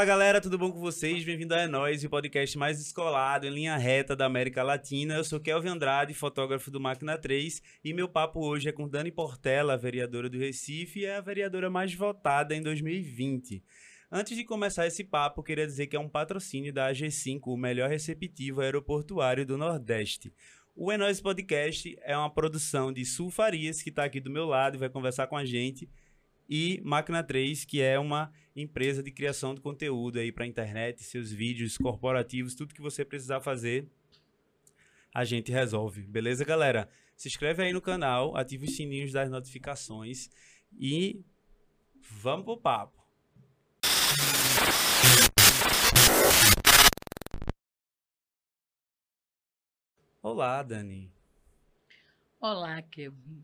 Fala galera, tudo bom com vocês? Bem-vindo a É Nós, o podcast mais descolado em linha reta da América Latina. Eu sou Kelvin Andrade, fotógrafo do Máquina 3, e meu papo hoje é com Dani Portela, vereadora do Recife e é a vereadora mais votada em 2020. Antes de começar esse papo, queria dizer que é um patrocínio da AG5, o melhor receptivo aeroportuário do Nordeste. O É Nós Podcast é uma produção de Sul Farias, que está aqui do meu lado e vai conversar com a gente e Máquina 3, que é uma empresa de criação de conteúdo aí para internet, seus vídeos corporativos, tudo que você precisar fazer, a gente resolve. Beleza, galera? Se inscreve aí no canal, ativa os sininhos das notificações e vamos pro papo. Olá, Dani. Olá, Kelvin.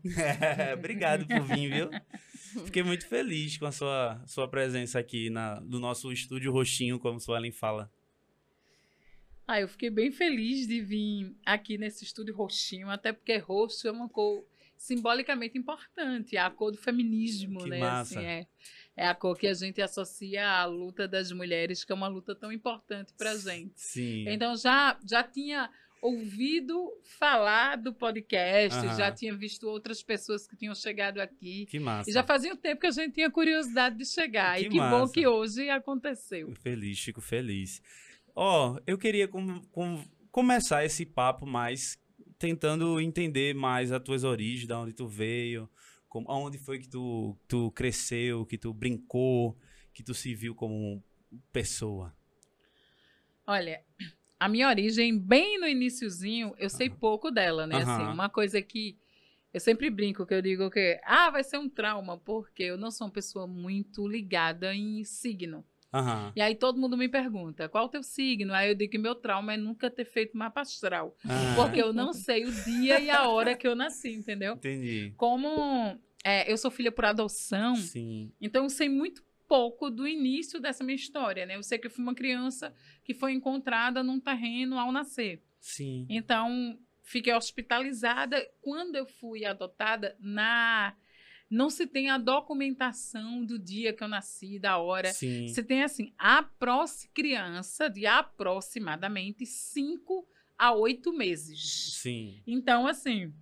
É, obrigado por vir, viu? Fiquei muito feliz com a sua, sua presença aqui na, no nosso estúdio roxinho, como Suelen fala. Ah, eu fiquei bem feliz de vir aqui nesse estúdio roxinho, até porque roxo é uma cor simbolicamente importante, é a cor do feminismo, Que né? massa. Assim, é, é a cor que a gente associa à luta das mulheres, que é uma luta tão importante pra gente. Sim. Então já já tinha ouvido falar do podcast, Aham. já tinha visto outras pessoas que tinham chegado aqui. Que massa. E já fazia um tempo que a gente tinha curiosidade de chegar. Que e que bom massa. que hoje aconteceu. Feliz, fico feliz. Ó, eu queria com- com- começar esse papo mais tentando entender mais as tuas origens, da onde tu veio, como, onde foi que tu, tu cresceu, que tu brincou, que tu se viu como pessoa. Olha, a minha origem, bem no iniciozinho, eu sei pouco dela, né? Assim, Aham. uma coisa que eu sempre brinco, que eu digo que, ah, vai ser um trauma, porque eu não sou uma pessoa muito ligada em signo. Aham. E aí todo mundo me pergunta, qual o teu signo? Aí eu digo que meu trauma é nunca ter feito mapa astral. Ah, Porque eu não sei o dia e a hora que eu nasci, entendeu? Entendi. Como é, eu sou filha por adoção, Sim. então eu sei muito pouco do início dessa minha história, né? Eu sei que eu fui uma criança que foi encontrada num terreno ao nascer. Sim. Então, fiquei hospitalizada. Quando eu fui adotada, na não se tem a documentação do dia que eu nasci, da hora. Sim. Você tem assim, a próxima criança de aproximadamente 5 a 8 meses. Sim. Então, assim,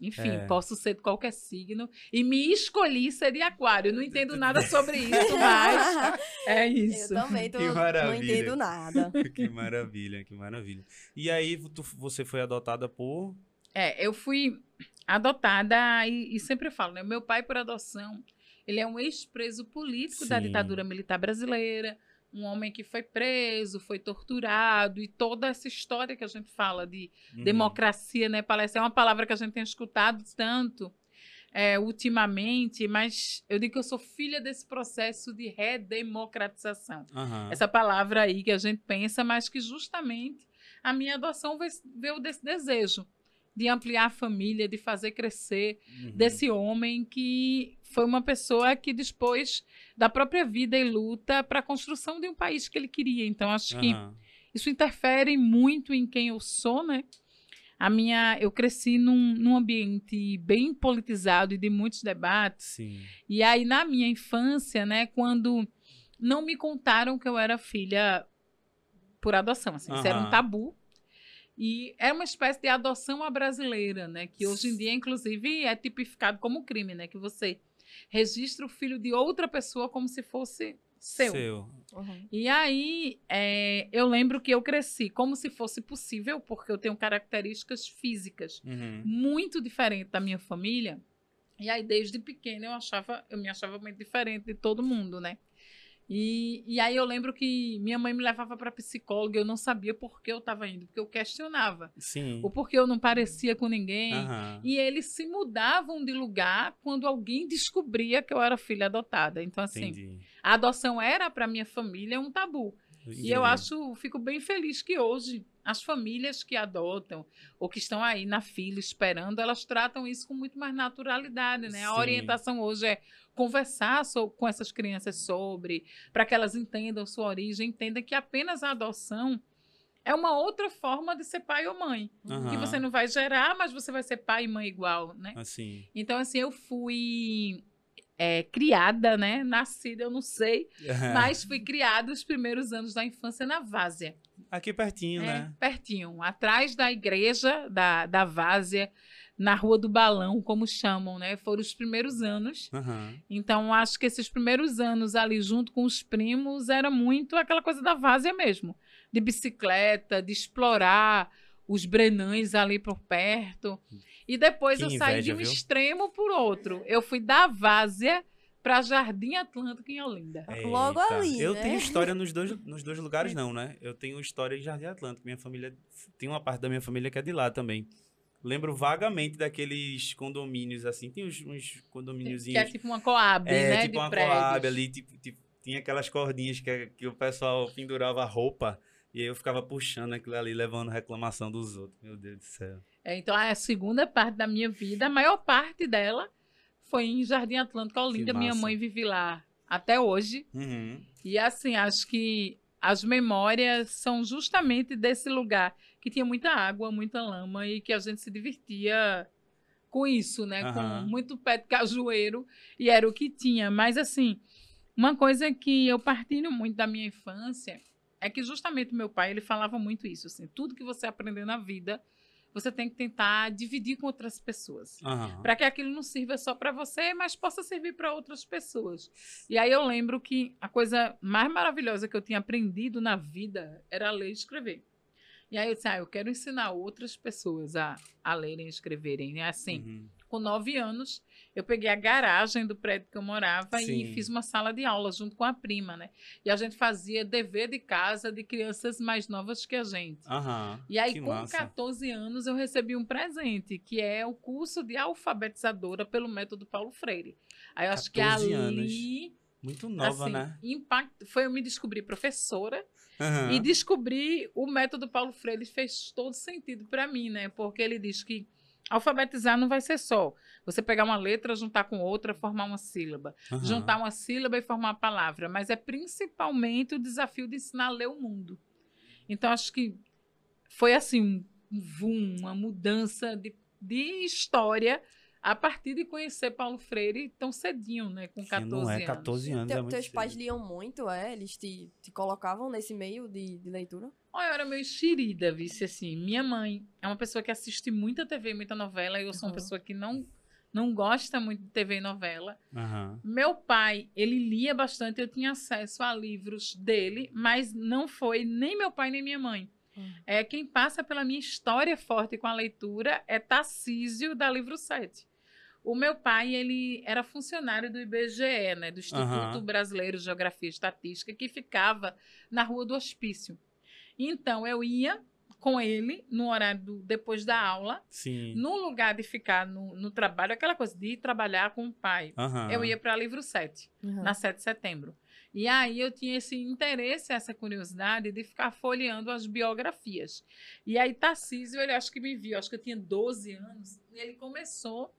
enfim, É. posso ser de qualquer signo. E me escolhi ser de aquário. Não entendo nada sobre isso, mas é isso. Eu também tô, Que não maravilha. entendo nada. que maravilha, que maravilha. E aí, tu- você foi adotada por. É, eu fui adotada e, e sempre falo, né? Meu pai, por adoção, ele é um ex-preso político da Sim. ditadura militar brasileira, um homem que foi preso, foi torturado e toda essa história que a gente fala de Uhum. democracia, né? Parece é uma palavra que a gente tem escutado tanto é, ultimamente, mas eu digo que eu sou filha desse processo de redemocratização. Aham. Essa palavra aí que a gente pensa, mas que justamente a minha adoção veio desse desejo de ampliar a família, de fazer crescer Uhum. desse homem que foi uma pessoa que dispôs da própria vida e luta para a construção de um país que ele queria. Então, acho que Aham. isso interfere muito em quem eu sou, né? A minha, eu cresci num, num ambiente bem politizado e de muitos debates. Sim. E aí, na minha infância, né, quando não me contaram que eu era filha por adoção, assim, isso era um tabu. E era uma espécie de adoção à brasileira, né, que hoje em dia, inclusive, é tipificado como crime, né, que você registra o filho de outra pessoa como se fosse seu. Seu. Uhum. E aí, é, eu lembro que eu cresci como se fosse possível, porque eu tenho características físicas Uhum. muito diferentes da minha família. E aí, desde pequena, eu achava, eu me achava muito diferente de todo mundo, né? E, e aí eu lembro que minha mãe me levava para psicóloga, eu não sabia por que eu estava indo, porque eu questionava. Sim. Ou porque eu não parecia com ninguém. Aham. E eles se mudavam de lugar quando alguém descobria que eu era filha adotada. Então, assim, Entendi. a adoção era para minha família um tabu. E eu acho, fico bem feliz que hoje as famílias que adotam ou que estão aí na fila esperando, elas tratam isso com muito mais naturalidade, né? A Sim. orientação hoje é conversar so- com essas crianças sobre, para que elas entendam sua origem, entendam que apenas a adoção é uma outra forma de ser pai ou mãe. Que Aham. você não vai gerar, mas você vai ser pai e mãe igual, né? Assim. Então, assim, eu fui é, criada, né? Nascida, eu não sei, mas fui criada os primeiros anos da infância na Várzea. Aqui pertinho, É, né? Pertinho, atrás da igreja da, da Várzea, na Rua do Balão, como chamam, né? Foram os primeiros anos. Aham. Então, acho que esses primeiros anos ali, junto com os primos, era muito aquela coisa da Várzea mesmo. De bicicleta, de explorar os brenães ali por perto. E depois Que eu saí de inveja, um viu? extremo por outro. Eu fui da Várzea para Jardim Atlântico em Olinda. Logo Eita. ali, Eu né? tenho história nos dois, nos dois lugares, não, né? Eu tenho história em Jardim Atlântico. Minha família. Tem uma parte da minha família que é de lá também. Lembro vagamente daqueles condomínios, assim. Tem uns, uns condomíniozinhos. Que é tipo uma Coab, É, né? tipo de uma prédios. Coab ali, tipo, tipo, tinha aquelas cordinhas que, que o pessoal pendurava a roupa e aí eu ficava puxando aquilo ali, levando reclamação dos outros. Meu Deus do céu. É, então, a segunda parte da minha vida, a maior parte dela foi em Jardim Atlântico, Olinda. Minha mãe vive lá até hoje. Uhum. E assim, acho que as memórias são justamente desse lugar que tinha muita água, muita lama e que a gente se divertia com isso, né? Aham. Com muito pé de cajueiro e era o que tinha. Mas assim, uma coisa que eu partilho muito da minha infância é que justamente meu pai, ele falava muito isso, assim, tudo que você aprender na vida, você tem que tentar dividir com outras pessoas Aham. para que aquilo não sirva só para você, mas possa servir para outras pessoas. E aí eu lembro que a coisa mais maravilhosa que eu tinha aprendido na vida era ler e escrever. E aí eu disse, ah, eu quero ensinar outras pessoas a, a lerem e escreverem. E assim, Uhum. com nove anos, eu peguei a garagem do prédio que eu morava Sim. e fiz uma sala de aula junto com a prima, né? E a gente fazia dever de casa de crianças mais novas que a gente. Aham. E aí, Que com massa. 14 anos, eu recebi um presente, que é o curso de alfabetizadora pelo método Paulo Freire. Aí eu acho que 14 ali, Muito nova, assim, né? impacto, foi eu me descobrir professora Aham. e descobrir o método Paulo Freire fez todo sentido para mim, né? Porque ele diz que alfabetizar não vai ser só você pegar uma letra, juntar com outra, formar uma sílaba Aham. juntar uma sílaba e formar uma palavra, mas é principalmente o desafio de ensinar a ler o mundo. Então, acho que foi assim, um boom, uma mudança de, de história a partir de conhecer Paulo Freire tão cedinho, né? Com Que 14 não é anos. 14 anos. Teu- é muito teus pais cedo. liam muito, é? Eles te, te colocavam nesse meio de, de leitura? Olha, eu era meio xerida, vice assim. Minha mãe é uma pessoa que assiste muita TV e muita novela, e eu sou uma Uhum. pessoa que não, não gosta muito de TV e novela. Aham. Meu pai, ele lia bastante, eu tinha acesso a livros dele, mas não foi nem meu pai nem minha mãe. Hum. É quem passa pela minha história forte com a leitura é Tarcísio da Livro 7. O meu pai, ele era funcionário do IBGE, né, do Instituto Aham. Brasileiro de Geografia e Estatística, que ficava na Rua do Hospício. Então eu ia com ele no horário do- depois da aula, Sim. no lugar de ficar no, no trabalho, aquela coisa de ir trabalhar com o pai. Aham. Eu ia para Livro 7, na 7 de setembro. E aí eu tinha esse interesse, essa curiosidade de ficar folheando as biografias. E aí Tarcísio, ele acho que me viu, acho que eu tinha 12 anos, e ele começou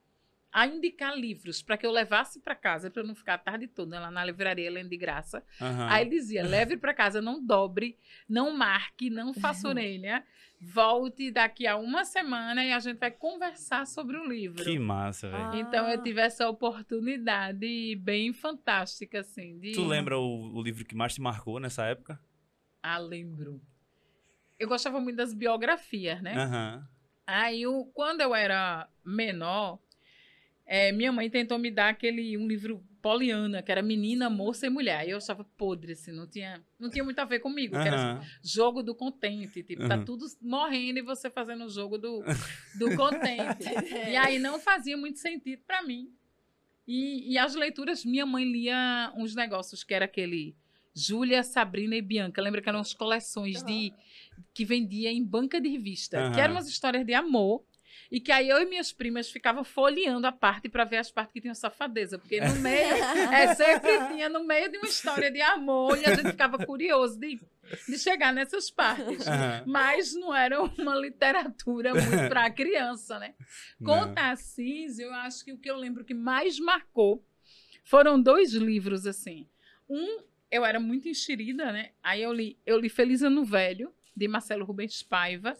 a indicar livros para que eu levasse para casa, para eu não ficar a tarde toda lá na livraria lendo de graça. Aham. Aí ele dizia: leve para casa, não dobre, não marque, não faça orelha. Volte daqui a uma semana e a gente vai conversar sobre o livro. Que massa, velho. Ah. Então eu tive essa oportunidade bem fantástica, assim. De... Tu lembra o, o livro que mais te marcou nessa época? Ah, lembro. Eu gostava muito das biografias, né? Aham. Aí, o- quando eu era menor, eh, minha mãe tentou me dar aquele um livro Poliana, que era Menina, Moça e Mulher. Aí eu achava podre, assim, não tinha, não tinha muito a ver comigo. que era Aham. jogo do contente. Tipo, tá Uhum. tudo morrendo e você fazendo o jogo do, do contente. e aí não fazia muito sentido para mim. E, e as leituras, minha mãe lia uns negócios que era aquele Júlia, Sabrina e Bianca. Lembra que eram as coleções de que vendia em banca de revista, que eram umas histórias de amor. E que aí eu e minhas primas ficavam folheando a parte para ver as partes que tinham safadeza, porque no meio é, sempre tinha no meio de uma história de amor e a gente ficava curioso de, de chegar nessas partes. Aham. Mas não era uma literatura muito para criança, né? Com Não. Tarcísio, eu acho que o que eu lembro que mais marcou foram dois livros, assim. Um, eu era muito enxerida, né? Aí eu li, eu li Feliz Ano Velho, de Marcelo Rubens Paiva.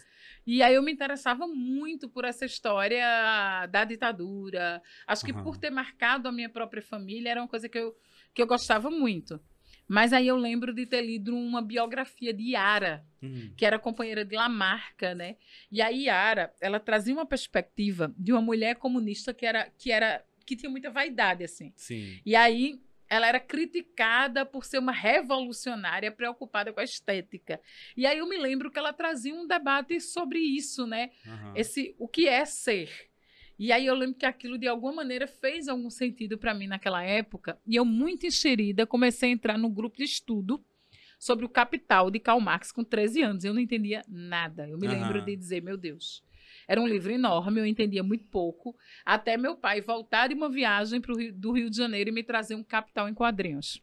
E aí eu me interessava muito por essa história da ditadura. Acho que Aham. por ter marcado a minha própria família era uma coisa que eu, que eu gostava muito. Mas aí eu lembro de ter lido uma biografia de Yara, Uhum. que era companheira de Lamarca, né? E a Yara, ela trazia uma perspectiva de uma mulher comunista que era que era que tinha muita vaidade assim. Sim. E aí ela era criticada por ser uma revolucionária preocupada com a estética. E aí eu me lembro que ela trazia um debate sobre isso, né? Aham. Esse o que é ser. E aí eu lembro que aquilo de alguma maneira fez algum sentido para mim naquela época, e eu muito enxerida comecei a entrar no grupo de estudo sobre o Capital de Karl Marx com 13 anos. Eu não entendia nada. Eu me lembro Aham. de dizer, meu Deus. Era um livro enorme, eu entendia muito pouco, até meu pai voltar de uma viagem pro Rio- do Rio de Janeiro e me trazer um Capital em quadrinhos.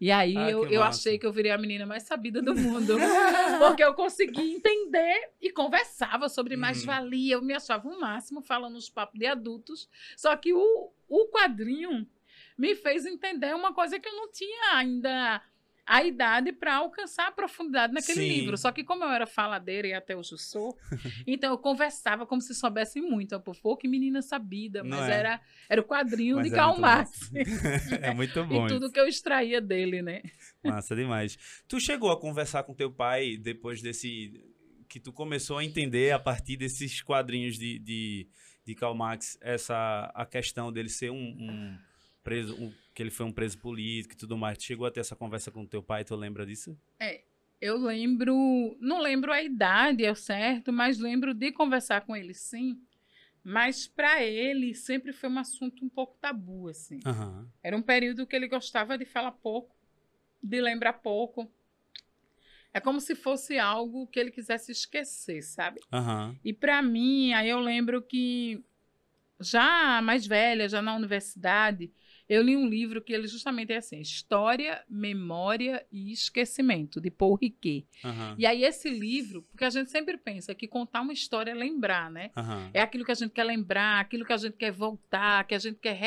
E aí Ah, eu, eu massa. achei que eu virei a menina mais sabida do mundo. Porque eu consegui entender e conversava sobre Uhum. mais-valia. Eu me achava o máximo falando os papos de adultos. Só que o, o quadrinho me fez entender uma coisa que eu não tinha ainda a idade para alcançar a profundidade naquele Sim. livro. Só que como eu era faladeira e até hoje eu sou, então eu conversava como se soubesse muito. Eu, Pô, que menina sabida, mas é? era, era o quadrinho Mas de é Karl muito Marx. é muito bom. E tudo que eu extraía dele, né? Massa demais. Tu chegou a conversar com teu pai depois desse. que tu começou a entender a partir desses quadrinhos de, de, de Karl Marx essa, a questão dele ser um, um preso. um- que ele foi um preso político e tudo mais. Chegou a ter essa conversa com teu pai, tu lembra disso? Eu lembro, não lembro a idade, é certo, mas lembro de conversar com ele, sim. Mas para ele sempre foi um assunto um pouco tabu, assim. Aham. Era um período que ele gostava de falar pouco, de lembrar pouco. É como se fosse algo que ele quisesse esquecer, sabe? Aham. E para mim, aí eu lembro que já mais velha, já na universidade, eu li um livro que ele justamente é assim: História, Memória e Esquecimento, de Paul Riquet. Aham. E aí esse livro, porque a gente sempre pensa que contar uma história é lembrar, né? Aham. É aquilo que a gente quer lembrar, aquilo que a gente quer voltar, que a gente quer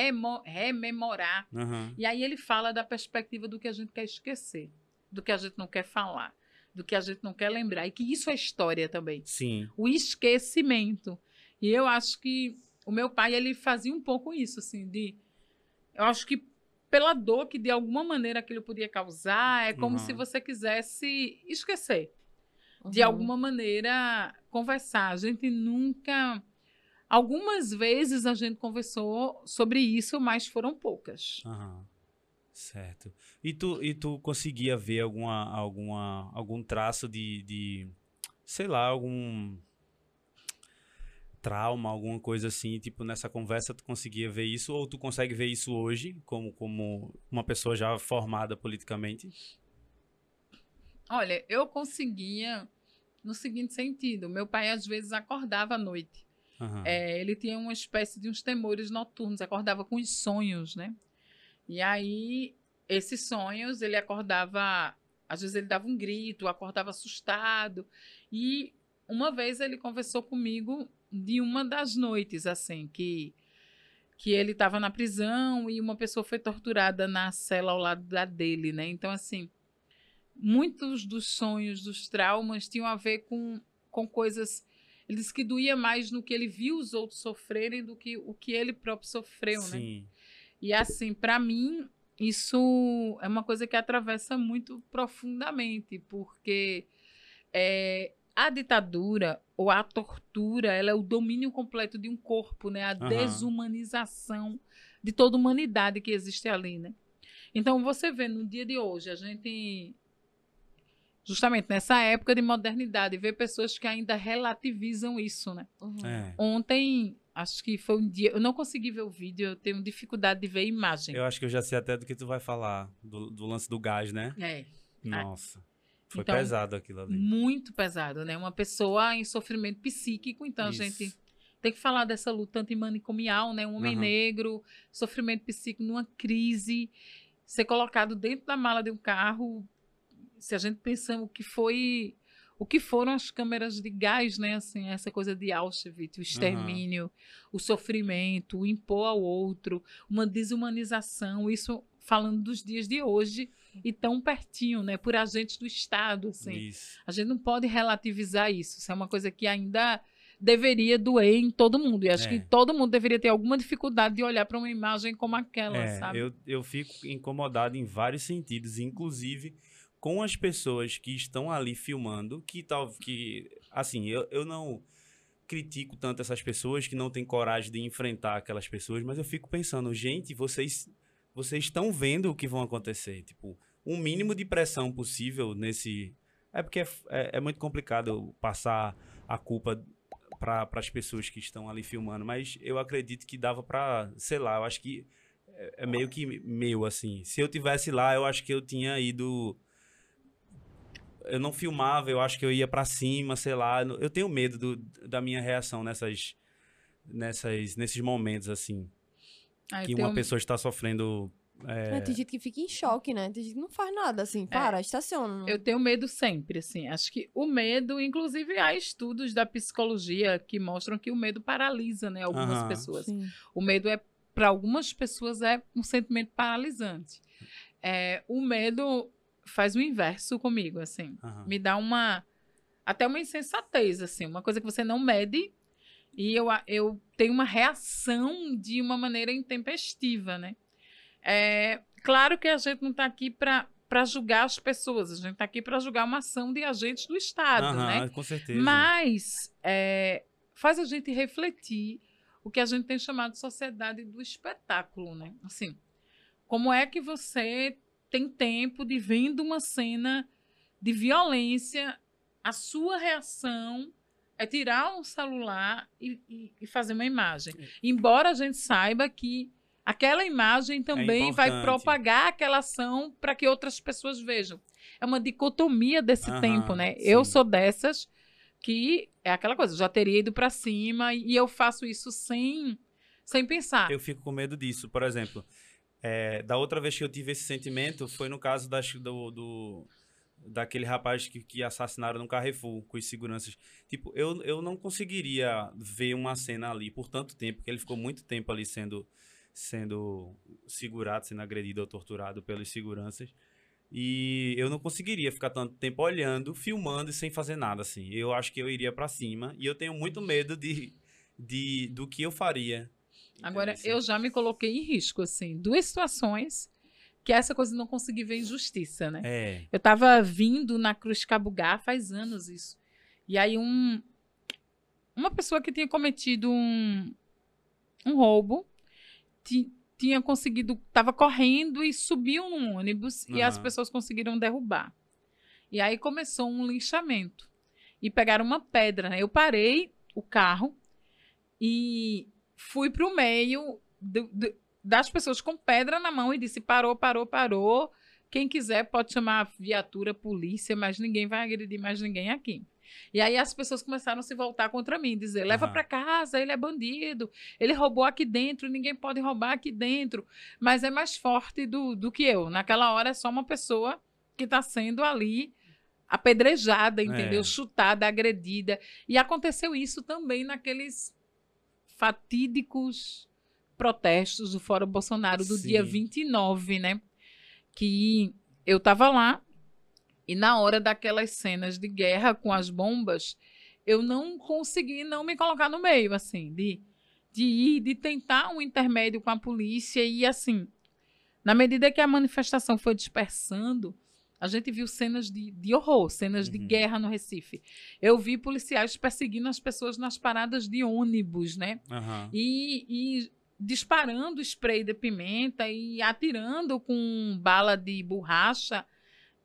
rememorar. Aham. E aí ele fala da perspectiva do que a gente quer esquecer, do que a gente não quer falar, do que a gente não quer lembrar. E que isso é história também Sim. o esquecimento. E eu acho que o meu pai ele fazia um pouco isso, assim, de eu acho que pela dor que de alguma maneira aquilo podia causar, é como Uhum. se você quisesse esquecer, de Uhum. alguma maneira conversar. A gente nunca algumas vezes a gente conversou sobre isso, mas foram poucas. Aham. Certo. E tu, e tu conseguia ver alguma, alguma, algum traço de, de, sei lá, algum trauma, alguma coisa assim, tipo, nessa conversa tu conseguia ver isso, ou tu consegue ver isso hoje, como, como uma pessoa já formada politicamente? Olha, eu conseguia no seguinte sentido, meu pai às vezes acordava à noite Aham. É, ele tinha uma espécie de uns temores noturnos, acordava com os sonhos, né? E aí, esses sonhos, ele acordava, às vezes ele dava um grito, acordava assustado. E uma vez ele conversou comigo de uma das noites, assim, que, que ele estava na prisão e uma pessoa foi torturada na cela ao lado da dele, né? Então, assim, muitos dos sonhos, dos traumas, tinham a ver com, com coisas ele disse que doía mais no que ele viu os outros sofrerem do que o que ele próprio sofreu, né? Sim. E assim, para mim, isso é uma coisa que atravessa muito profundamente, porque é, a ditadura ou a tortura, ela é o domínio completo de um corpo, né? A Aham. desumanização de toda a humanidade que existe ali, né? Então, você vê no dia de hoje, a gente justamente nessa época de modernidade, ver pessoas que ainda relativizam isso, né? Uhum. É. Ontem, acho que foi um dia, eu não consegui ver o vídeo, eu tenho dificuldade de ver a imagem. Eu acho que eu já sei até do que tu vai falar, do, do lance do gás, né? É, Nossa. Foi Então, pesado aquilo ali. muito pesado, né? Uma pessoa em sofrimento psíquico, então Isso. a gente tem que falar dessa luta antimanicomial, né? Um homem Aham. negro, sofrimento psíquico numa crise, ser colocado dentro da mala de um carro. Se a gente pensar o que foi, o que foram as câmeras de gás, né? Assim, essa coisa de Auschwitz, o extermínio, o sofrimento, o impor ao outro, uma desumanização, isso falando dos dias de hoje e tão pertinho, né? Por agentes do Estado, assim. Isso. A gente não pode relativizar isso. Isso é uma coisa que ainda deveria doer em todo mundo. E acho É. que todo mundo deveria ter alguma dificuldade de olhar para uma imagem como aquela, É, sabe? eu, eu fico incomodado em vários sentidos, inclusive com as pessoas que estão ali filmando, que tal que assim, eu, eu não critico tanto essas pessoas que não têm coragem de enfrentar aquelas pessoas, mas eu fico pensando, gente, vocês vocês estão vendo o que vão acontecer, tipo, um mínimo de pressão possível nesse é porque é, é- é muito complicado passar a culpa para as pessoas que estão ali filmando, mas eu acredito que dava para, sei lá, eu acho que é, é meio que meu assim. Se eu tivesse lá, eu acho que eu tinha ido eu não filmava, eu acho que eu ia pra cima, sei lá. Eu tenho medo do- da minha reação nessas nessas nesses momentos assim, Eu que uma pessoa está sofrendo é, É, tem gente que fica em choque, né? Tem gente que não faz nada, assim. Para, estaciona. Eu tenho medo sempre, assim. Acho que o medo, inclusive há estudos da psicologia que mostram que o medo paralisa, né, algumas Aham. pessoas. Sim. O medo é para algumas pessoas é um sentimento paralisante. É, o medo faz o inverso comigo, assim. aham. Me dá uma até uma insensatez, assim, uma coisa que você não mede e eu, eu tenho uma reação de uma maneira intempestiva, né? É, claro que a gente não está aqui para para julgar as pessoas, a gente está aqui para julgar uma ação de agentes do Estado, Aham, né? com certeza. Mas é, faz a gente refletir o que a gente tem chamado de sociedade do espetáculo, né? Assim, como é que você tem tempo de vendo uma cena de violência, a sua reação é tirar um celular e, e- e fazer uma imagem. Embora a gente saiba que aquela imagem também vai importante. propagar aquela ação para que outras pessoas vejam. É uma dicotomia desse Aham, tempo, né? Eu sim. sou dessas que é aquela coisa, eu já teria ido para cima e eu faço isso sem sem pensar. Eu fico com medo disso. Por exemplo, é, da outra vez que eu tive esse sentimento foi no caso das, do, do- daquele rapaz que, que assassinaram no Carrefour com os seguranças. Tipo, eu, eu não conseguiria ver uma cena ali por tanto tempo, porque ele ficou muito tempo ali sendo, sendo segurado, sendo agredido ou torturado pelos seguranças. E eu não conseguiria ficar tanto tempo olhando, filmando e sem fazer nada, assim. Eu acho que eu iria pra cima e eu tenho muito medo de, de, do que eu faria. Agora, Entendeu? eu já me coloquei em risco, assim, duas situações que essa coisa de não conseguir ver injustiça, né? É. Eu tava vindo na Cruz Cabugá faz anos isso. E aí um uma pessoa que tinha cometido um, um roubo ti- tinha conseguido, tava correndo e subiu num ônibus e as pessoas conseguiram derrubar. E aí começou um linchamento. E pegaram uma pedra, né? Eu parei o carro e fui pro meio do- do- das pessoas com pedra na mão e disse: parou, parou, parou. Quem quiser pode chamar a viatura, polícia, mas ninguém vai agredir mais ninguém aqui. E aí as pessoas começaram a se voltar contra mim, dizer: leva Aham. para casa, ele é bandido, ele roubou aqui dentro, ninguém pode roubar aqui dentro. Mas é mais forte do, do que eu. Naquela hora é só uma pessoa que está sendo ali apedrejada, entendeu? É. Chutada, agredida. E aconteceu isso também naqueles fatídicos protestos do Fórum Bolsonaro do dia Sim. 29, né? Que eu estava lá e na hora daquelas cenas de guerra com as bombas, eu não consegui não me colocar no meio, assim, de, de ir, de tentar um intermédio com a polícia e assim, na medida que a manifestação foi dispersando, a gente viu cenas de, de horror, cenas de Uhum. guerra no Recife. Eu vi policiais perseguindo as pessoas nas paradas de ônibus, né? Aham. e, e disparando spray de pimenta e atirando com bala de borracha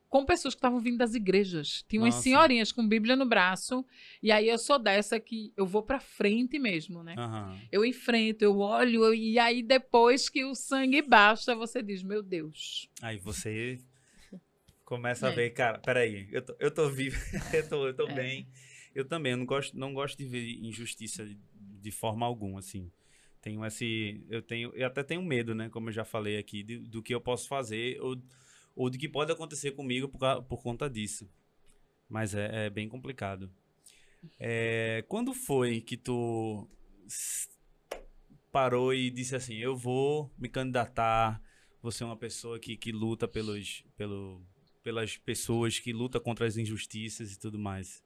com pessoas que estavam vindo das igrejas. Tinha umas Nossa. senhorinhas com Bíblia no braço. E aí eu sou dessa que eu vou pra frente mesmo, né? Aham. Eu enfrento, eu olho, eu- e aí depois que o sangue baixa, você diz, meu Deus. Aí você começa a É. ver, cara, peraí, eu tô, eu tô vivo, eu tô, eu tô É. bem. Eu também, eu não gosto, não gosto de ver injustiça de, de forma alguma, assim. Tenho esse, eu tenho, eu até tenho medo, né, como eu já falei aqui, de- do que eu posso fazer ou, ou do que pode acontecer comigo por, por conta disso. Mas é, é bem complicado. É, quando foi que tu parou e disse assim, eu vou me candidatar, você é uma pessoa que, que luta pelos, pelo, pelas pessoas, que luta contra as injustiças e tudo mais?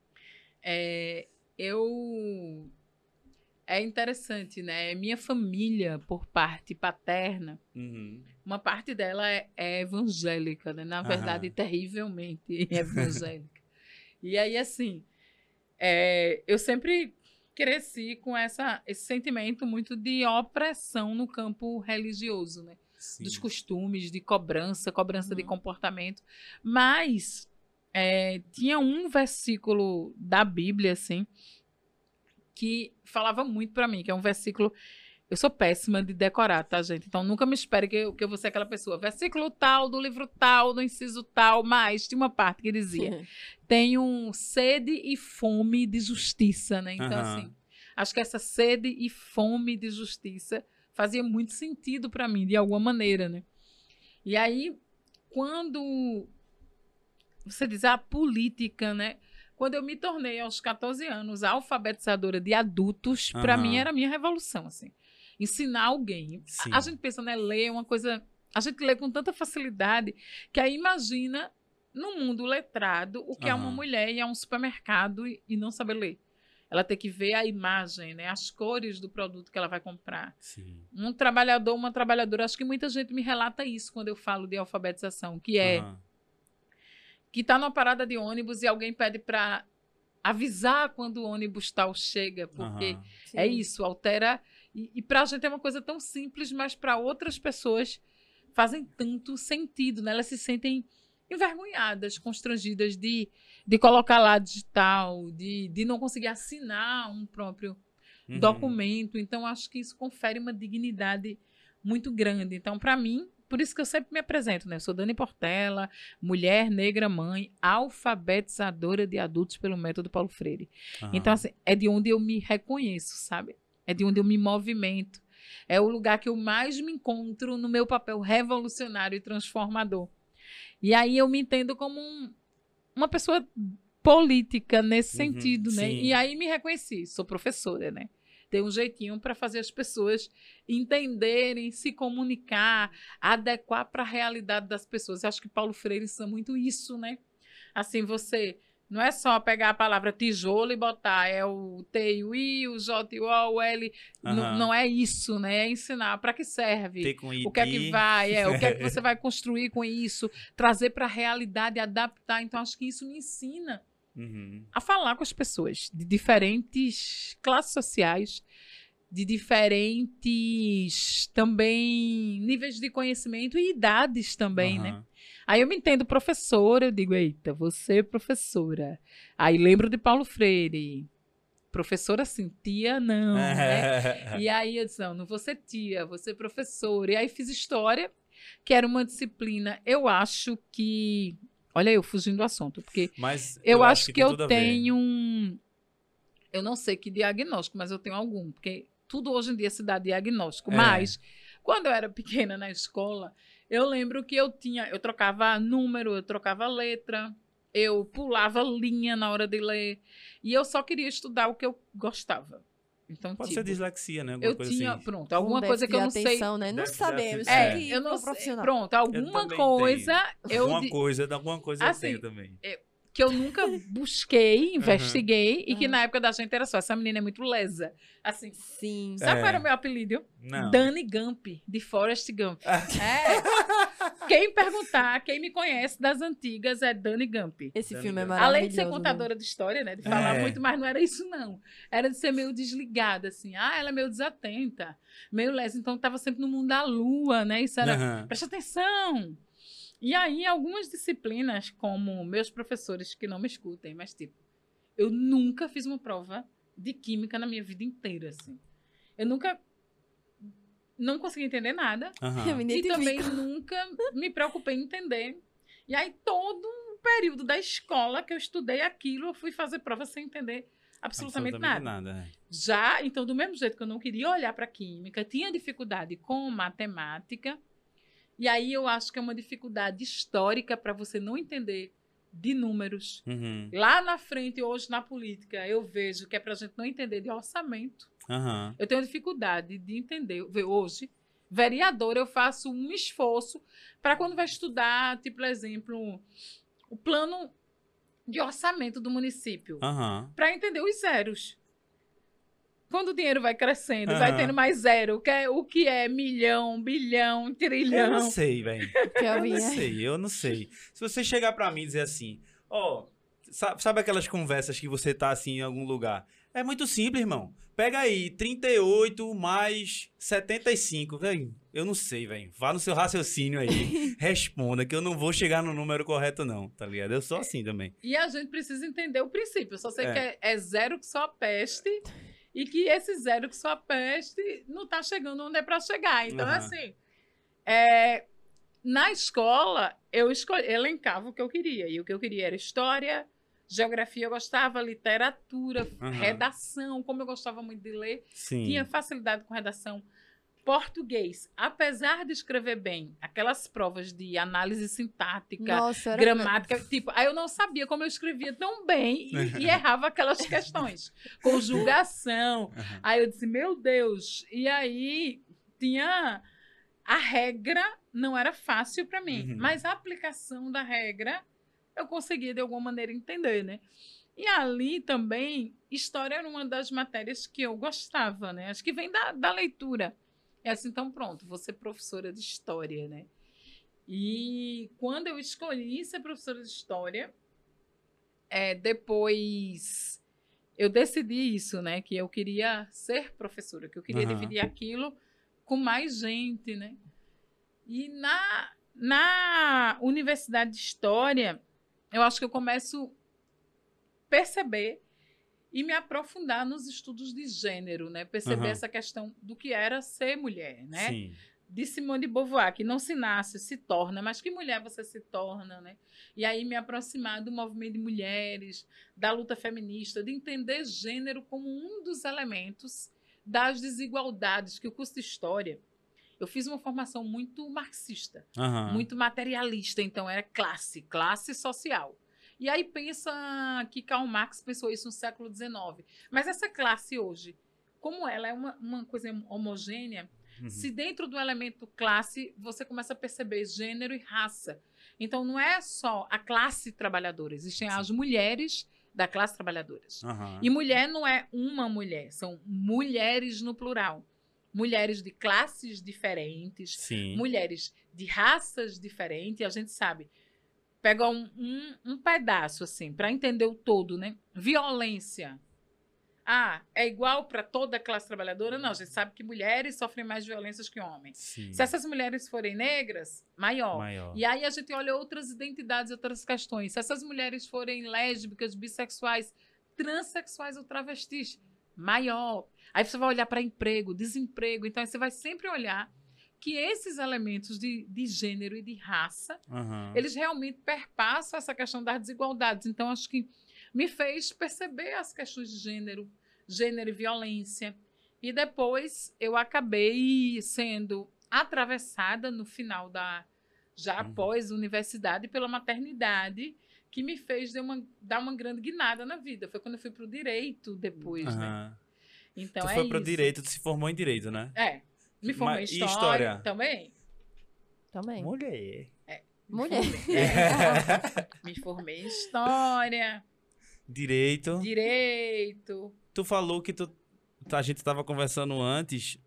É, eu. É interessante, né? Minha família, por parte paterna, Uhum. uma parte dela é, é evangélica, né? Na verdade, Aham. terrivelmente evangélica. e aí, assim, é, eu sempre cresci com essa, esse sentimento muito de opressão no campo religioso, né? Sim. dos costumes, de cobrança, cobrança de Uhum. comportamento. Mas é, tinha um versículo da Bíblia, assim, que falava muito pra mim, que é um versículo. Eu sou péssima de decorar, tá, gente? Então nunca me espere que eu, que eu vou ser aquela pessoa. Versículo tal, do livro tal, do inciso tal, mas tinha uma parte que dizia: tenho sede e fome de justiça, né? Então, Aham. assim, acho que essa sede e fome de justiça fazia muito sentido para mim, de alguma maneira, né? E aí, quando você diz a política, né? Quando eu me tornei aos 14 anos alfabetizadora de adultos, para Aham. mim era a minha revolução, assim. Ensinar alguém. A-. A, gente pensa, né, ler é uma coisa, a gente lê com tanta facilidade que aí imagina no mundo letrado o que é uma mulher ir a um supermercado e, e não saber ler. Ela tem que ver a imagem, né, as cores do produto que ela vai comprar. Sim. Um trabalhador, uma trabalhadora, acho que muita gente me relata isso quando eu falo de alfabetização, que é Aham. Que tá numa parada de ônibus e alguém pede para avisar quando o ônibus tal chega, porque Aham. é isso, altera. E, e para a gente é uma coisa tão simples, mas para outras pessoas fazem tanto sentido, né? Elas se sentem envergonhadas, constrangidas de, de colocar lá digital, de, de não conseguir assinar um próprio Uhum. documento. Então, acho que isso confere uma dignidade muito grande. Então, para mim, por isso que eu sempre me apresento, né? Eu sou Dani Portela, mulher negra mãe, alfabetizadora de adultos pelo método Paulo Freire. Aham. Então, assim, é de onde eu me reconheço, sabe? É de onde eu me movimento. É o lugar que eu mais me encontro no meu papel revolucionário e transformador. E aí eu me entendo como um- uma pessoa política nesse Uhum, sentido, né? sim. E aí me reconheci, sou professora, né? Tem um jeitinho para fazer as pessoas entenderem, se comunicar, adequar para a realidade das pessoas. Eu acho que Paulo Freire ensina muito isso, né? Assim, você não é só pegar a palavra tijolo e botar, é o T e o I, o J e o O, o L. Aham. Não é isso, né? É ensinar para que serve. O que é que vai, é, o que é que você vai construir com isso, trazer para a realidade, adaptar. Então, acho que isso me ensina Uhum. a falar com as pessoas de diferentes classes sociais, de diferentes também níveis de conhecimento e idades também, né? Aham. Aí eu me entendo professora, eu digo, eita, você é professora. Aí lembro de Paulo Freire. Professora assim, tia não, né? E aí eu disse, não, não vou ser tia, vou ser professora. E aí fiz história, que era uma disciplina, eu acho que... Olha eu fugindo do assunto, porque Mas eu, acho que, tem eu tenho um... Eu não sei que diagnóstico, mas eu tenho algum, porque tudo hoje em dia se dá diagnóstico. É. Mas, quando eu era pequena na escola, eu lembro que eu tinha... Eu trocava número, eu trocava letra, eu pulava linha na hora de ler, e eu só queria estudar o que eu gostava. Então, Pode tipo, ser dislexia, né? Alguma eu coisa tinha, assim. pronto, Um alguma coisa que eu não de sei. atenção, Né? Não sabemos. atenção. É, ir eu não sei. profissional. Pronto, alguma também coisa eu Alguma coisa, alguma coisa Assim, eu tenho também. que eu nunca busquei, investiguei, e que Aham. na época da gente era só, essa menina é muito lesa. Assim, Sim. sabe É. qual era o meu apelido? Não. Dani Gump, de Forrest Gump. É. Quem perguntar, quem me conhece das antigas é Dani Gump. Esse Dani filme é maravilhoso. Além de ser né? contadora de história, né? De falar É. muito, mas não era isso, não. Era de ser meio desligada, assim. Ah, ela é meio desatenta, meio lesa. Então, estava sempre no mundo da lua, né? Isso era Aham. presta atenção. E aí, algumas disciplinas, como meus professores que não me escutem, mas tipo, eu nunca fiz uma prova de química na minha vida inteira, assim. Eu nunca não consegui entender nada me e também nunca me preocupei em entender. E aí, todo o período da escola que eu estudei aquilo, eu fui fazer prova sem entender absolutamente, nada. é. Já, então, do mesmo jeito que eu não queria olhar para química, tinha dificuldade com matemática. E aí eu acho que é uma dificuldade histórica para você não entender de números. Uhum. Lá na frente, hoje na política, eu vejo que é para a gente não entender de orçamento. Aham. Eu tenho dificuldade de entender, ver hoje, vereadora, eu faço um esforço para quando vai estudar, tipo, por exemplo, o plano de orçamento do município, Aham. para entender os zeros. Quando o dinheiro vai crescendo, vai Aham. tendo mais zero, o que é, o que é milhão, bilhão, Eu trilhão. não sei, velho. Que eu Eu não sei, eu não sei. Se você chegar pra mim e dizer assim, ó, sa- sabe, aquelas conversas que você tá assim em algum lugar? É muito simples, irmão. Pega aí, 38 mais 75, velho. Eu não sei, velho. Vá no seu raciocínio aí, responda, que eu não vou chegar no número correto, não, tá ligado? Eu sou assim também. E a gente precisa entender o princípio. Eu só sei É. que é, é zero que só peste e que esse zero que só peste não está chegando onde é para chegar. Então, Aham. assim, é, na escola, eu escolhi, elencava o que eu queria. E o que eu queria era história, geografia, eu gostava, literatura, Aham. redação, como eu gostava muito de ler. Sim. Tinha facilidade com redação. Português, apesar de escrever bem, aquelas provas de análise sintática, Nossa, era... gramática, tipo, aí eu não sabia como eu escrevia tão bem e, e errava aquelas questões. Conjugação. Aham. Aí eu disse, meu Deus. E aí tinha a regra não era fácil para mim, Uhum. mas a aplicação da regra eu conseguia de alguma maneira entender, né? E ali também, história era uma das matérias que eu gostava, né? Acho que vem da, da leitura. É assim, então pronto, vou ser professora de história, né? E quando eu escolhi ser professora de história, é, depois eu decidi isso, né? Que eu queria ser professora, que eu queria Aham. dividir aquilo com mais gente, né? E na, na Universidade de História, eu acho que eu começo a perceber e me aprofundar nos estudos de gênero, né? Perceber Aham. essa questão do que era ser mulher, né? Sim. de Simone de Beauvoir, que não se nasce, se torna, mas que mulher você se torna, né? E aí me aproximar do movimento de mulheres, da luta feminista, de entender gênero como um dos elementos das desigualdades que o curso de história. Eu fiz uma formação muito marxista, Aham. muito materialista, então era classe, classe social. E aí pensa que Karl Marx pensou isso no século XIX. Mas essa classe hoje, como ela é uma, uma coisa homogênea, Uhum. se dentro do elemento classe você começa a perceber gênero e raça. Então não é só a classe trabalhadora, existem as mulheres da classe trabalhadora. Aham. E mulher não é uma mulher, são mulheres no plural. Mulheres de classes diferentes, Sim. mulheres de raças diferentes, e a gente sabe. Pega um, um, um pedaço, assim, para entender o todo, né? Violência. Ah, é igual para toda a classe trabalhadora? Não, a gente sabe que mulheres sofrem mais violências que homens. Sim. Se essas mulheres forem negras, maior. Maior. E aí a gente olha outras identidades, outras questões. Se essas mulheres forem lésbicas, bissexuais, transexuais ou travestis, maior. Aí você vai olhar para emprego, desemprego. Então você vai sempre olhar que esses elementos de, de gênero e de raça, Aham. eles realmente perpassam essa questão das desigualdades. Então acho que me fez perceber as questões de gênero, gênero e violência. E depois eu acabei sendo atravessada no final da já Uhum. após universidade pela maternidade, que me fez dar uma, dar uma grande guinada na vida. Foi quando eu fui para o direito depois, né? Aham. Então tu é foi pro isso. direito, tu se formou em direito, né? É. Me formei em Mas e história, história? também. Também. Mulher. Mulher. É. Me formei em história, Direito. direito, Tu falou que tu. A gente tava conversando antes.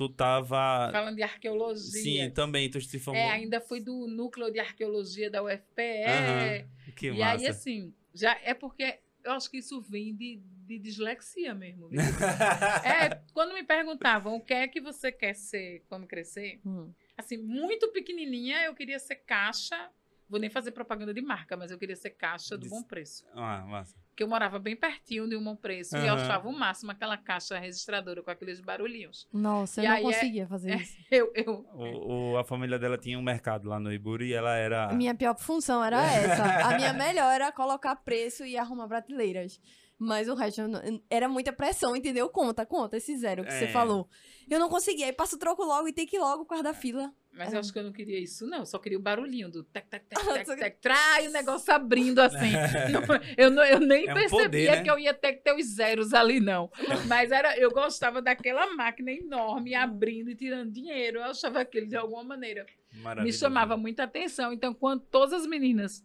Tu tava. falando de arqueologia. Sim, também, tu se formou. É, ainda fui do núcleo de arqueologia da UFPE. Aham, Que e massa. aí, assim, já é porque eu acho que isso vem de, de dislexia mesmo. viu? é, quando me perguntavam o que é que você quer ser quando crescer, Hum. assim, muito pequenininha, eu queria ser caixa. Vou nem fazer propaganda de marca, mas eu queria ser caixa do Bom Preço. ah, massa. Porque eu morava bem pertinho de um Bom Preço e eu achava o máximo aquela caixa registradora com aqueles barulhinhos. Nossa, eu E não aí é- conseguia fazer é- isso. Eu, eu, O, o- a família dela tinha um mercado lá no Iburi e ela era. Minha pior função era essa. A minha melhor era colocar preço e arrumar prateleiras. Mas o resto eu não- era muita pressão, entendeu? Conta, conta esse zero que É. você falou. Eu não conseguia, aí passa o troco logo e tem que ir logo por causa da fila. Mas É. eu acho que eu não queria isso, não. Eu só queria o barulhinho do tec, tec, tec, tec, tec, trai o negócio abrindo assim. Não, eu, não, eu nem É um percebia poder, né? que eu ia ter que ter os zeros ali, não. Mas era, eu gostava daquela máquina enorme abrindo e tirando dinheiro. Eu achava aquilo de alguma maneira. Me Maravilhoso. chamava muita atenção. Então, quando todas as meninas,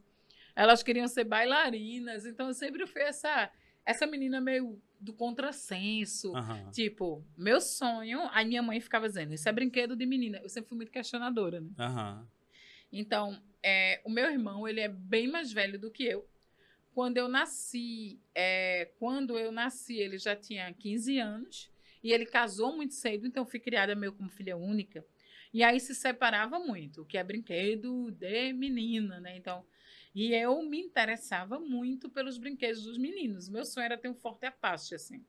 elas queriam ser bailarinas, então eu sempre fui essa, essa menina meio do contrassenso. Aham. Tipo, meu sonho, aí minha mãe ficava dizendo, isso é brinquedo de menina. Eu sempre fui muito questionadora, né? Aham. Então, é, o meu irmão, ele é bem mais velho do que eu. Quando eu nasci, é, quando eu nasci, ele já tinha 15 anos e ele casou muito cedo, então eu fui criada meio como filha única. E aí se separava muito, o que é brinquedo de menina, né? Então, e eu me interessava muito pelos brinquedos dos meninos. Meu sonho era ter um forte Apache, assim.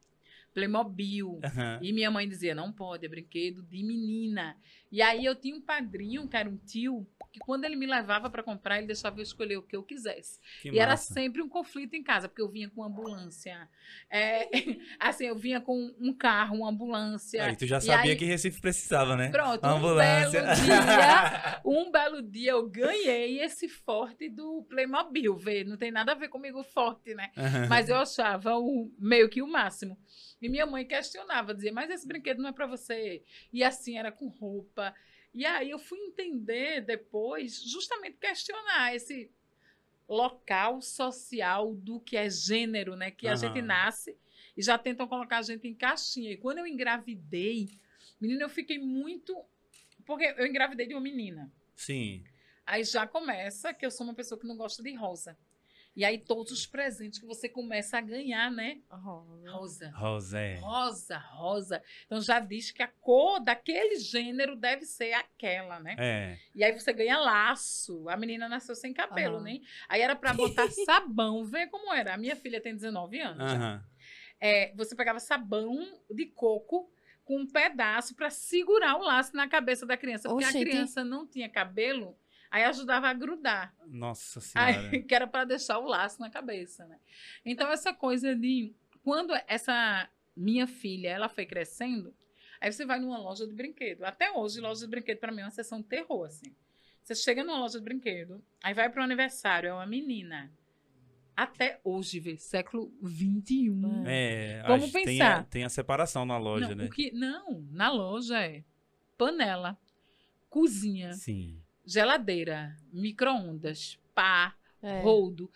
Playmobil. Aham. E minha mãe dizia, não pode, é brinquedo de menina. E aí eu tinha um padrinho, que era um tio, que quando ele me levava para comprar, ele deixava eu escolher o que eu quisesse. Que e era massa. sempre um conflito em casa, porque eu vinha com ambulância. É, assim, eu vinha com um carro, uma ambulância. Aí tu já sabia aí- que Recife precisava, né? Pronto, Ambulância. um belo dia, um belo dia eu ganhei esse forte do Playmobil, vê, não tem nada a ver comigo forte, né? Aham. Mas eu achava o, meio que o máximo. E minha mãe questionava, dizia, mas esse brinquedo não é para você. E assim, era com roupa. E aí eu fui entender depois, justamente questionar esse local social do que é gênero, né? Que a Aham. gente nasce e já tentam colocar a gente em caixinha. E quando eu engravidei, menina, eu fiquei muito. Porque eu engravidei de uma menina. Sim. Aí já começa que eu sou uma pessoa que não gosta de rosa. E aí todos os presentes que você começa a ganhar, né? Rosa. Rosé. Rosa, rosa. Então já diz que a cor daquele gênero deve ser aquela, né? É. E aí você ganha laço. A menina nasceu sem cabelo, Aham. né? Aí era pra botar sabão. Vê como era. A minha filha tem 19 anos. Aham. É, você pegava sabão de coco com um pedaço pra segurar o laço na cabeça da criança. Porque a Oxente. criança não tinha cabelo, aí ajudava a grudar. Nossa senhora. Aí, que era para deixar o laço na cabeça, né? Então, essa coisa de. Quando essa minha filha ela foi crescendo, aí você vai numa loja de brinquedo. Até hoje, loja de brinquedo para mim é uma sessão de terror, assim. Você chega numa loja de brinquedo, aí vai para o aniversário, é uma menina. Até hoje, vê, século XXI. É, Vamos acho que tem pensar. a, tem a separação na loja, não, né? o que, não, na loja é panela, cozinha, Sim. Geladeira, micro-ondas, pá, É, roldo,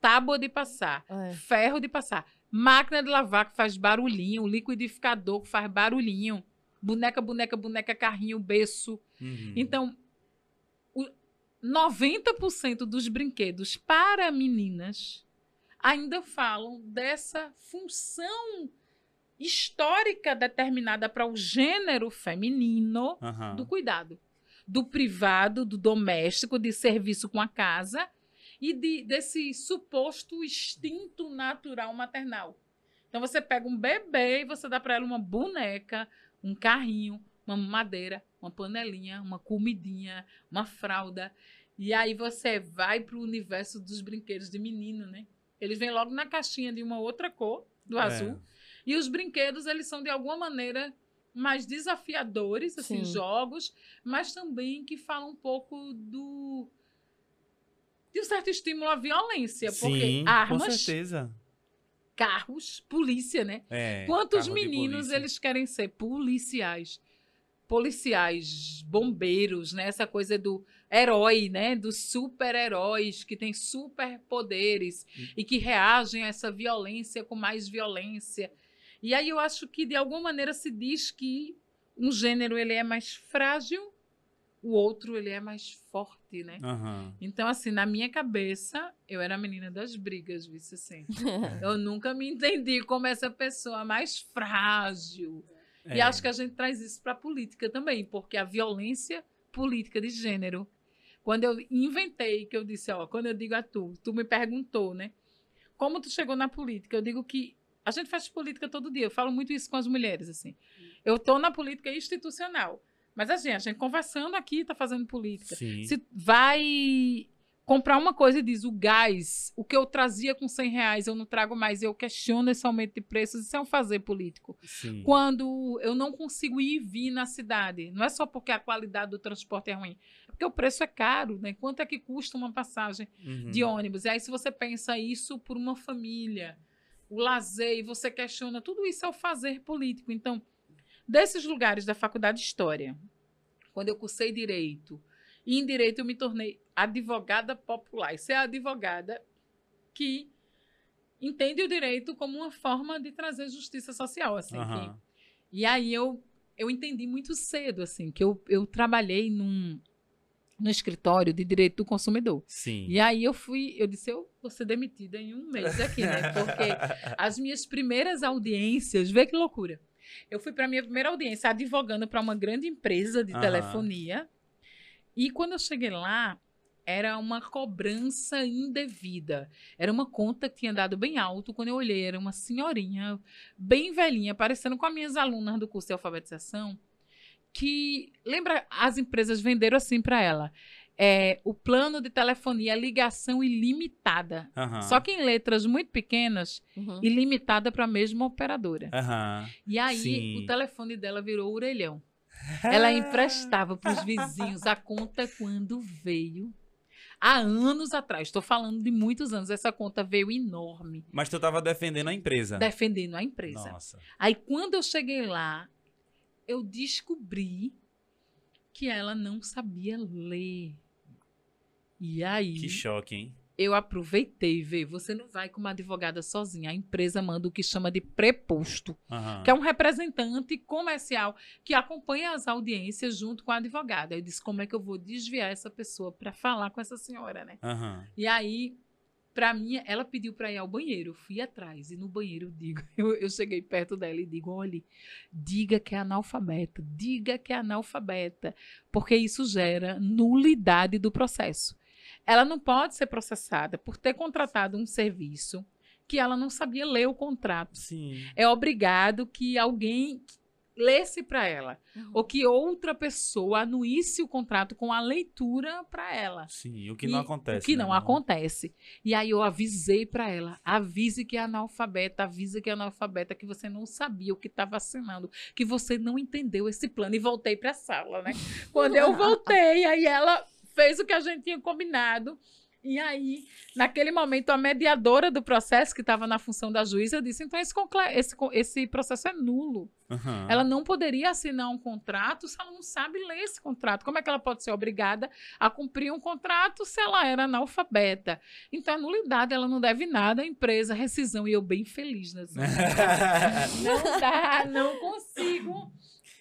tábua de passar, é. ferro de passar, máquina de lavar que faz barulhinho, liquidificador que faz barulhinho, boneca, boneca, boneca, carrinho, berço. Uhum. Então, o 90% dos brinquedos para meninas ainda falam dessa função histórica determinada para o gênero feminino Aham. do cuidado. Do privado, do doméstico, de serviço com a casa e de, desse suposto instinto natural maternal. Então você pega um bebê e você dá para ela uma boneca, um carrinho, uma madeira, uma panelinha, uma comidinha, uma fralda. E aí você vai para o universo dos brinquedos de menino, né? Eles vêm logo na caixinha de uma outra cor, do É. azul. E os brinquedos, eles são de alguma maneira mais desafiadores, assim, Sim. jogos, mas também que falam um pouco do de um certo estímulo à violência, porque Sim, com armas, certeza. carros, polícia, né? É, Quantos meninos polícia. eles querem ser policiais? Policiais, bombeiros, né? Essa coisa do herói, né? Dos super-heróis que têm superpoderes Hum. e que reagem a essa violência com mais violência. E aí eu acho que de alguma maneira se diz que um gênero ele é mais frágil, o outro ele é mais forte, né? Aham. Então, assim, na minha cabeça, eu era a menina das brigas, vice assim. Eu nunca me entendi como essa pessoa mais frágil. E É. acho que a gente traz isso para a política também, porque a violência política de gênero. Quando eu inventei, que eu disse, ó, quando eu digo a tu, tu me perguntou, né? Como tu chegou na política? Eu digo que a gente faz política todo dia. Eu falo muito isso com as mulheres, assim. Eu tô na política institucional. Mas assim, a gente conversando aqui tá fazendo política. Sim. Se vai comprar uma coisa e diz o gás, o que eu trazia com 100 reais, eu não trago mais, eu questiono esse aumento de preços, isso é um fazer político. Sim. Quando eu não consigo ir e vir na cidade, não é só porque a qualidade do transporte é ruim, é porque o preço é caro, né? Quanto é que custa uma passagem Uhum. de ônibus? E aí, se você pensa isso por uma família, o lazer, e você questiona, tudo isso é o fazer político. Então, desses lugares da faculdade de História, quando eu cursei Direito, e em Direito eu me tornei advogada popular. Isso é a advogada que entende o direito como uma forma de trazer justiça social, assim. que- Aham. e aí eu, eu entendi muito cedo, assim, que eu, eu trabalhei num, no escritório de direito do consumidor. Sim. E aí eu fui, eu disse, eu vou ser demitida em um mês aqui, né? Porque as minhas primeiras audiências, vê que loucura. Eu fui para minha primeira audiência advogando para uma grande empresa de Aham. telefonia. E quando eu cheguei lá, era uma cobrança indevida. Era uma conta que tinha dado bem alto. Quando eu olhei, era uma senhorinha, bem velhinha, parecendo com as minhas alunas do curso de alfabetização, que lembra as empresas venderam assim para ela. É, o plano de telefonia ligação ilimitada. Aham. Só que em letras muito pequenas, Uhum. ilimitada para a mesma operadora. Aham. E aí Sim. o telefone dela virou orelhão. Ela emprestava para os vizinhos a conta quando veio. Há anos atrás, estou falando de muitos anos, essa conta veio enorme, Mas tu tava defendendo a empresa. defendendo a empresa. Nossa. Aí quando eu cheguei lá, eu descobri que ela não sabia ler. E aí Que choque, hein? eu aproveitei, vê, você não vai como advogada sozinha, a empresa manda o que chama de preposto. Aham. que é um representante comercial que acompanha as audiências junto com a advogada. Eu disse, como é que eu vou desviar essa pessoa para falar com essa senhora, né? Aham. E aí, para mim, ela pediu para ir ao banheiro. Eu fui atrás e no banheiro eu digo, eu, eu cheguei perto dela e digo, olhe, diga que é analfabeta, diga que é analfabeta, porque isso gera nulidade do processo. Ela não pode ser processada por ter contratado um serviço que ela não sabia ler o contrato Sim. é obrigado que alguém lesse para ela Uhum. ou que outra pessoa anuísse o contrato com a leitura para ela. Sim. O que não E acontece. O que né? não acontece. E aí eu avisei para ela, avise que é analfabeta, avise que é analfabeta, que você não sabia o que estava assinando, que você não entendeu esse plano e voltei para a sala, né? Quando eu voltei, aí ela fez o que a gente tinha combinado. E aí, naquele momento, a mediadora do processo, que estava na função da juíza, disse: então esse, esse, esse processo é nulo. Aham. Ela não poderia assinar um contrato se ela não sabe ler esse contrato. Como é que ela pode ser obrigada a cumprir um contrato se ela era analfabeta? Então, é nulidade, ela não deve nada à empresa, rescisão. E eu bem feliz nessa. não dá, não consigo.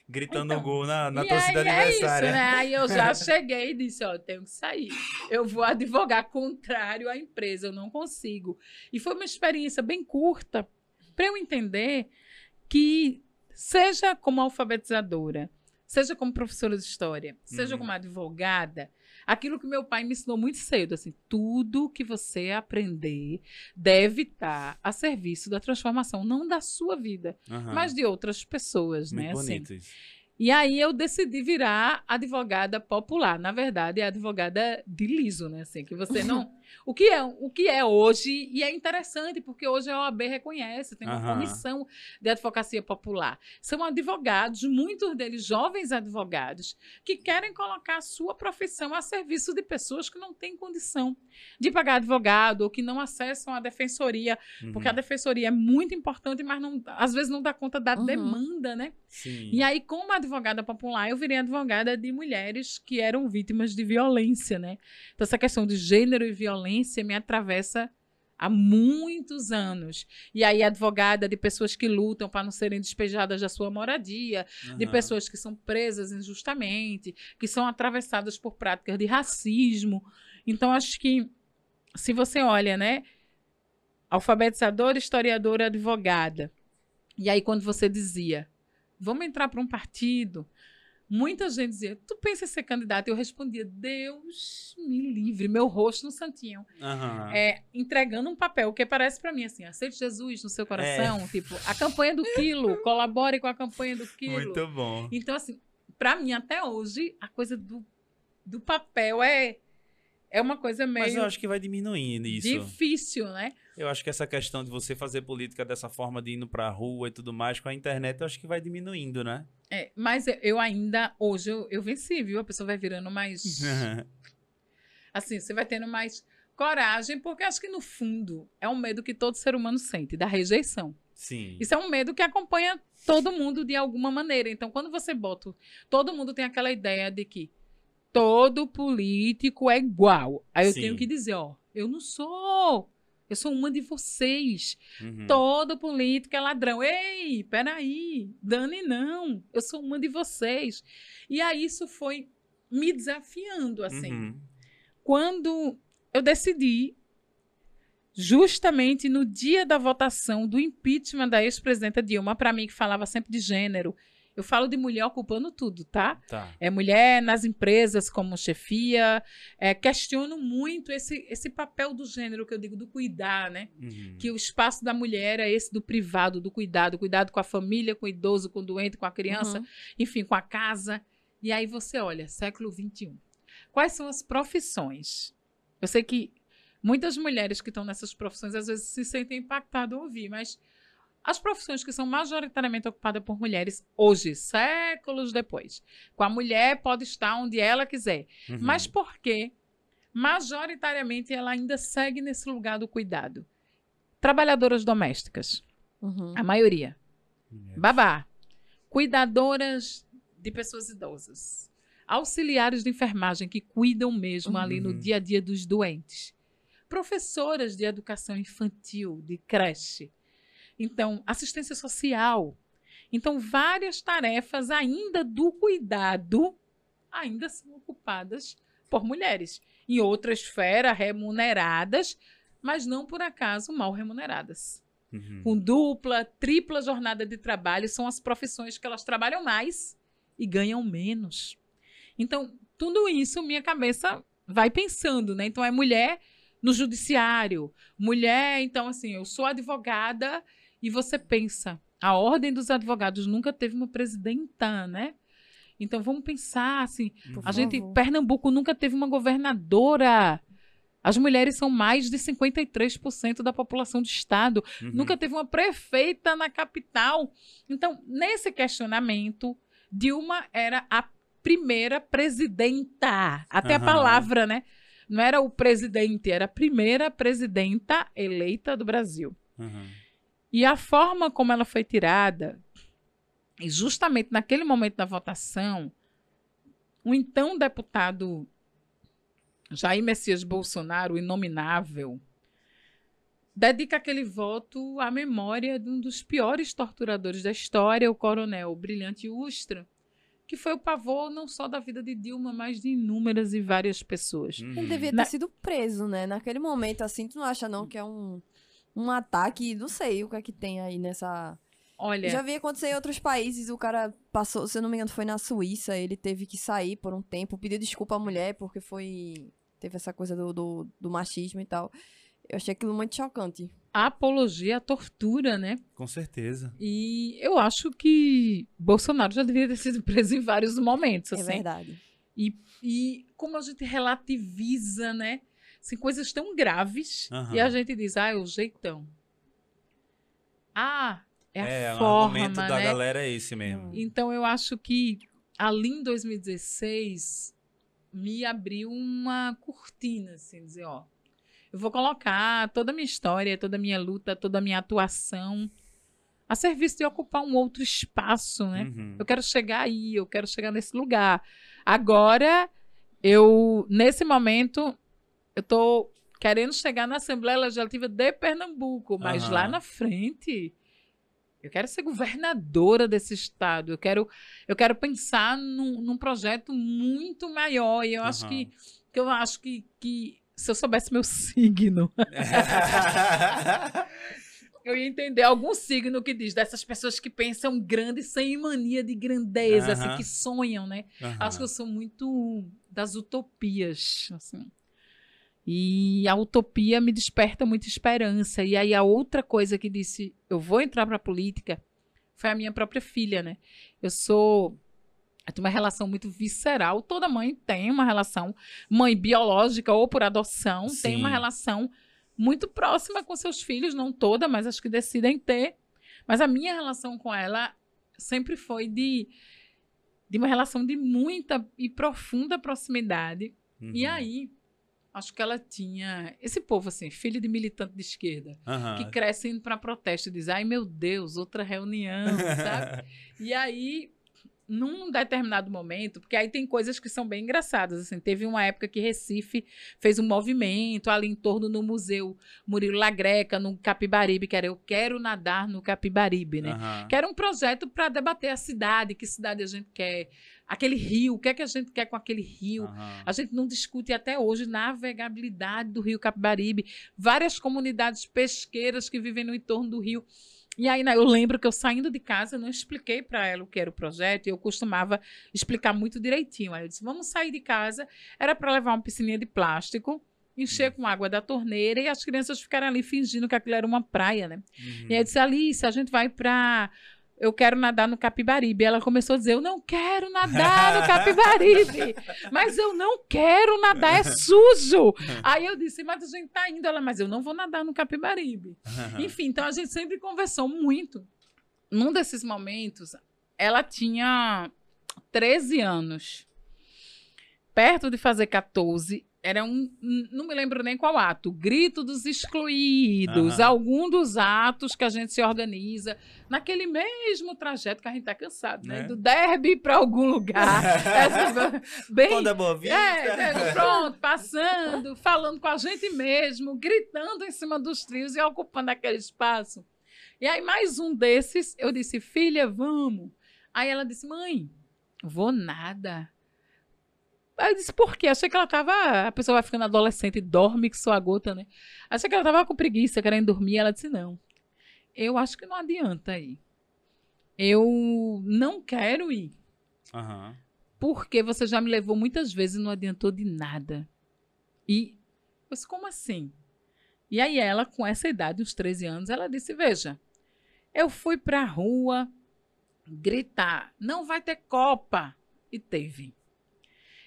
Gritando Então, gol na, na torcida aí é isso, adversária. né? Aí eu já cheguei e disse, ó, eu tenho que sair. Eu vou advogar contrário à empresa, eu não consigo. E foi uma experiência bem curta para eu entender que seja como alfabetizadora, seja como professora de história, seja Uhum. como advogada, aquilo que meu pai me ensinou muito cedo, assim, tudo que você aprender deve estar a serviço da transformação, não da sua vida, Aham. mas de outras pessoas, Muito né? Assim. bonito isso. E aí eu decidi virar advogada popular. Na verdade, é advogada de liso, né? Assim, que você não. O que é, o que é hoje, e é interessante, porque hoje a OAB reconhece, tem uma Aham. comissão de advocacia popular. São advogados, muitos deles jovens advogados, que querem colocar a sua profissão a serviço de pessoas que não têm condição de pagar advogado ou que não acessam a defensoria, porque a Uhum. defensoria é muito importante, mas não, às vezes não dá conta da Uhum. demanda, né? Sim. E aí, como advogada popular, eu virei advogada de mulheres que eram vítimas de violência, né? Então, essa questão de gênero e violência me atravessa há muitos anos. E aí, advogada de pessoas que lutam para não serem despejadas da sua moradia, de Aham. pessoas que são presas injustamente, que são atravessadas por práticas de racismo. Então, acho que se você olha, né? Alfabetizadora, historiadora, advogada. E aí, quando você dizia, vamos entrar para um partido, muita gente dizia, tu pensa em ser candidata? Eu respondia, Deus me livre, meu rosto no santinho. Aham. É, entregando um papel, que parece para mim assim, aceite Jesus no seu coração, tipo, a campanha do quilo, colabore com a campanha do quilo. Muito bom. Então, assim, para mim, até hoje, a coisa do, do papel é, é uma coisa meio Mas eu acho que vai diminuindo isso. difícil, né? Eu acho que essa questão de você fazer política dessa forma de indo pra rua e tudo mais com a internet, eu acho que vai diminuindo, né? É, mas eu- ainda, hoje, eu, eu venci, viu? A pessoa vai virando mais. assim, você vai tendo mais coragem, porque acho que no fundo é um medo que todo ser humano sente, da rejeição. Sim. Isso é um medo que acompanha todo mundo de alguma maneira. Então, quando você bota. Todo mundo tem aquela ideia de que todo político é igual. Aí eu Sim. tenho que dizer, ó, eu não sou. Eu sou uma de vocês. Uhum. Todo político é ladrão. Ei, peraí, Dani, não. Eu sou uma de vocês. E aí isso foi me desafiando, assim. Uhum. Quando eu decidi, justamente no dia da votação do impeachment da ex-presidenta Dilma, para mim que falava sempre de gênero, eu falo de mulher ocupando tudo, tá? Tá. É mulher nas empresas como chefia, é, questiono muito esse, esse papel do gênero que eu digo do cuidar, né? Uhum. que o espaço da mulher é esse do privado, do cuidado, cuidado com a família, com o idoso, com o doente, com a criança, Uhum. enfim, com a casa. E aí você olha, século XXI. Quais são as profissões? Eu sei que muitas mulheres que estão nessas profissões às vezes se sentem impactadas ao ouvir, mas as profissões que são majoritariamente ocupadas por mulheres hoje, séculos depois, com a mulher pode estar onde ela quiser, Uhum. mas por que majoritariamente ela ainda segue nesse lugar do cuidado? Trabalhadoras domésticas, Uhum. a maioria. Mulheres. Babá, cuidadoras de pessoas idosas, auxiliares de enfermagem que cuidam mesmo ali no Uhum. dia a dia dos doentes, professoras de educação infantil, de creche, então assistência social. Então várias tarefas ainda do cuidado ainda são ocupadas por mulheres em outra esfera remuneradas, mas não por acaso mal remuneradas Uhum. com dupla, tripla jornada de trabalho, são as profissões que elas trabalham mais e ganham menos. Então, tudo isso minha cabeça vai pensando, né? Então é mulher no judiciário, mulher, então assim, eu sou advogada e você pensa, a ordem dos advogados nunca teve uma presidenta, né? Então vamos pensar assim, Por a gente, favor. Pernambuco nunca teve uma governadora. As mulheres são mais de 53% da população do estado. Uhum. Nunca teve uma prefeita na capital. Então, nesse questionamento, Dilma era a primeira presidenta. Até Aham. a palavra, né? Não era o presidente, era a primeira presidenta eleita do Brasil. Uhum. E a forma como ela foi tirada, e justamente naquele momento da votação, o então deputado Jair Messias Bolsonaro, o inominável, dedica aquele voto à memória de um dos piores torturadores da história, o coronel Brilhante Ustra, que foi o pavor não só da vida de Dilma, mas de inúmeras e várias pessoas. Uhum. Ele devia ter Na- sido preso, né? Naquele momento, assim, tu não acha não que é um, um ataque? Não sei o que é que tem aí nessa... Olha, Já vi acontecer em outros países, o cara passou, se eu não me engano, foi na Suíça, ele teve que sair por um tempo, pediu desculpa à mulher porque foi... Teve essa coisa do, do, do machismo e tal. Eu achei aquilo muito chocante. apologia à tortura, né? Com certeza. E eu acho que Bolsonaro já deveria ter sido preso em vários momentos, É assim. verdade. E como a gente relativiza, né? Assim, coisas tão graves. Aham. E a gente diz, ah, é o jeitão. Ah, é a É, o forma, argumento da né? galera é esse mesmo. Então eu acho que ali em 2016 me abriu uma cortina, assim, dizer, ó, eu vou colocar toda a minha história, toda a minha luta, toda a minha atuação a serviço de ocupar um outro espaço, né? Uhum. Eu quero chegar aí, eu quero chegar nesse lugar. Agora, eu, nesse momento, eu tô querendo chegar na Assembleia Legislativa de Pernambuco, mas Aham. lá na frente, eu quero ser governadora desse estado. Eu quero, eu quero pensar num, num projeto muito maior. E eu acho Aham. que, que eu acho que, que se eu soubesse meu signo, eu ia entender algum signo que diz dessas pessoas que pensam grande sem mania de grandeza, assim, Aham. que sonham, né? Acho que eu sou muito das utopias, assim. E a utopia me desperta muita esperança. E aí a outra coisa que disse, eu vou entrar para a política, foi a minha própria filha, né? Eu sou Tem uma relação muito visceral. Toda mãe tem uma relação, mãe biológica ou por adoção, tem uma Sim. relação muito próxima com seus filhos, não toda, mas as que decidem ter. Mas a minha relação com ela sempre foi de, de uma relação de muita e profunda proximidade. E Uhum. aí, acho que ela tinha esse povo assim, filho de militante de esquerda, Aham. que cresce indo para protesto e diz: "Ai, meu Deus, outra reunião", sabe? E aí, num determinado momento, porque aí tem coisas que são bem engraçadas, assim, teve uma época que Recife fez um movimento ali em torno do museu Murilo Lagreca, no Capibaribe, que era Eu Quero Nadar no Capibaribe, né? Aham. Que era um projeto para debater a cidade, que cidade a gente quer, aquele rio, o que é que a gente quer com aquele rio. Aham. A gente não discute até hoje navegabilidade do rio Capibaribe, várias comunidades pesqueiras que vivem no entorno do rio. E aí, né, eu lembro que eu saindo de casa, eu não expliquei para ela o que era o projeto, e eu costumava explicar muito direitinho. Aí eu disse: vamos sair de casa. Era para levar uma piscininha de plástico, encher com água da torneira, e as crianças ficaram ali fingindo que aquilo era uma praia, né? Uhum. E aí eu disse, Alice, a gente vai pra. Eu quero nadar no Capibaribe. Ela começou a dizer: Eu não quero nadar no Capibaribe. mas eu não quero nadar, é sujo. Aí eu disse: Mas a gente tá indo. Ela, mas eu não vou nadar no Capibaribe. Enfim, então a gente sempre conversou muito. Num desses momentos, ela tinha 13 anos. Perto de fazer 14, era um. Não me lembro nem qual ato. Grito dos excluídos. Aham. Algum dos atos que a gente se organiza naquele mesmo trajeto que a gente tá cansado, né? Né? Do derby para algum lugar. Bem, Quando é boa vista. é, é, pronto, passando, falando com a gente mesmo, gritando em cima dos trios e ocupando aquele espaço. E aí, mais um desses, eu disse, filha, vamos. Aí ela disse, mãe, vou nada. Aí eu disse, por quê? Achei que ela tava. A pessoa vai ficando adolescente e dorme que só a gota, né? Achei que ela tava com preguiça, querendo dormir. Ela disse, não. Eu acho que não adianta ir. Eu não quero ir Aham. porque você já me levou muitas vezes e não adiantou de nada. E eu disse, como assim? E aí ela, com essa idade, uns 13 anos, ela disse, veja, eu fui pra rua gritar, não vai ter Copa. E teve.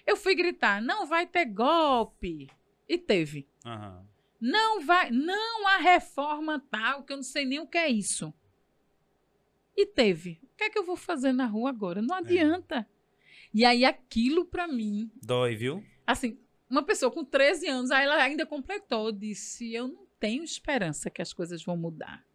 Eu fui gritar, não vai ter golpe. E teve. Aham. Não vai, não há reforma tal, que eu não sei nem o que é isso. E teve. O que é que eu vou fazer na rua agora? Não adianta. E aí aquilo pra mim, Dói, viu? assim, uma pessoa com 13 anos, aí ela ainda completou, disse: "Eu não tenho esperança que as coisas vão mudar".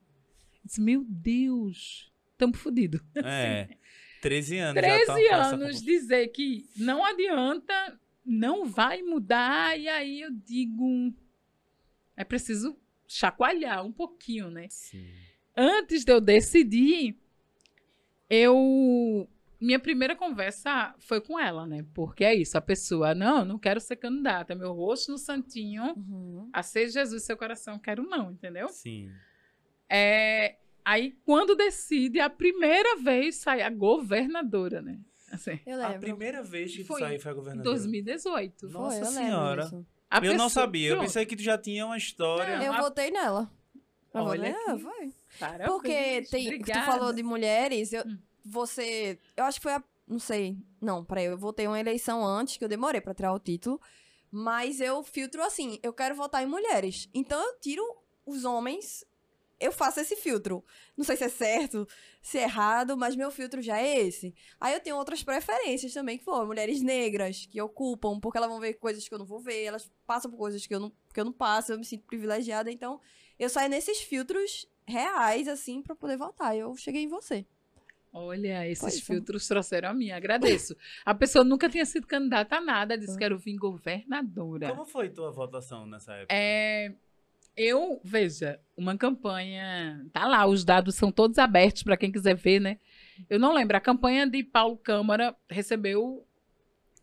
Eu disse: "Meu Deus, estamos fodidos". É. 13 anos. já 13 tá- anos dizer que não adianta, não vai mudar, e aí eu digo, é preciso chacoalhar um pouquinho, né? Sim. Antes de eu decidir, eu minha primeira conversa foi com ela, né? Porque é isso, a pessoa, não, não quero ser candidata, meu rosto no santinho, Uhum. a ser Jesus seu coração, quero não, entendeu? Sim. É, aí quando decide, a primeira vez sai a governadora, né? Assim, Eu A primeira vez que tu Foi saiu foi a em governadora. 2018. Nossa Foi, eu Senhora. eu não pessoa- sabia. Eu pensei que tu já tinha uma história. Não, Eu a- votei nela. Eu Olha votei, que- foi. Parabéns, Porque tem, tu falou de mulheres, eu, Hum. você, eu acho que foi a, não sei, não, peraí, eu votei uma eleição antes, que eu demorei pra tirar o título, mas eu filtro assim, eu quero votar em mulheres, então eu tiro os homens, eu faço esse filtro, não sei se é certo, se é errado, mas meu filtro já é esse. Aí eu tenho outras preferências também, que foram mulheres negras, que ocupam, porque elas vão ver coisas que eu não vou ver, elas passam por coisas que eu não, que eu não passo, eu me sinto privilegiada, então eu saio nesses filtros reais, assim, pra poder votar. Eu cheguei em você. Olha, esses Pois é. filtros trouxeram a mim, agradeço. A pessoa nunca tinha sido candidata a nada, disse que era vir governadora. Como foi tua votação nessa época? É, eu, veja, uma campanha, tá lá, os dados são todos abertos para quem quiser ver, né? Eu não lembro, a campanha de Paulo Câmara recebeu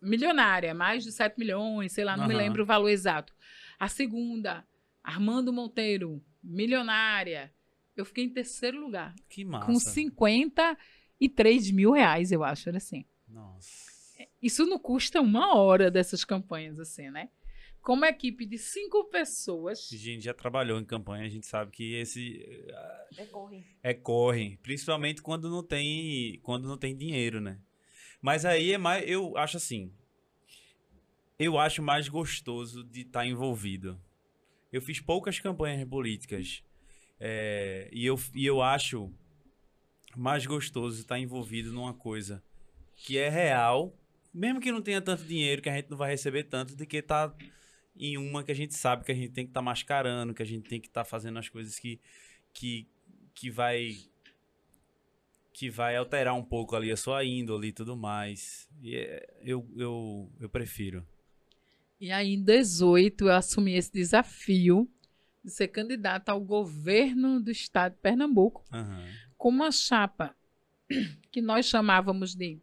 milionária, mais de 7 milhões, sei lá, não me Aham. lembro o valor exato. A segunda, Armando Monteiro, milionária. Eu fiquei em terceiro lugar, Que massa. com 53 mil reais, eu acho, era assim. Nossa. Isso não custa uma hora dessas campanhas, assim, né? Como equipe de cinco pessoas, A gente já trabalhou em campanha, a gente sabe que esse É corre. é corre, principalmente quando não tem, quando não tem dinheiro, né? Mas aí é mais. Eu acho assim. Eu acho mais gostoso de estar envolvido. Eu fiz poucas campanhas políticas. é, e, eu, e eu acho mais gostoso estar envolvido numa coisa que é real, mesmo que não tenha tanto dinheiro, que a gente não vai receber tanto, do que estar em uma que a gente sabe que a gente tem que estar mascarando, que a gente tem que estar fazendo as coisas que, que, que vai que vai alterar um pouco ali a sua índole e tudo mais. E é- eu, eu, eu prefiro. E aí, em 18, eu assumi esse desafio de ser candidata ao governo do estado de Pernambuco Aham. com uma chapa que nós chamávamos de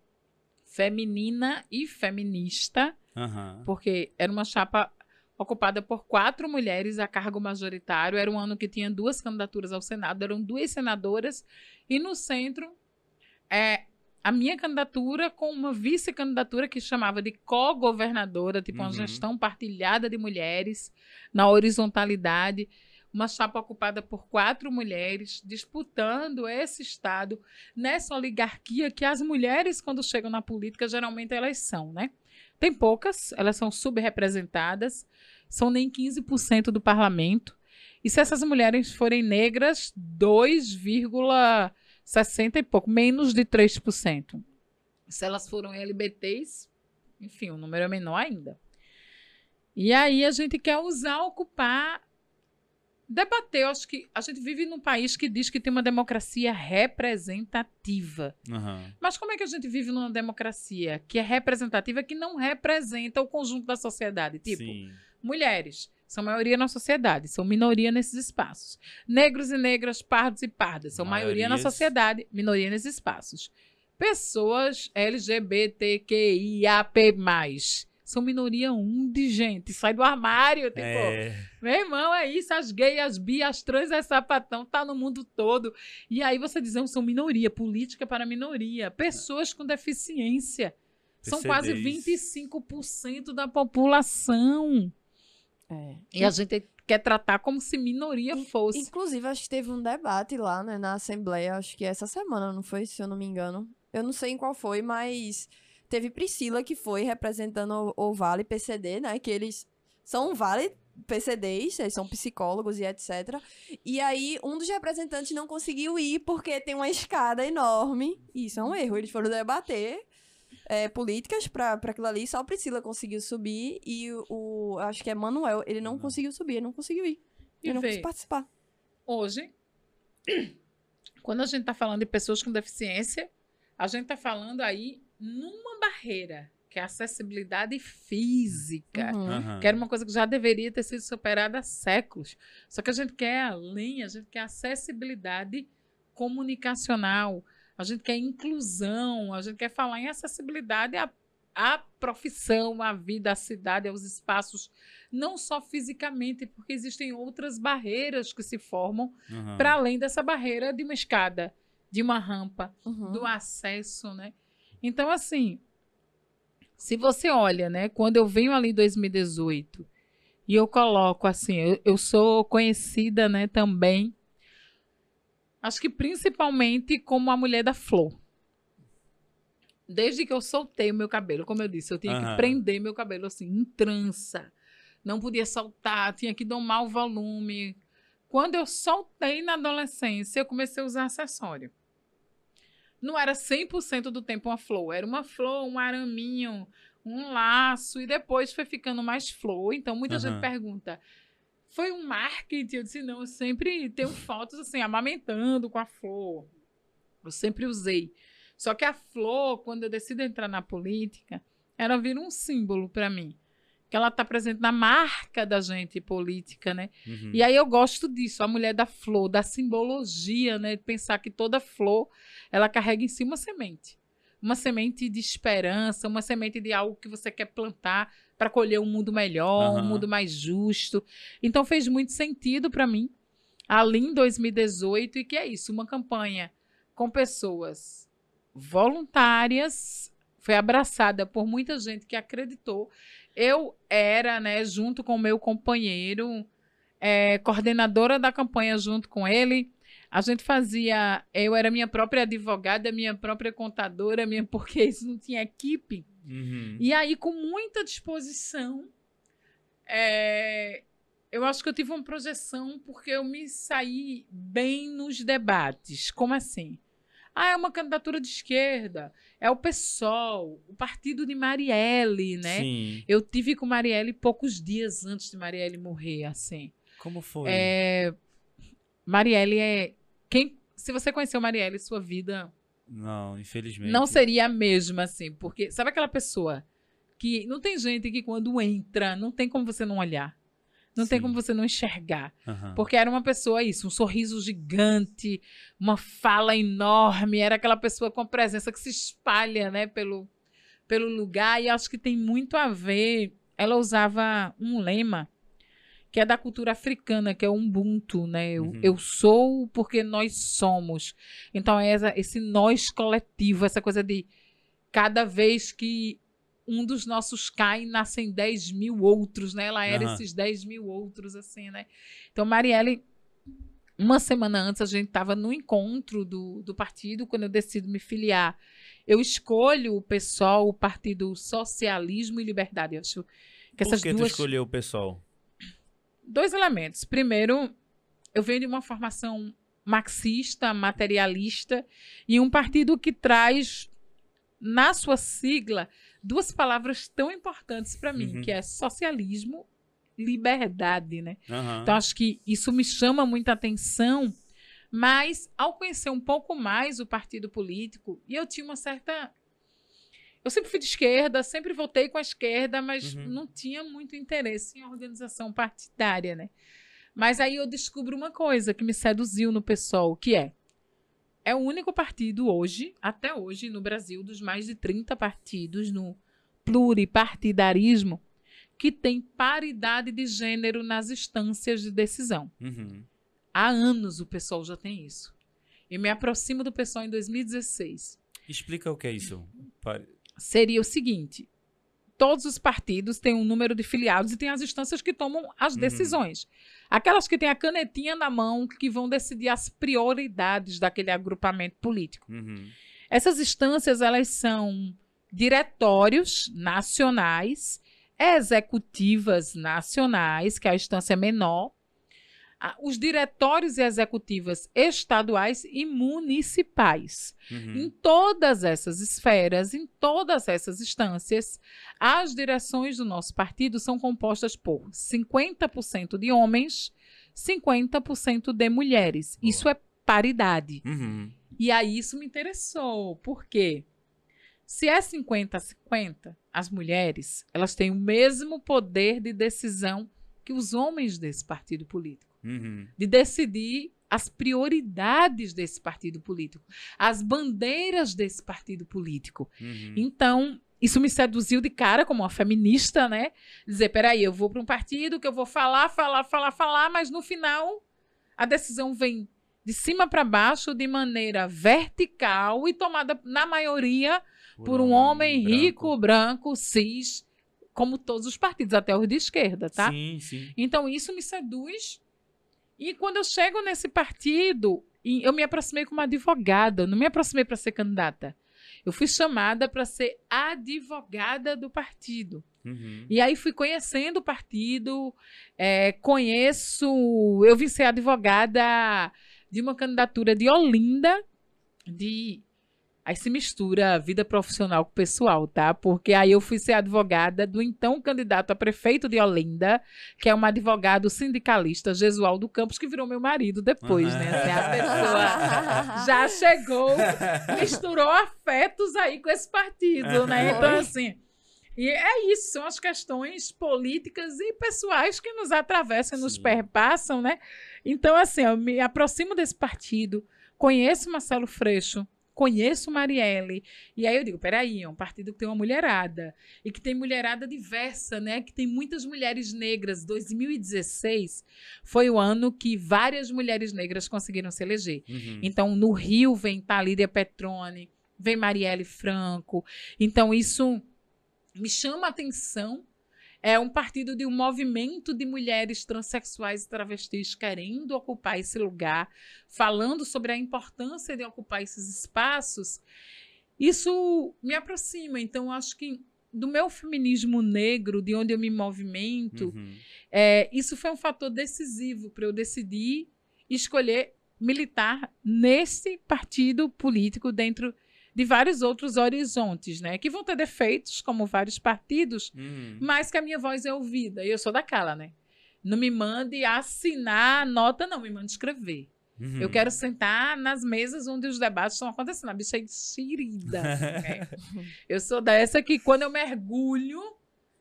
feminina e feminista, Aham. porque era uma chapa ocupada por quatro mulheres a cargo majoritário. Era um ano que tinha duas candidaturas ao Senado, eram duas senadoras, e no centro é a minha candidatura com uma vice-candidatura que chamava de co-governadora, tipo uma Uhum. gestão partilhada de mulheres, na horizontalidade. Uma chapa ocupada por quatro mulheres, disputando esse Estado nessa oligarquia que as mulheres, quando chegam na política, geralmente elas são, né? Tem poucas, elas são subrepresentadas, são nem 15% do parlamento. E se essas mulheres forem negras, 2,60 e pouco, menos de 3%. Se elas foram LBTs, enfim, o número é menor ainda. E aí a gente quer usar, ocupar, debater. Eu acho que a gente vive num país que diz que tem uma democracia representativa. Aham. Mas como é que a gente vive numa democracia que é representativa, que não representa o conjunto da sociedade? Tipo, Sim. mulheres são maioria na sociedade, são minoria nesses espaços. Negros e negras, pardos e pardas, são maioria na Maiorias. sociedade, minoria nesses espaços. Pessoas LGBTQIAP+, são minoria um de gente, sai do armário, tipo, É. meu irmão, é isso, as gays, as bi, as trans, é sapatão, tá no mundo todo. E aí você diz, não, são minoria, política para minoria, pessoas com deficiência. São quase PCDs. 25% da população. É. E a gente quer tratar como se minoria In- fosse. Inclusive, acho que teve um debate lá, né, na Assembleia, acho que essa semana, não foi? Se eu não me engano. Eu não sei em qual foi, mas teve Priscila que foi representando o, o Vale PCD, né? Que eles são um Vale PCDs, eles são psicólogos e etc. E aí, um dos representantes não conseguiu ir porque tem uma escada enorme. E isso é um erro. Eles foram debater é, políticas pra, pra aquilo ali. Só a Priscila conseguiu subir e o, o- acho que é Manuel, ele não Uhum. conseguiu subir, ele não conseguiu ir. E Ele não quis participar. hoje, quando a gente está falando de pessoas com deficiência, a gente está falando aí numa barreira, que é a acessibilidade física. Uhum. Aham. Que era uma coisa que já deveria ter sido superada há séculos. Só que a gente quer além, a gente quer acessibilidade comunicacional, a gente quer inclusão, a gente quer falar em acessibilidade à, à profissão, à vida, à cidade, aos espaços, não só fisicamente, porque existem outras barreiras que se formam Aham. para além dessa barreira de uma escada, de uma rampa, Uhum. do acesso, né? Então, assim, se você olha, né, quando eu venho ali em 2018 e eu coloco assim, eu, eu sou conhecida, né, também, acho que principalmente como a mulher da flor. Desde que eu soltei o meu cabelo, como eu disse, eu tinha Aham. que prender meu cabelo assim, em trança. Não podia soltar, tinha que domar o volume. Quando eu soltei na adolescência, eu comecei a usar acessório. Não era 100% do tempo uma flor, era uma flor, um araminho, um laço, e depois foi ficando mais flor. Então, muita gente Aham. pergunta, foi um marketing? Eu disse, não, eu sempre tenho fotos assim, amamentando com a flor. Eu sempre usei. Só que a flor, quando eu decido entrar na política, ela vira um símbolo para mim. Que ela está presente na marca da gente política, né? Uhum. E aí eu gosto disso, a mulher da flor, da simbologia, né? Pensar que toda flor, ela carrega em si uma semente. Uma semente de esperança, uma semente de algo que você quer plantar para colher um mundo melhor, um Aham. mundo mais justo. Então fez muito sentido para mim, ali em 2018, e que é isso, uma campanha com pessoas voluntárias, foi abraçada por muita gente que acreditou. Eu era, né, junto com o meu companheiro, é, coordenadora da campanha junto com ele. A gente fazia. Eu era minha própria advogada, minha própria contadora, minha, porque isso não tinha equipe. Uhum. E aí, com muita disposição, é, eu acho que eu tive uma projeção porque eu me saí bem nos debates. Como assim? Ah, é uma candidatura de esquerda, é o PSOL, o partido de Marielle, né? Sim. Eu tive com Marielle poucos dias antes de Marielle morrer, assim. Como foi? É, Marielle é quem se você conheceu Marielle, sua vida Não, infelizmente. não seria a mesma, assim, porque sabe aquela pessoa que não tem gente que quando entra, não tem como você não olhar. Não tem Sim. como você não enxergar. Aham. Porque era uma pessoa, isso, um sorriso gigante, uma fala enorme, era aquela pessoa com a presença que se espalha, né, pelo, pelo lugar, e acho que tem muito a ver. Ela usava um lema que é da cultura africana, que é o Ubuntu, né? Eu, Uhum. eu sou porque nós somos. Então, é essa- esse nós coletivo, essa coisa de cada vez que um dos nossos cai, nascem 10 mil outros, né? Ela era Aham. esses 10 mil outros, assim, né? Então, Marielle, uma semana antes, a gente estava no encontro do, do partido, quando eu decido me filiar. Eu escolho o PSOL, o Partido Socialismo e Liberdade. Eu acho que essas Por que tu duas escolheu o pessoal? dois elementos. Primeiro, eu venho de uma formação marxista, materialista, e um partido que traz na sua sigla duas palavras tão importantes para mim, Uhum. que é socialismo, liberdade, né? Aham. Então acho que isso me chama muita atenção, mas ao conhecer um pouco mais o partido político, e eu tinha uma certa eu sempre fui de esquerda, sempre votei com a esquerda, mas Uhum. não tinha muito interesse em organização partidária, né? Mas aí eu descubro uma coisa que me seduziu no PSOL, que é é o único partido hoje, até hoje no Brasil, dos mais de 30 partidos no pluripartidarismo, que tem paridade de gênero nas instâncias de decisão. Uhum. Há anos o pessoal já tem isso. Eu me aproximo do pessoal em 2016. Explica o que é isso. Seria o seguinte: todos os partidos têm um número de filiados e tem as instâncias que tomam as Uhum. decisões. Aquelas que têm a canetinha na mão, que vão decidir as prioridades daquele agrupamento político. Uhum. Essas instâncias, elas são diretórios nacionais, executivas nacionais, que é a instância menor, os diretórios e executivas estaduais e municipais. Em Uhum. todas essas esferas, em todas essas instâncias, as direções do nosso partido são compostas por 50% de homens, 50% de mulheres. Boa. Isso é paridade. Uhum. E aí isso me interessou. Por quê? Se é 50 a 50, as mulheres, elas têm o mesmo poder de decisão que os homens desse partido político Uhum. de decidir as prioridades desse partido político, as bandeiras desse partido político. Uhum. Então, isso me seduziu de cara como uma feminista, né? Dizer, peraí, eu vou para um partido que eu vou falar, falar, falar, falar, mas no final a decisão vem de cima para baixo de maneira vertical e tomada na maioria por um homem rico, branco, cis, como todos os partidos, até os de esquerda, tá? Sim, sim. Então isso me seduz. E quando eu chego nesse partido, eu me aproximei como advogada, eu não me aproximei para ser candidata. Eu fui chamada para ser advogada do partido. Uhum. E aí fui conhecendo o partido, é, conheço. Eu vim ser advogada de uma candidatura de Olinda, de. Aí se mistura vida profissional com pessoal, tá? Porque aí eu fui ser advogada do então candidato a prefeito de Olinda, que é um advogado sindicalista, Gesualdo Campos, que virou meu marido depois, né? Assim, a pessoa já chegou, misturou afetos aí com esse partido, né? Então, assim. E é isso, são as questões políticas e pessoais que nos atravessam, nos Sim. perpassam, né? Então, assim, eu me aproximo desse partido, conheço Marcelo Freixo, conheço Marielle, e aí eu digo, peraí, é um partido que tem uma mulherada, e que tem mulherada diversa, né? Que tem muitas mulheres negras. 2016 foi o ano que várias mulheres negras conseguiram se eleger. Uhum. Então, no Rio vem Talíria Petrone, vem Marielle Franco. Então, isso me chama a atenção. É um partido de um movimento de mulheres transexuais e travestis querendo ocupar esse lugar, falando sobre a importância de ocupar esses espaços, isso me aproxima. Então, acho que do meu feminismo negro, de onde eu me movimento, Uhum. é, isso foi um fator decisivo para eu decidir escolher militar nesse partido político dentro de vários outros horizontes, né? Que vão ter defeitos, como vários partidos, Uhum. mas que a minha voz é ouvida. E eu sou daquela, né? Não me mande assinar nota, não, me mande escrever. Uhum. Eu quero sentar nas mesas onde os debates estão acontecendo. A bicha é enxerida. né? Eu sou dessa que quando eu mergulho,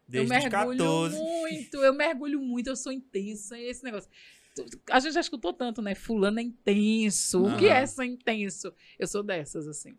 Desde eu mergulho 14. muito, eu mergulho muito, eu sou intensa, e esse negócio. A gente já escutou tanto, né? Fulano é intenso. O que é ser intenso? Eu sou dessas, assim.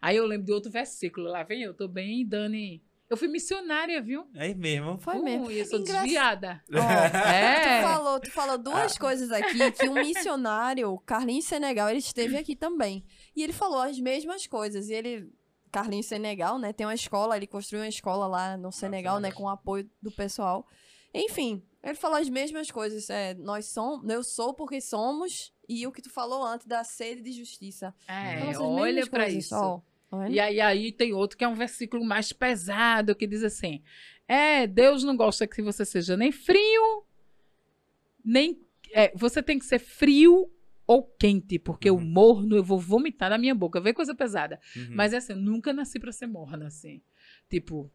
Aí eu lembro de outro versículo. Lá vem eu, tô bem, Dani. Eu fui missionária, viu? É mesmo. Foi mesmo. Ui, eu sou Engraçado. desviada. Ó, É. Tu falou, tu falou duas coisas aqui, que um missionário, Carlinhos Senegal, ele esteve aqui também. E ele falou as mesmas coisas. E ele, Carlinhos Senegal, né, tem uma escola, ele construiu uma escola lá no Senegal, né, com o apoio do pessoal. Enfim, ele falou as mesmas coisas. É, nós somos, eu sou porque somos, e o que tu falou antes da sede de justiça. É, essas olha coisas, isso. ó. Tá? E aí, aí tem outro que é um versículo mais pesado, que diz assim: É, Deus não gosta que você seja nem frio, nem. é, você tem que ser frio ou quente, porque o Uhum. morno eu vou vomitar na minha boca. Vê coisa pesada. Uhum. Mas é assim, eu nunca nasci pra ser morna, assim. Tipo.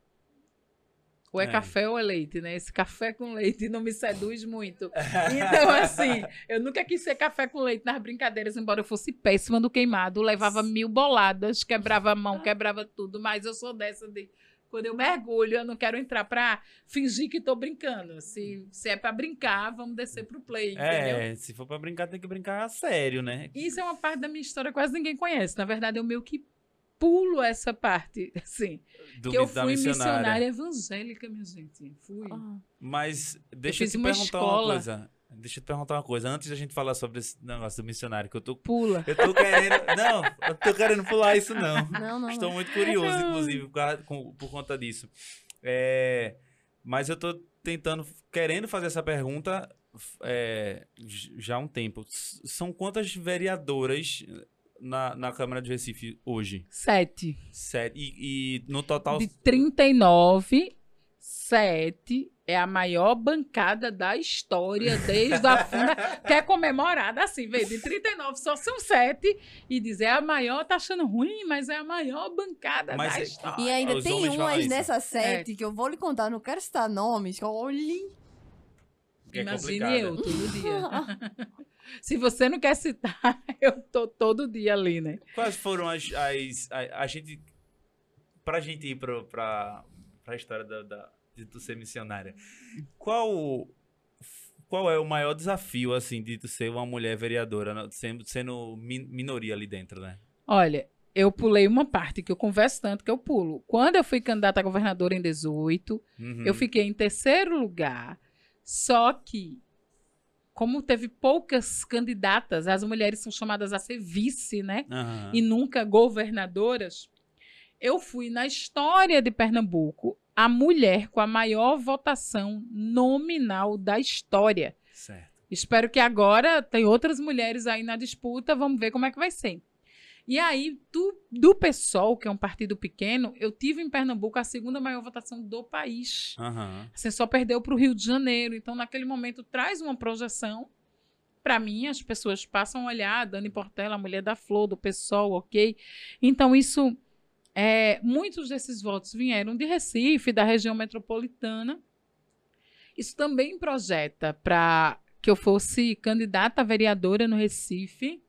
Ou é, É. café ou é leite, né? Esse café com leite não me seduz muito. Então, assim, eu nunca quis ser café com leite nas brincadeiras, embora eu fosse péssima no queimado, levava mil boladas, quebrava a mão, quebrava tudo, mas eu sou dessa de. Quando eu mergulho, eu não quero entrar pra fingir que tô brincando. Se, se é pra brincar, vamos descer pro play, entendeu? É, se for pra brincar, tem que brincar a sério, né? Isso é uma parte da minha história que quase ninguém conhece. Na verdade, eu meio que pulo essa parte, assim. Do que eu fui missionária evangélica, minha gente. Fui. Ah, Mas deixa eu, fiz te uma perguntar uma escola. coisa. Deixa eu te perguntar uma coisa. Antes da gente falar sobre esse negócio do missionário, que eu tô. Pula. Eu tô querendo. não, eu tô querendo pular isso, não. não, não, Estou não. muito curioso, inclusive, por, causa- com- por conta disso. É, mas eu tô tentando, querendo fazer essa pergunta é, já há um tempo. S- São quantas vereadoras na, na Câmara de Recife hoje? Sete. Sete. E, e no total. De 39, sete é a maior bancada da história desde a funda, que é comemorada assim, vê, de 39 só são sete, e dizer é a maior, tá achando ruim, mas é a maior bancada Mas da é- história. E ainda Os tem umas isso. nessa sete que eu vou lhe contar, não quero citar nomes, que olhem. É Imagine eu, todo dia. Se você não quer citar, eu tô todo dia ali, né? Quais foram as. as a, a gente. Pra gente ir pro, pra, pra história da, da, de tu ser missionária, qual. Qual é o maior desafio, assim, de tu ser uma mulher vereadora, né? sendo, sendo min- minoria ali dentro, né? Olha, eu pulei uma parte que eu converso tanto que eu pulo. Quando eu fui candidata a governadora em 18, Uhum. eu fiquei em terceiro lugar. Só que, como teve poucas candidatas, as mulheres são chamadas a ser vice, né? Aham. E nunca governadoras. Eu fui na história de Pernambuco a mulher com a maior votação nominal da história. Certo. Espero que agora tem outras mulheres aí na disputa, vamos ver como é que vai ser. E aí, do, do PSOL, que é um partido pequeno, eu tive em Pernambuco a segunda maior votação do país. Aham. Você só perdeu para o Rio de Janeiro. Então, naquele momento, traz uma projeção. Para mim, as pessoas passam a olhar, Dani Portela, a mulher da Flor, do PSOL, ok? Então, isso. É, muitos desses votos vieram de Recife, da região metropolitana. Isso também projeta para que eu fosse candidata a vereadora no Recife.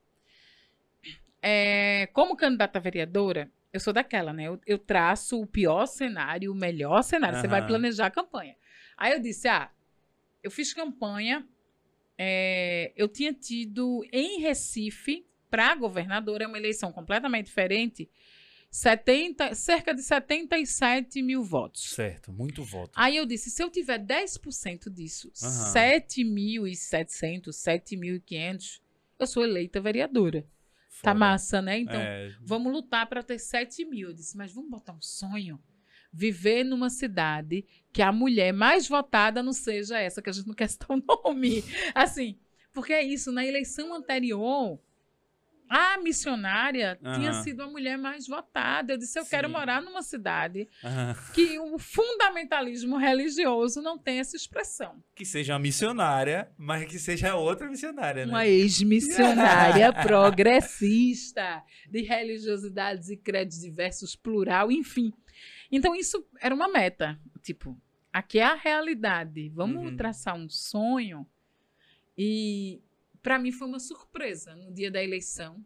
É, como candidata vereadora, eu sou daquela, né? Eu, eu traço o pior cenário, o melhor cenário. Você vai planejar a campanha. Aí eu disse: ah, eu fiz campanha. é, eu tinha tido em Recife, para governadora, é uma eleição completamente diferente, 70, cerca de 77 mil votos. Certo, muito voto. Aí eu disse, se eu tiver 10% disso, Aham. 7.700, 7.500, eu sou eleita vereadora. Tá massa, né? Então, É, vamos lutar para ter 7 mil. Eu disse, mas vamos botar um sonho? viver numa cidade que a mulher mais votada não seja essa, que a gente não quer citar o nome. Assim, porque é isso, na eleição anterior, a missionária tinha sido a mulher mais votada. Eu disse: eu quero Sim. morar numa cidade que o fundamentalismo religioso não tem essa expressão. Que seja uma missionária, mas que seja outra missionária, né? Uma ex-missionária progressista, de religiosidades e credos diversos, plural, enfim. Então, isso era uma meta. Tipo, aqui é a realidade. Vamos Uhum. traçar um sonho. E para mim foi uma surpresa no dia da eleição.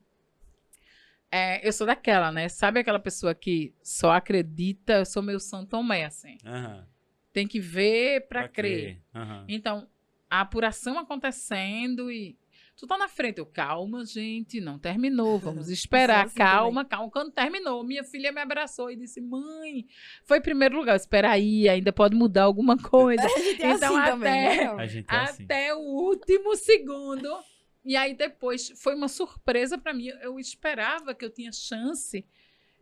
É, eu sou daquela, né? Sabe aquela pessoa que só acredita? Eu sou meu São Tomé, assim. Aham. Tem que ver para Pra crer. Aham. Então, a apuração acontecendo e. Tu tá na frente. Eu, calma, gente, não terminou. Vamos esperar. assim calma, calma. Quando terminou, minha filha me abraçou e disse: Mãe, foi primeiro lugar. Espera aí, ainda pode mudar alguma coisa. A gente é Então, assim também, até- né? A gente é assim. Até o último segundo. E aí depois foi uma surpresa para mim. Eu esperava que eu tinha chance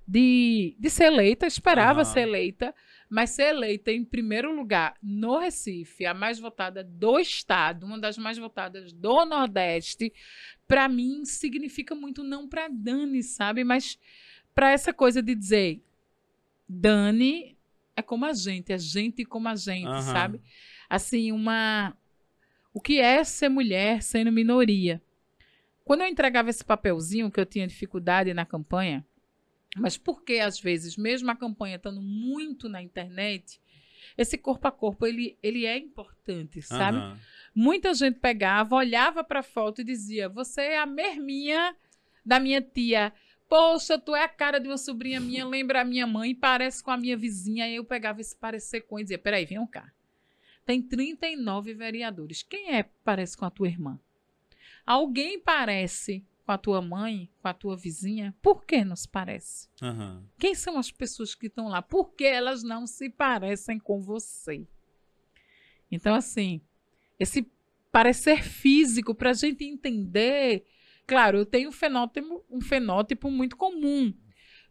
de, de ser eleita, esperava ser eleita, mas ser eleita em primeiro lugar no Recife, a mais votada do estado, uma das mais votadas do Nordeste, para mim significa muito não para Dani, sabe? Mas para essa coisa de dizer Dani é como a gente, é gente como a gente, Aham. sabe? Assim, uma o que é ser mulher sendo minoria. Quando eu entregava esse papelzinho que eu tinha dificuldade na campanha, mas porque às vezes, mesmo a campanha estando muito na internet, esse corpo a corpo ele, ele é importante, sabe? Aham. Muita gente pegava, olhava para a foto e dizia: Você é a merminha da minha tia. Poxa, tu é a cara de uma sobrinha minha, lembra a minha mãe, parece com a minha vizinha. Aí eu pegava esse parecer com e dizia: Peraí, vem cá. Tem 39 vereadores. Quem é parece com a tua irmã? Alguém parece com a tua mãe, com a tua vizinha? Por que não se parece? Aham. Quem são as pessoas que estão lá? Por que elas não se parecem com você? Então, assim, esse parecer físico para a gente entender. Claro, eu tenho um fenótipo, um fenótipo muito comum,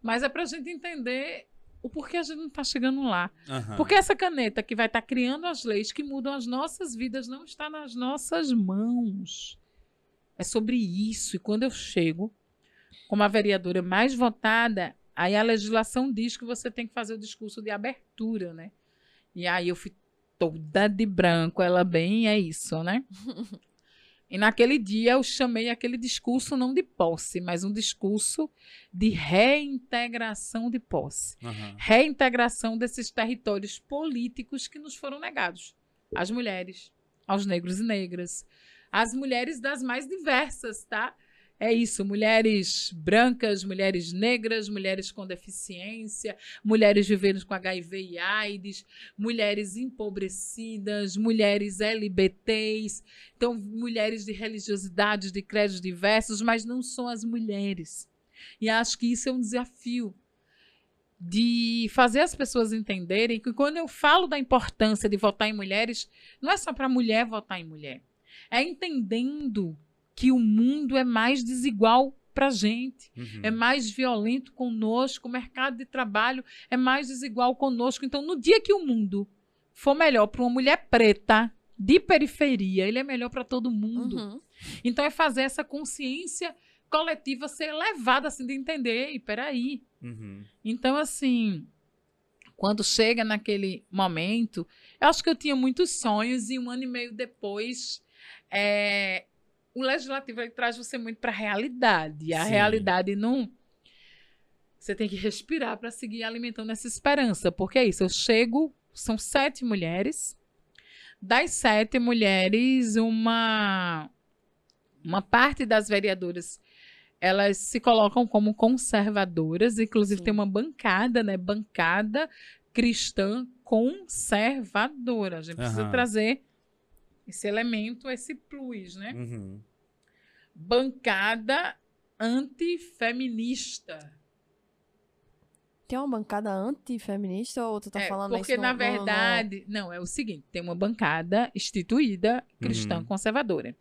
mas é para a gente entender o porquê a gente não está chegando lá. Aham. Porque essa caneta que vai estar criando as leis que mudam as nossas vidas não está nas nossas mãos. É sobre isso. E quando eu chego como a vereadora mais votada, aí a legislação diz que você tem que fazer o discurso de abertura, né? E aí eu fui toda de branco, ela bem é isso, né? E naquele dia eu chamei aquele discurso não de posse, mas um discurso de reintegração de posse Aham. reintegração desses territórios políticos que nos foram negados às mulheres, aos negros e negras, às mulheres das mais diversas, tá? É isso, mulheres brancas, mulheres negras, mulheres com deficiência, mulheres vivendo com HIV e AIDS, mulheres empobrecidas, mulheres LBTs, então mulheres de religiosidades, de credos diversos, mas não são as mulheres. E acho que isso é um desafio de fazer as pessoas entenderem que quando eu falo da importância de votar em mulheres, não é só para mulher votar em mulher. É entendendo que o mundo é mais desigual para gente, Uhum. é mais violento conosco, o mercado de trabalho é mais desigual conosco. Então, no dia que o mundo for melhor para uma mulher preta de periferia, ele é melhor para todo mundo. Uhum. Então, é fazer essa consciência coletiva ser elevada, assim, de entender, e peraí, Uhum. então, assim, quando chega naquele momento, eu acho que eu tinha muitos sonhos e um ano e meio depois, é, o legislativo ele traz você muito para a realidade. E a Sim. realidade não. Você tem que respirar para seguir alimentando essa esperança, porque é isso. Eu chego, são sete mulheres. Das sete mulheres, uma uma parte das vereadoras elas se colocam como conservadoras, inclusive Sim. tem uma bancada, né? Bancada cristã conservadora. A gente precisa Aham. trazer esse elemento, esse plus, né? Uhum. Bancada antifeminista. Tem uma bancada antifeminista ou tu tá É, falando porque, isso no- na no- no- verdade, não, é o seguinte: tem uma bancada instituída cristã Uhum. conservadora.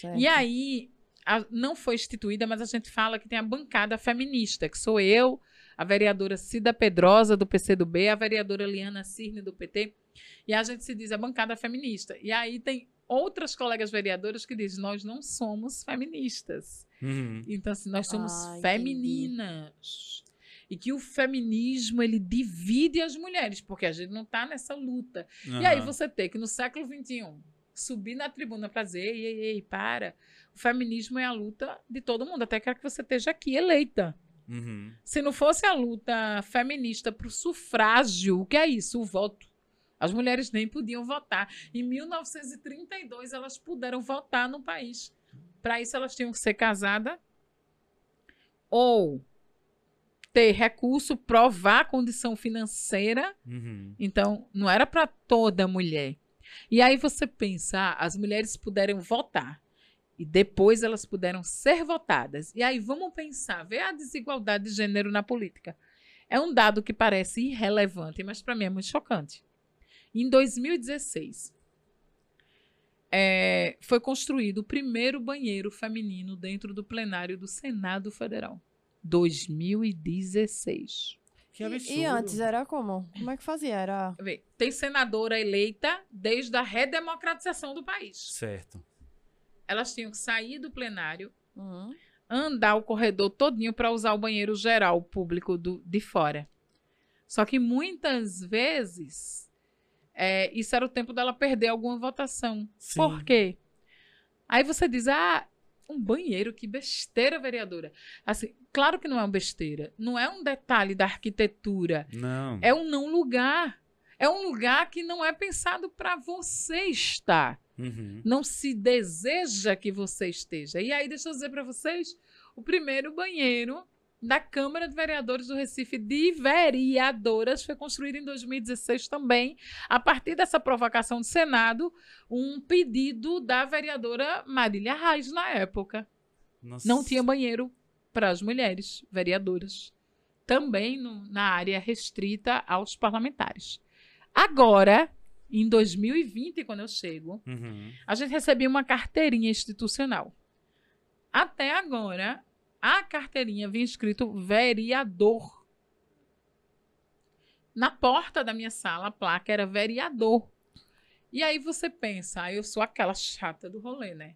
Certo. E aí, a- não foi instituída, mas a gente fala que tem a bancada feminista, que sou eu, a vereadora Cida Pedrosa, do PCdoB, a vereadora Liana Cirne, do PT, e a gente se diz a bancada feminista. E aí tem outras colegas vereadoras que dizem, nós não somos feministas. Uhum. Então, assim, nós somos Ah, entendi. femininas. E que o feminismo, ele divide as mulheres, porque a gente não está nessa luta. E aí você tem que, no século XXI, subir na tribuna para dizer, ei, ei, ei, para. O feminismo é a luta de todo mundo, até quero que você esteja aqui eleita. Uhum. Se não fosse a luta feminista para o sufrágio, o que é isso? O voto. As mulheres nem podiam votar. Em 1932, elas puderam votar no país. Para isso, elas tinham que ser casadas ou ter recurso, provar a condição financeira. Uhum. Então, não era para toda mulher. E aí você pensa, ah, as mulheres puderam votar. E depois elas puderam ser votadas. E aí vamos pensar, ver a desigualdade de gênero na política. É um dado que parece irrelevante, mas para mim é muito chocante. Em 2016, é, foi construído o primeiro banheiro feminino dentro do plenário do Senado Federal. 2016. Que E- absurdo. E, antes era como? Como é que fazia? Era. Tem senadora eleita desde a redemocratização do país. Certo. Elas tinham que sair do plenário, Uhum. andar o corredor todinho para usar o banheiro geral público do, de fora. Só que muitas vezes é, isso era o tempo dela perder alguma votação. Sim. Por quê? Aí você diz, ah, um banheiro, que besteira, vereadora. Assim, claro que não é uma besteira. Não é um detalhe da arquitetura. Não. É um não lugar. É um lugar que não é pensado para você estar. Uhum. Não se deseja que você esteja. E aí, deixa eu dizer para vocês: o primeiro banheiro da Câmara de Vereadores do Recife de vereadoras foi construído em 2016 também, a partir dessa provocação do Senado, um pedido da vereadora Marília Reis na época. Nossa. Não tinha banheiro para as mulheres vereadoras. Também no- na área restrita aos parlamentares. Agora, em 2020, quando eu chego, Uhum. a gente recebia uma carteirinha institucional. Até agora, a carteirinha vinha escrito vereador. Na porta da minha sala, a placa era vereador. E aí você pensa, ah, eu sou aquela chata do rolê, né?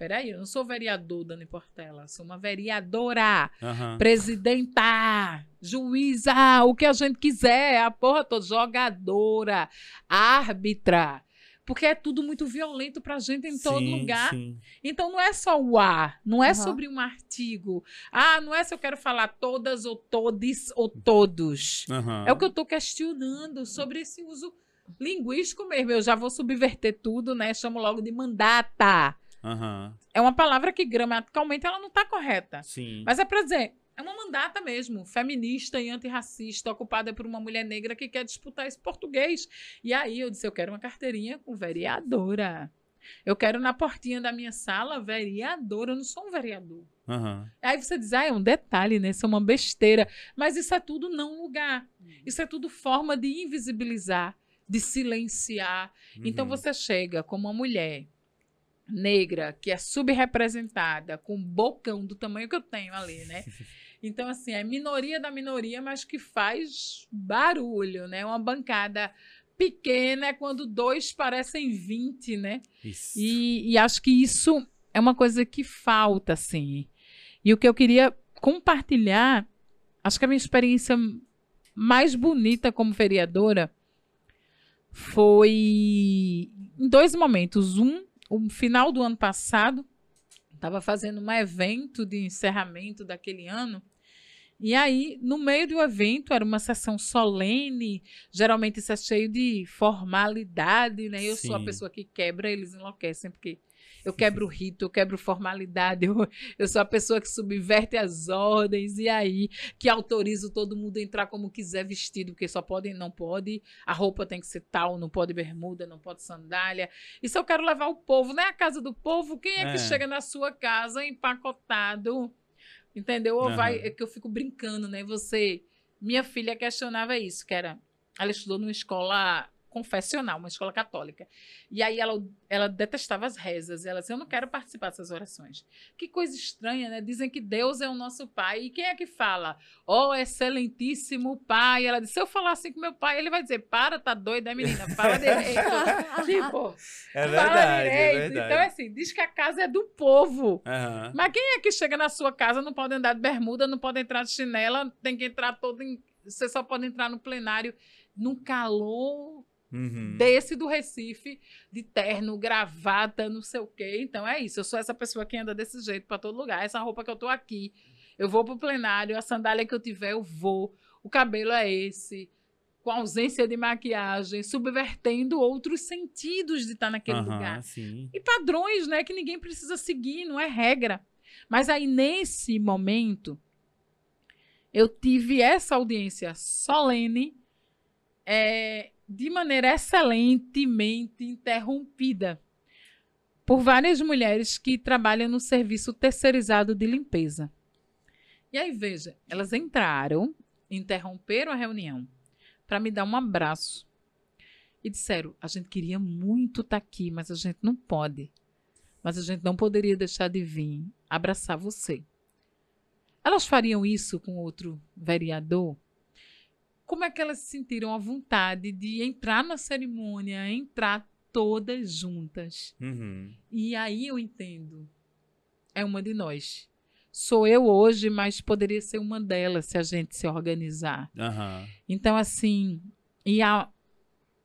Peraí, eu não sou vereador, Dani Portela, sou uma vereadora Aham. presidenta, juíza, o que a gente quiser, a porra toda, jogadora, árbitra. Porque é tudo muito violento pra gente em todo Sim, lugar. sim. Então não é só o A, não é Aham. sobre um artigo. Ah, não é se eu quero falar todas ou todes ou todos. Aham. É o que eu tô questionando sobre esse uso linguístico mesmo. Eu já vou subverter tudo, né? Chamo logo de mandata. Aham. É uma palavra que gramaticalmente ela não tá correta. Sim. Mas é pra dizer, é uma mandata mesmo, feminista e antirracista, ocupada por uma mulher negra que quer disputar esse português. E aí eu disse, eu quero uma carteirinha com vereadora. Eu quero na portinha da minha sala vereadora, eu não sou um vereador. Aham. Aí você diz, ah, é um detalhe, né? Isso é uma besteira. Mas isso é tudo não lugar. Isso é tudo forma de invisibilizar, de silenciar. Então Uhum. você chega como uma mulher negra que é subrepresentada, com bocão do tamanho que eu tenho ali, né? Então, assim, é minoria da minoria, mas que faz barulho, né? Uma bancada pequena é quando dois parecem 20, né? Isso. E, e acho que isso é uma coisa que falta, assim. E o que eu queria compartilhar, acho que a minha experiência mais bonita como vereadora foi em dois momentos. Um, o final do ano passado, estava fazendo um evento de encerramento daquele ano. E aí, no meio do evento, era uma sessão solene, geralmente isso é cheio de formalidade, né? Eu sou a Sim. pessoa que quebra, eles enlouquecem, porque eu quebro o rito, eu quebro formalidade, eu, eu sou a pessoa que subverte as ordens, e aí que autorizo todo mundo a entrar como quiser vestido, porque só pode, não pode, a roupa tem que ser tal, não pode bermuda, não pode sandália. E se eu quero levar o povo, né? A casa do povo, quem é, É. que chega na sua casa empacotado? Entendeu? Ou vai, Aham. é que eu fico brincando, né? Você, minha filha questionava isso, que era, ela estudou numa escola confessional, uma escola católica. E aí ela, ela detestava as rezas. Ela disse: Eu não quero participar dessas orações. Que coisa estranha, né? Dizem que Deus é o nosso pai. E quem é que fala? Ó, oh, excelentíssimo pai. Ela disse: Se eu falar assim com meu pai, ele vai dizer: Para, tá doida, menina? Fala direito. tipo, É fala verdade, é direito. verdade. Então, assim, diz que a casa é do povo. Aham. Mas quem é que chega na sua casa, não pode andar de bermuda, não pode entrar de chinela, tem que entrar todo em. Você só pode entrar no plenário num calor Uhum. desse do Recife, de terno, gravata, não sei o quê. Então é isso. Eu sou essa pessoa que anda desse jeito para todo lugar. Essa roupa que eu tô aqui. Eu vou pro plenário, a sandália que eu tiver, eu vou. O cabelo é esse. Com ausência de maquiagem, subvertendo outros sentidos de estar naquele Aham, lugar Sim. e padrões, né, que ninguém precisa seguir, não é regra. Mas aí nesse momento eu tive essa audiência solene é, de maneira excelentemente interrompida por várias mulheres que trabalham no serviço terceirizado de limpeza. E aí veja, elas entraram, interromperam a reunião para me dar um abraço e disseram: a gente queria muito estar aqui, mas a gente não pode. Mas a gente não poderia deixar de vir abraçar você. Elas fariam isso com outro vereador? Como é que elas se sentiram à vontade de entrar na cerimônia, entrar todas juntas? Uhum. E aí eu entendo. É uma de nós. Sou eu hoje, mas poderia ser uma delas se a gente se organizar. Aham. Então, assim, e há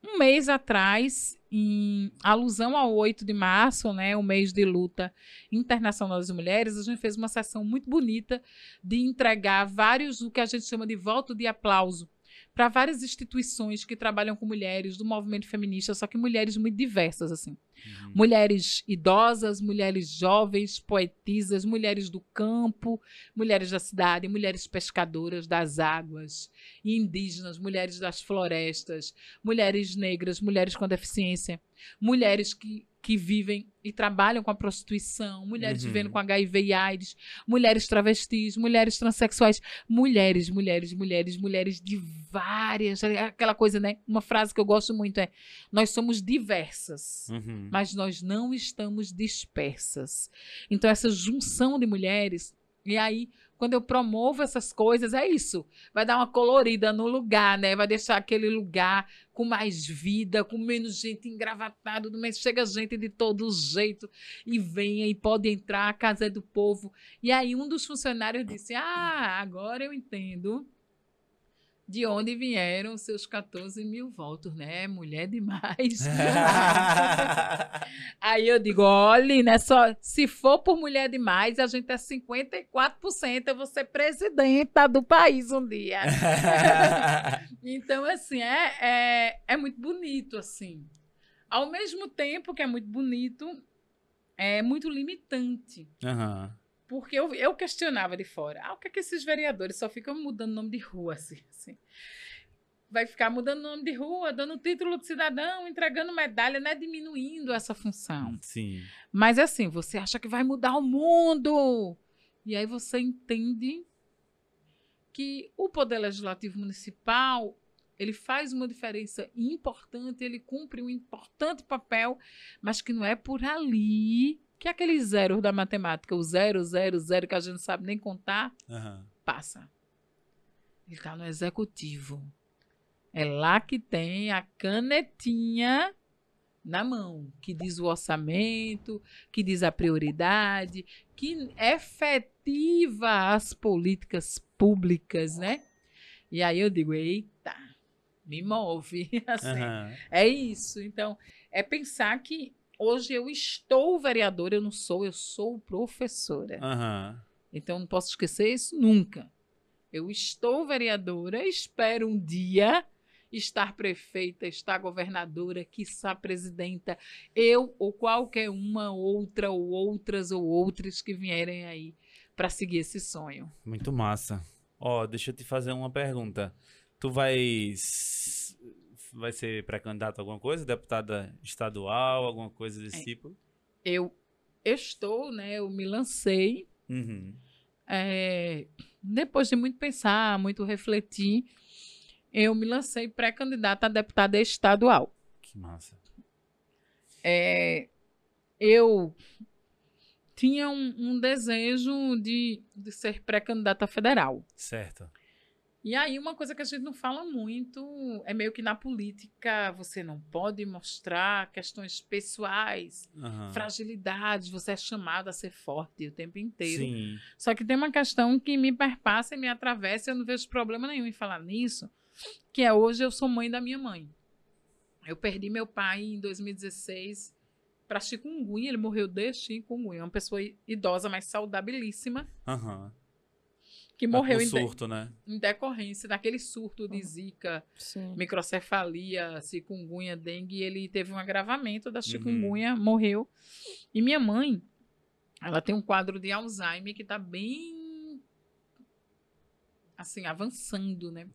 um mês atrás, em alusão ao 8 de março, né, o mês de luta internacional das mulheres, a gente fez uma sessão muito bonita de entregar vários, o que a gente chama de voto de aplauso, para várias instituições que trabalham com mulheres do movimento feminista, só que mulheres muito diversas, assim. Uhum. Mulheres idosas, mulheres jovens, poetisas, mulheres do campo, mulheres da cidade, mulheres pescadoras das águas, indígenas, mulheres das florestas, mulheres negras, mulheres com deficiência, mulheres que, que vivem e trabalham com a prostituição, mulheres Uhum. vivendo com HIV e AIDS, mulheres travestis, mulheres transexuais, mulheres, mulheres, mulheres, mulheres de várias. Aquela coisa, né? Uma frase que eu gosto muito é: nós somos diversas Uhum. mas nós não estamos dispersas. Então, essa junção de mulheres, e aí, quando eu promovo essas coisas, é isso. Vai dar uma colorida no lugar, né? Vai deixar aquele lugar com mais vida, com menos gente engravatada, mas chega gente de todo jeito e venha e pode entrar, a casa é do povo. E aí um dos funcionários disse: Ah, agora eu entendo de onde vieram seus 14 mil votos, né? Mulher demais. Aí eu digo, olhe, né? Só, se for por mulher demais, a gente é 54%, eu vou ser presidenta do país um dia. então, assim, é, é, é muito bonito, assim. Ao mesmo tempo que é muito bonito, é muito limitante. Aham. Porque eu, eu questionava de fora. Ah, o que é que esses vereadores só ficam mudando nome de rua, assim, assim? Vai ficar mudando nome de rua, dando título de cidadão, entregando medalha, né? Diminuindo essa função. Sim. Mas assim, você acha que vai mudar o mundo. E aí você entende que o Poder Legislativo Municipal ele faz uma diferença importante, ele cumpre um importante papel, mas que não é por ali que aquele zero da matemática, o zero, zero, zero, que a gente não sabe nem contar, Aham. passa. Ele está no executivo. É lá que tem a canetinha na mão, que diz o orçamento, que diz a prioridade, que efetiva as políticas públicas, né? E aí eu digo, eita, me move. Assim, Aham. é isso. Então, é pensar que hoje eu estou vereadora, eu não sou, eu sou professora. Aham. Então, não posso esquecer isso nunca. Eu estou vereadora, espero um dia estar prefeita, estar governadora, quiçá presidenta, eu ou qualquer uma outra ou outras ou outras que vierem aí para seguir esse sonho. Muito massa. Ó, deixa eu te fazer uma pergunta. Tu vai s- vai ser pré-candidato a alguma coisa? Deputada estadual, alguma coisa desse É. tipo? Eu estou, né? Eu me lancei Uhum. é, depois de muito pensar, muito refletir, eu me lancei pré-candidata a deputada estadual. Que massa. É, eu tinha um, um desejo de, de ser pré-candidata federal. Certo. E aí, uma coisa que a gente não fala muito é meio que na política você não pode mostrar questões pessoais, Aham. fragilidades, você é chamado a ser forte o tempo inteiro. Sim. Só que tem uma questão que me perpassa e me atravessa, e eu não vejo problema nenhum em falar nisso, que é hoje eu sou mãe da minha mãe. Eu perdi meu pai em 2016 para chikungunya, ele morreu de chikungunya, uma pessoa idosa, mas saudabilíssima, Aham. Que Mas morreu em, de- surto, né? em decorrência daquele surto de zika, Sim. microcefalia, chikungunya, dengue, e ele teve um agravamento Uhum. da chikungunya, morreu. E minha mãe, ela tem um quadro de Alzheimer que está bem assim, avançando, né?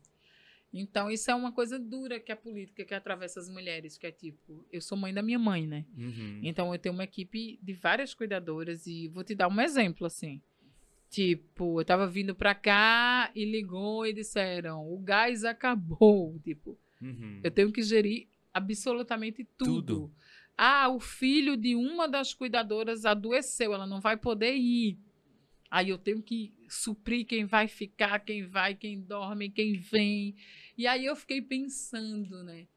Então, isso é uma coisa dura que a política que atravessa as mulheres, que é tipo, eu sou mãe da minha mãe, né? Uhum. Então eu tenho uma equipe de várias cuidadoras e vou te dar um exemplo assim. Tipo, eu tava vindo pra cá e ligou e disseram: "O gás acabou", tipo, Uhum. eu tenho que gerir absolutamente tudo. Tudo. Ah, o filho de uma das cuidadoras adoeceu, ela não vai poder ir. Aí eu tenho que suprir quem vai ficar, quem vai, quem dorme, quem vem. E aí eu fiquei pensando, né?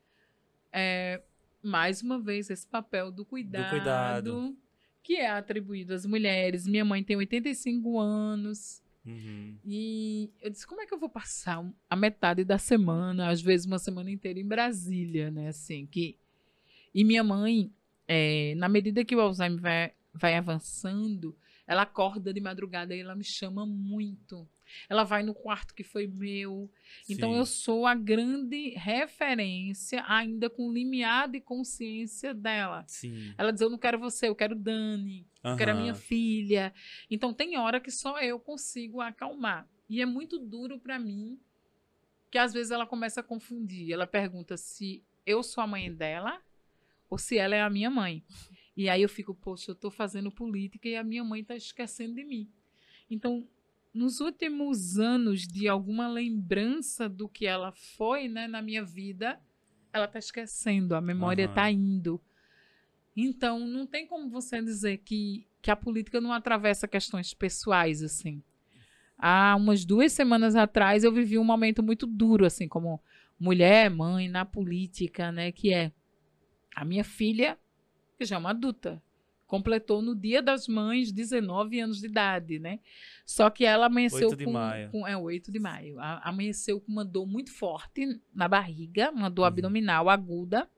É, mais uma vez, esse papel do cuidado, cuidado. Que é atribuído às mulheres. Minha mãe tem 85 anos. Uhum. E eu disse, como é que eu vou passar a metade da semana, às vezes uma semana inteira em Brasília, né? Assim, que... E minha mãe, é, na medida que o Alzheimer vai, vai avançando, ela acorda de madrugada e ela me chama muito. Ela vai no quarto que foi meu. Então Sim. eu sou a grande referência, ainda com limiar de consciência dela. Sim. Ela diz, eu não quero você, eu quero Dani que era minha Aham. filha. Então tem hora que só eu consigo acalmar. E é muito duro para mim que às vezes ela começa a confundir. Ela pergunta se eu sou a mãe dela ou se ela é a minha mãe. E aí eu fico, poxa, eu tô fazendo política e a minha mãe tá esquecendo de mim. Então, nos últimos anos de alguma lembrança do que ela foi, né, na minha vida, ela tá esquecendo, a memória Aham. tá indo. Então, não tem como você dizer que, que a política não atravessa questões pessoais, assim. Há umas duas semanas atrás, eu vivi um momento muito duro, assim, como mulher, mãe, na política, né? Que é a minha filha, que já é uma adulta, completou no Dia das Mães 19 anos de idade, né? Só que ela amanheceu 8 de com, maio. com- É, 8 de maio. A- amanheceu com uma dor muito forte na barriga, uma dor Uhum. abdominal aguda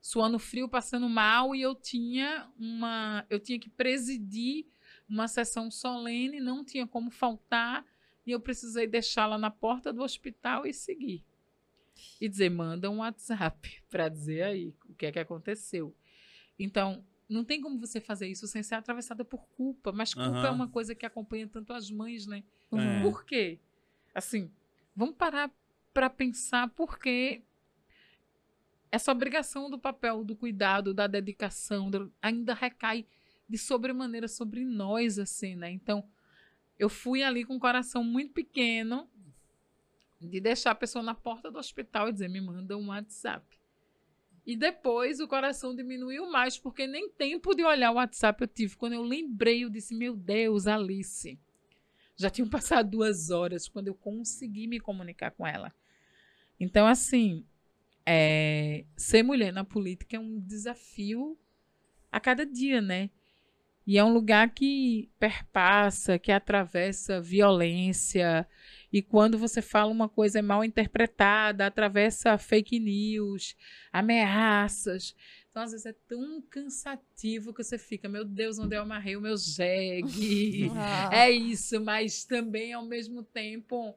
suando frio, passando mal, e eu tinha uma. Eu tinha que presidir uma sessão solene, não tinha como faltar, e eu precisei deixá-la na porta do hospital e seguir. E dizer, manda um WhatsApp para dizer aí o que é que aconteceu. Então, não tem como você fazer isso sem ser atravessada por culpa, mas culpa é Aham. uma coisa que acompanha tanto as mães, né? É. Por quê? Assim, vamos parar para pensar por que essa obrigação do papel, do cuidado, da dedicação, do- ainda recai de sobremaneira sobre nós, assim, né? Então, eu fui ali com o coração muito pequeno de deixar a pessoa na porta do hospital e dizer, me manda um WhatsApp. E depois o coração diminuiu mais, porque nem tempo de olhar o WhatsApp eu tive. Quando eu lembrei, eu disse, meu Deus, Alice. Já tinham passado duas horas quando eu consegui me comunicar com ela. Então, assim, é, ser mulher na política é um desafio a cada dia, né? E é um lugar que perpassa, que atravessa violência. E quando você fala uma coisa é mal interpretada, atravessa fake news, ameaças. Então, às vezes, é tão cansativo que você fica, meu Deus, onde eu amarrei o meu jegue? Ah, É isso, mas também ao mesmo tempo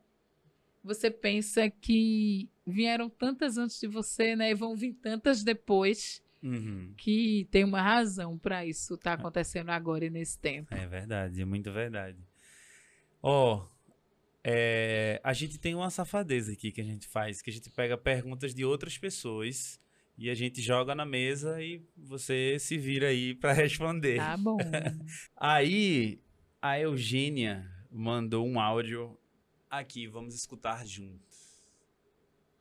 você pensa que vieram tantas antes de você, né? E vão vir tantas depois Uhum. que tem uma razão para isso estar acontecendo agora e nesse tempo. É verdade, é muito verdade. Ó, é, a gente tem uma safadeza aqui que a gente faz, que a gente pega perguntas de outras pessoas e a gente joga na mesa e você se vira aí pra responder. Tá bom. Aí a Eugênia mandou um áudio aqui, vamos escutar juntos.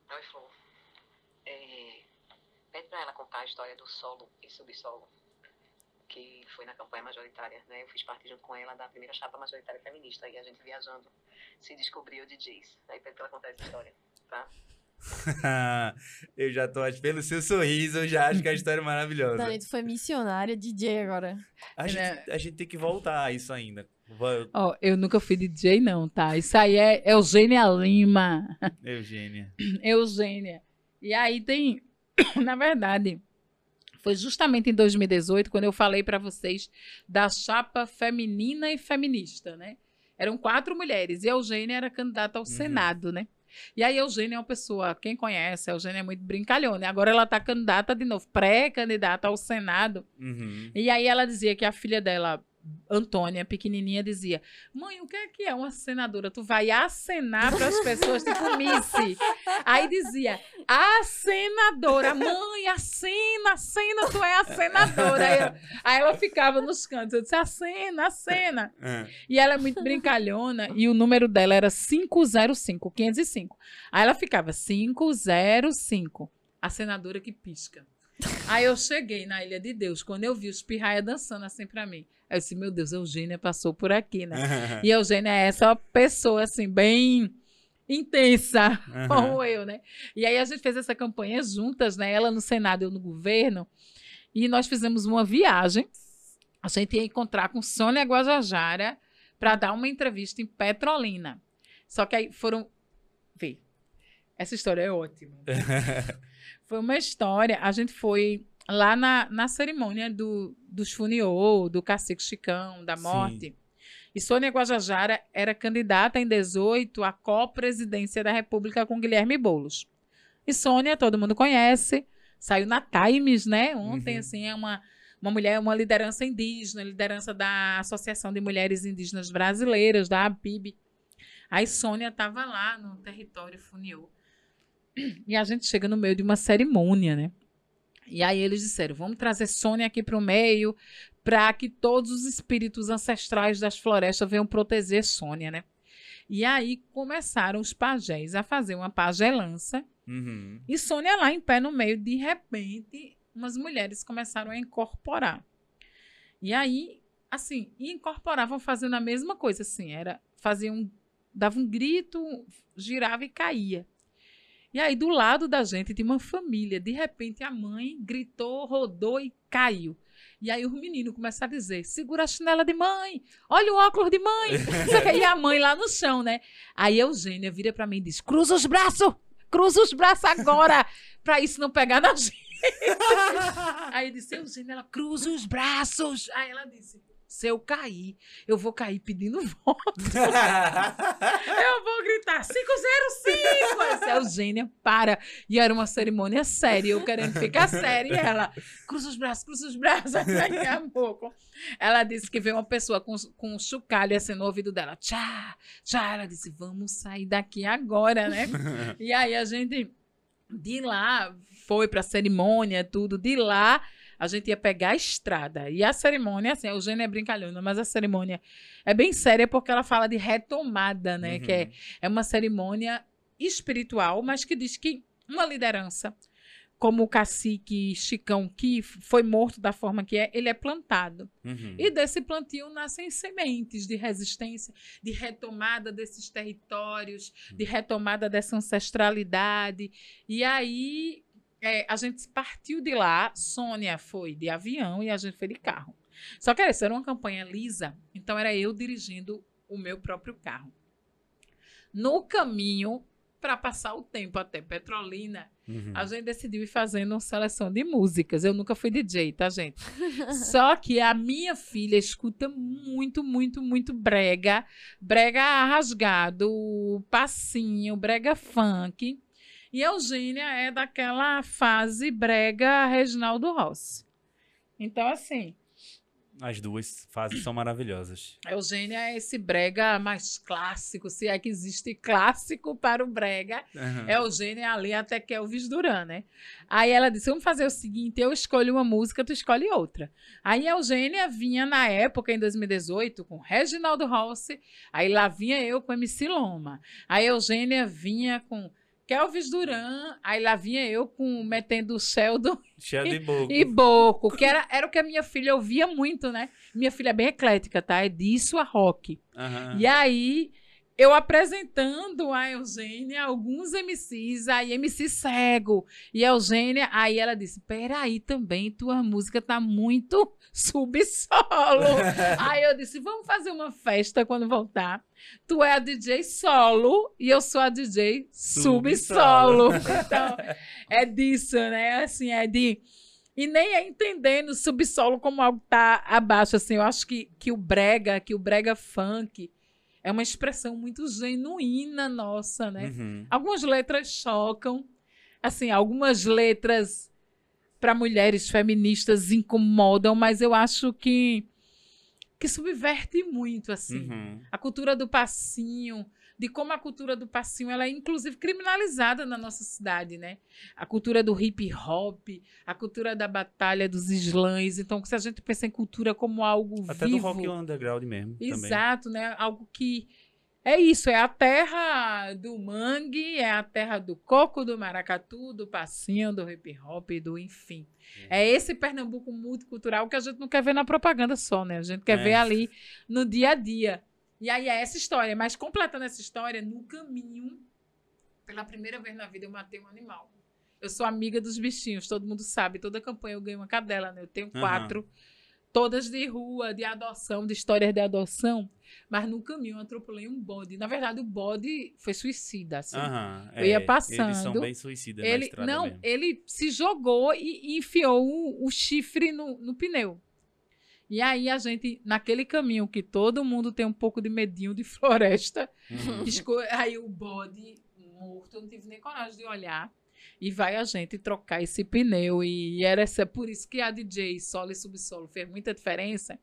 Ela falou, é, pede pra ela contar a história do solo e subsolo, que foi na campanha majoritária, né? Eu fiz parte junto com ela da primeira chapa majoritária feminista, e a gente viajando se descobriu DJs. Aí pede pra ela contar essa história, tá? eu já tô, acho, pelo seu sorriso, eu já acho que a história é maravilhosa. Dani, tu foi missionária, DJ agora. A, gente, Né? a gente tem que voltar a isso ainda. Ó, eu nunca fui DJ, não, tá? Isso aí é Eugênia Lima. Eugênia. Eugênia. E aí tem, na verdade, foi justamente em 2018 quando eu falei para vocês da chapa feminina e feminista, né? Eram quatro mulheres e a Eugênia era candidata ao Uhum. Senado, né? E aí a Eugênia é uma pessoa, quem conhece, a Eugênia é muito brincalhona. Agora ela tá candidata de novo, pré-candidata ao Senado. Uhum. E aí ela dizia que a filha dela, Antônia, pequenininha, dizia: Mãe, o que é que é uma senadora? Tu vai acenar para as pessoas, tipo Missy. Aí dizia: A senadora, mãe, acena, acena, tu é a senadora. Aí, eu- aí ela ficava nos cantos. Eu disse: Acena, acena. Ah, E ela é muito brincalhona e o número dela era 505, 505. Aí ela ficava 505, a senadora que pisca. Aí eu cheguei na Ilha de Deus, quando eu vi os pirraia dançando assim pra mim. Aí eu disse, meu Deus, a Eugênia passou por aqui, né? E a Eugênia é essa pessoa, assim, bem intensa, Aham. como eu, né? E aí a gente fez essa campanha juntas, né? Ela no Senado, eu no governo. E nós fizemos uma viagem. A gente ia encontrar com Sônia Guajajara para dar uma entrevista em Petrolina. Só que aí foram. Essa história é ótima. Foi uma história. A gente foi lá na, na cerimônia do, dos Funiô, do Cacique Chicão, da Sim. morte. E Sônia Guajajara era candidata em 18 à co-presidência da República com Guilherme Boulos. E Sônia, todo mundo conhece, saiu na Times, né? Ontem, Uhum. assim, é uma, uma mulher, uma liderança indígena, liderança da Associação de Mulheres Indígenas Brasileiras, da APIB. Aí Sônia estava lá no território Funiô. E a gente chega no meio de uma cerimônia, né? E aí eles disseram: vamos trazer Sônia aqui para o meio, para que todos os espíritos ancestrais das florestas venham proteger Sônia, né? E aí começaram os pajés a fazer uma pagelança. Uhum. E Sônia lá em pé no meio, de repente, umas mulheres começaram a incorporar. E aí, assim, incorporavam fazendo a mesma coisa, assim, era, faziam, dava um grito, girava e caía. E aí, do lado da gente, tinha uma família. De repente, a mãe gritou, rodou e caiu. E aí, os meninos começaram a dizer: segura a chinela de mãe, olha o óculos de mãe. Aí a mãe lá no chão, né? Aí a Eugênia vira pra mim e diz: cruza os braços, cruza os braços agora, pra isso não pegar na gente. Aí eu disse: Eugênia, ela cruza os braços. Aí ela disse: se eu cair, eu vou cair pedindo voto. Eu vou gritar 505! Essa Eugênia, para. E era uma cerimônia séria, eu querendo ficar séria. E ela, cruza os braços, cruza os braços. Daqui a pouco. Ela disse que veio uma pessoa com, com um chocalho assim no ouvido dela. Tchá, tchá. Ela disse, vamos sair daqui agora, né? E aí a gente, de lá, foi pra cerimônia, tudo. De lá, a gente ia pegar a estrada. E a cerimônia, assim, a Eugênia é brincalhona, mas a cerimônia é bem séria porque ela fala de retomada, né? Que é, Uhum. é uma cerimônia espiritual, mas que diz que uma liderança, como o cacique Chicão, que foi morto da forma que é, ele é plantado. Uhum. E desse plantio nascem sementes de resistência, de retomada desses territórios, de retomada dessa ancestralidade. E aí é, a gente partiu de lá. Sônia foi de avião e a gente foi de carro. Só que essa era uma campanha lisa, então era eu dirigindo o meu próprio carro. No caminho, para passar o tempo até Petrolina, Uhum. a gente decidiu ir fazendo uma seleção de músicas. Eu nunca fui DJ, tá, gente? Só que a minha filha escuta muito, muito, muito brega. Brega rasgado, passinho, brega funk. E Eugênia é daquela fase brega Reginaldo Rossi. Então, assim, As duas fases são maravilhosas. Eugênia é esse brega mais clássico, se é que existe clássico para o brega. Uhum. Eugênia é ali até que Elvis Duran, né? Aí ela disse: vamos fazer o seguinte: eu escolho uma música, tu escolhe outra. Aí Eugênia vinha na época, em 2018, com Reginaldo Rossi. Aí lá vinha eu com MC Loma. Aí a Eugênia vinha com Kelvis Duran, aí lá vinha eu com metendo o Sheldon Cheio de boca. e Boco, que era, era o que a minha filha ouvia muito, né? Minha filha é bem eclética, tá? É disso a rock. Aham. E aí, eu apresentando a Eugênia, alguns MCs, aí MC cego. E a Eugênia, aí ela disse: Peraí também, tua música tá muito subsolo. aí eu disse: Vamos fazer uma festa quando voltar. Tu é a DJ solo e eu sou a DJ subsolo. então, é disso, né? Assim, é de. E nem é entendendo o subsolo como algo tá abaixo, assim. Eu acho que, que o brega, que o brega funk é uma expressão muito genuína nossa, né? Uhum. Algumas letras chocam, assim, algumas letras para mulheres feministas incomodam, mas eu acho que que subverte muito assim. Uhum. A cultura do passinho, de como a cultura do passinho ela é inclusive criminalizada na nossa cidade, né? A cultura do hip hop, a cultura da batalha dos slams. Então, se a gente pensa em cultura como algo Até vivo, do rock underground mesmo. Também. Exato, né? Algo que é isso, é a terra do mangue, é a terra do coco, do maracatu, do passinho, do hip hop, do enfim. É esse Pernambuco multicultural que a gente não quer ver na propaganda só, né? A gente quer É. ver ali no dia a dia. E aí é essa história, mas completando essa história, no caminho, pela primeira vez na vida eu matei um animal. Eu sou amiga dos bichinhos, todo mundo sabe. Toda campanha eu ganho uma cadela, né? Eu tenho quatro, todas de rua, de adoção, de histórias de adoção. Mas no caminho eu atropelei um bode. Na verdade, o bode foi suicida, assim. Aham, Eu ia é, Eles passando, são bem suicidas na Ele estrada não, mesmo. ele se jogou e, e enfiou o, o chifre no, no pneu. E aí a gente, naquele caminho que todo mundo tem um pouco de medinho de floresta, Uhum. aí o bode morto, eu não tive nem coragem de olhar. E vai a gente trocar esse pneu. E era essa, por isso que a DJ solo e subsolo fez muita diferença.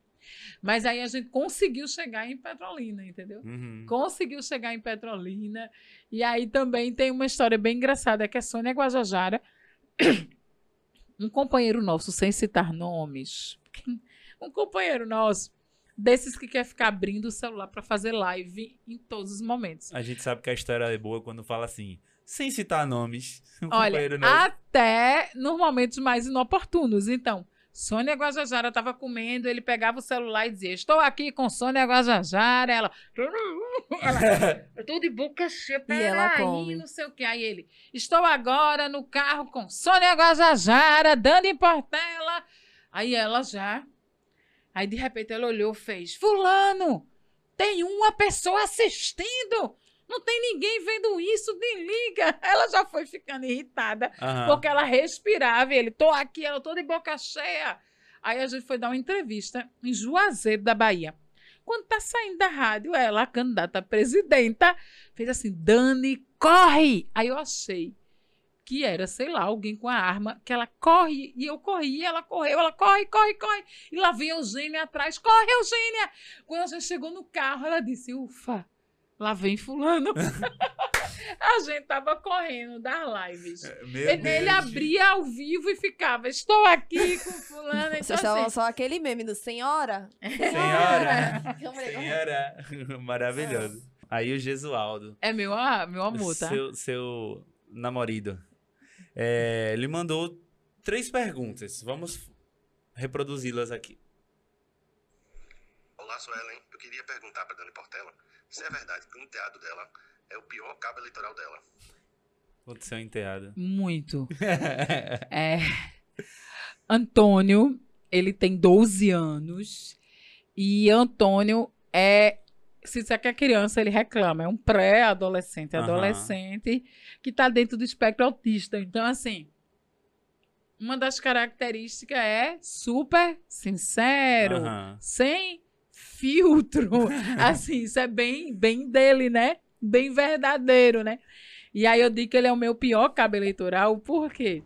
Mas aí a gente conseguiu chegar em Petrolina, entendeu? Uhum. conseguiu chegar em Petrolina. E aí também tem uma história bem engraçada, que é Sônia Guajajara, um companheiro nosso, sem citar nomes, um companheiro nosso, desses que quer ficar abrindo o celular para fazer live em todos os momentos. A gente sabe que a história é boa quando fala assim, sem citar nomes. Um Olha, companheiro nosso. até nos momentos mais inoportunos. Então, Sônia Guajajara estava comendo, ele pegava o celular e dizia: Estou aqui com Sônia Guajajara. Ela, ela eu tô de boca cheia, E ela peraí, não sei o que. Aí ele, estou agora no carro com Sônia Guajajara, Dani Portela. Aí ela já. Aí de repente ela olhou e fez: Fulano, tem uma pessoa assistindo. Não tem ninguém vendo isso, nem liga. Ela já foi ficando irritada. Aham. Porque ela respirava e ele, tô aqui, ela tô de boca cheia. Aí a gente foi dar uma entrevista em Juazeiro da Bahia. Quando tá saindo da rádio, ela, a candidata a presidenta, fez assim: Dani, corre! Aí eu achei que era, sei lá, alguém com a arma, que ela corre, e eu corri, ela correu, ela corre, corre, corre. E lá vem a Eugênia atrás, corre, Eugênia! Quando a gente chegou no carro, ela disse: ufa, lá vem fulano. a gente tava correndo das lives. Meu Ele, ele abria ao vivo e ficava, estou aqui com fulano. Então, Vocês assim, só aquele meme do Senhora? Senhora. Falei, Senhora. Maravilhoso. Aí o Gesualdo. é meu, ah, meu amor, tá? Seu, seu namorado. É, ele mandou três perguntas. Vamos reproduzi-las aqui. Olá, Suelen. Eu queria perguntar para Dani Portela se é verdade que o enteado dela é o pior cabo eleitoral dela. Seu enteado. Muito. É. Antônio, ele tem 12 anos. E Antônio é. Se você quer criança, ele reclama. É um pré-adolescente, Aham. adolescente, que está dentro do espectro autista. Então, assim. Uma das características é super sincero, Aham. sem filtro. assim, isso é bem, bem dele, né? Bem verdadeiro, né? E aí eu digo que ele é o meu pior cabo eleitoral, por quê?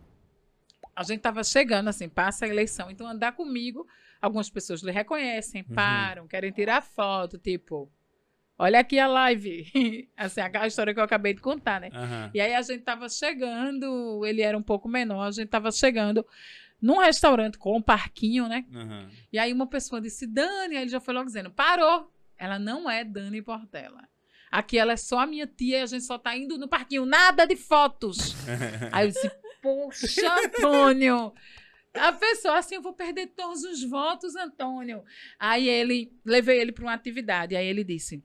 A gente tava chegando, assim, passa a eleição, então andar comigo, algumas pessoas lhe reconhecem, Uhum. param, querem tirar foto, tipo, olha aqui a live. assim, aquela história que eu acabei de contar, né? Aham. E aí a gente tava chegando, ele era um pouco menor, a gente tava chegando num restaurante com um parquinho, né? Aham. E aí uma pessoa disse, Dani, aí ele já foi logo dizendo, parou. Ela não é Dani Portela. Aqui ela é só a minha tia e a gente só tá indo no parquinho, nada de fotos. Aí eu disse, poxa, Antônio. A pessoa assim, eu vou perder todos os votos, Antônio. Aí ele, levei ele para uma atividade. Aí ele disse,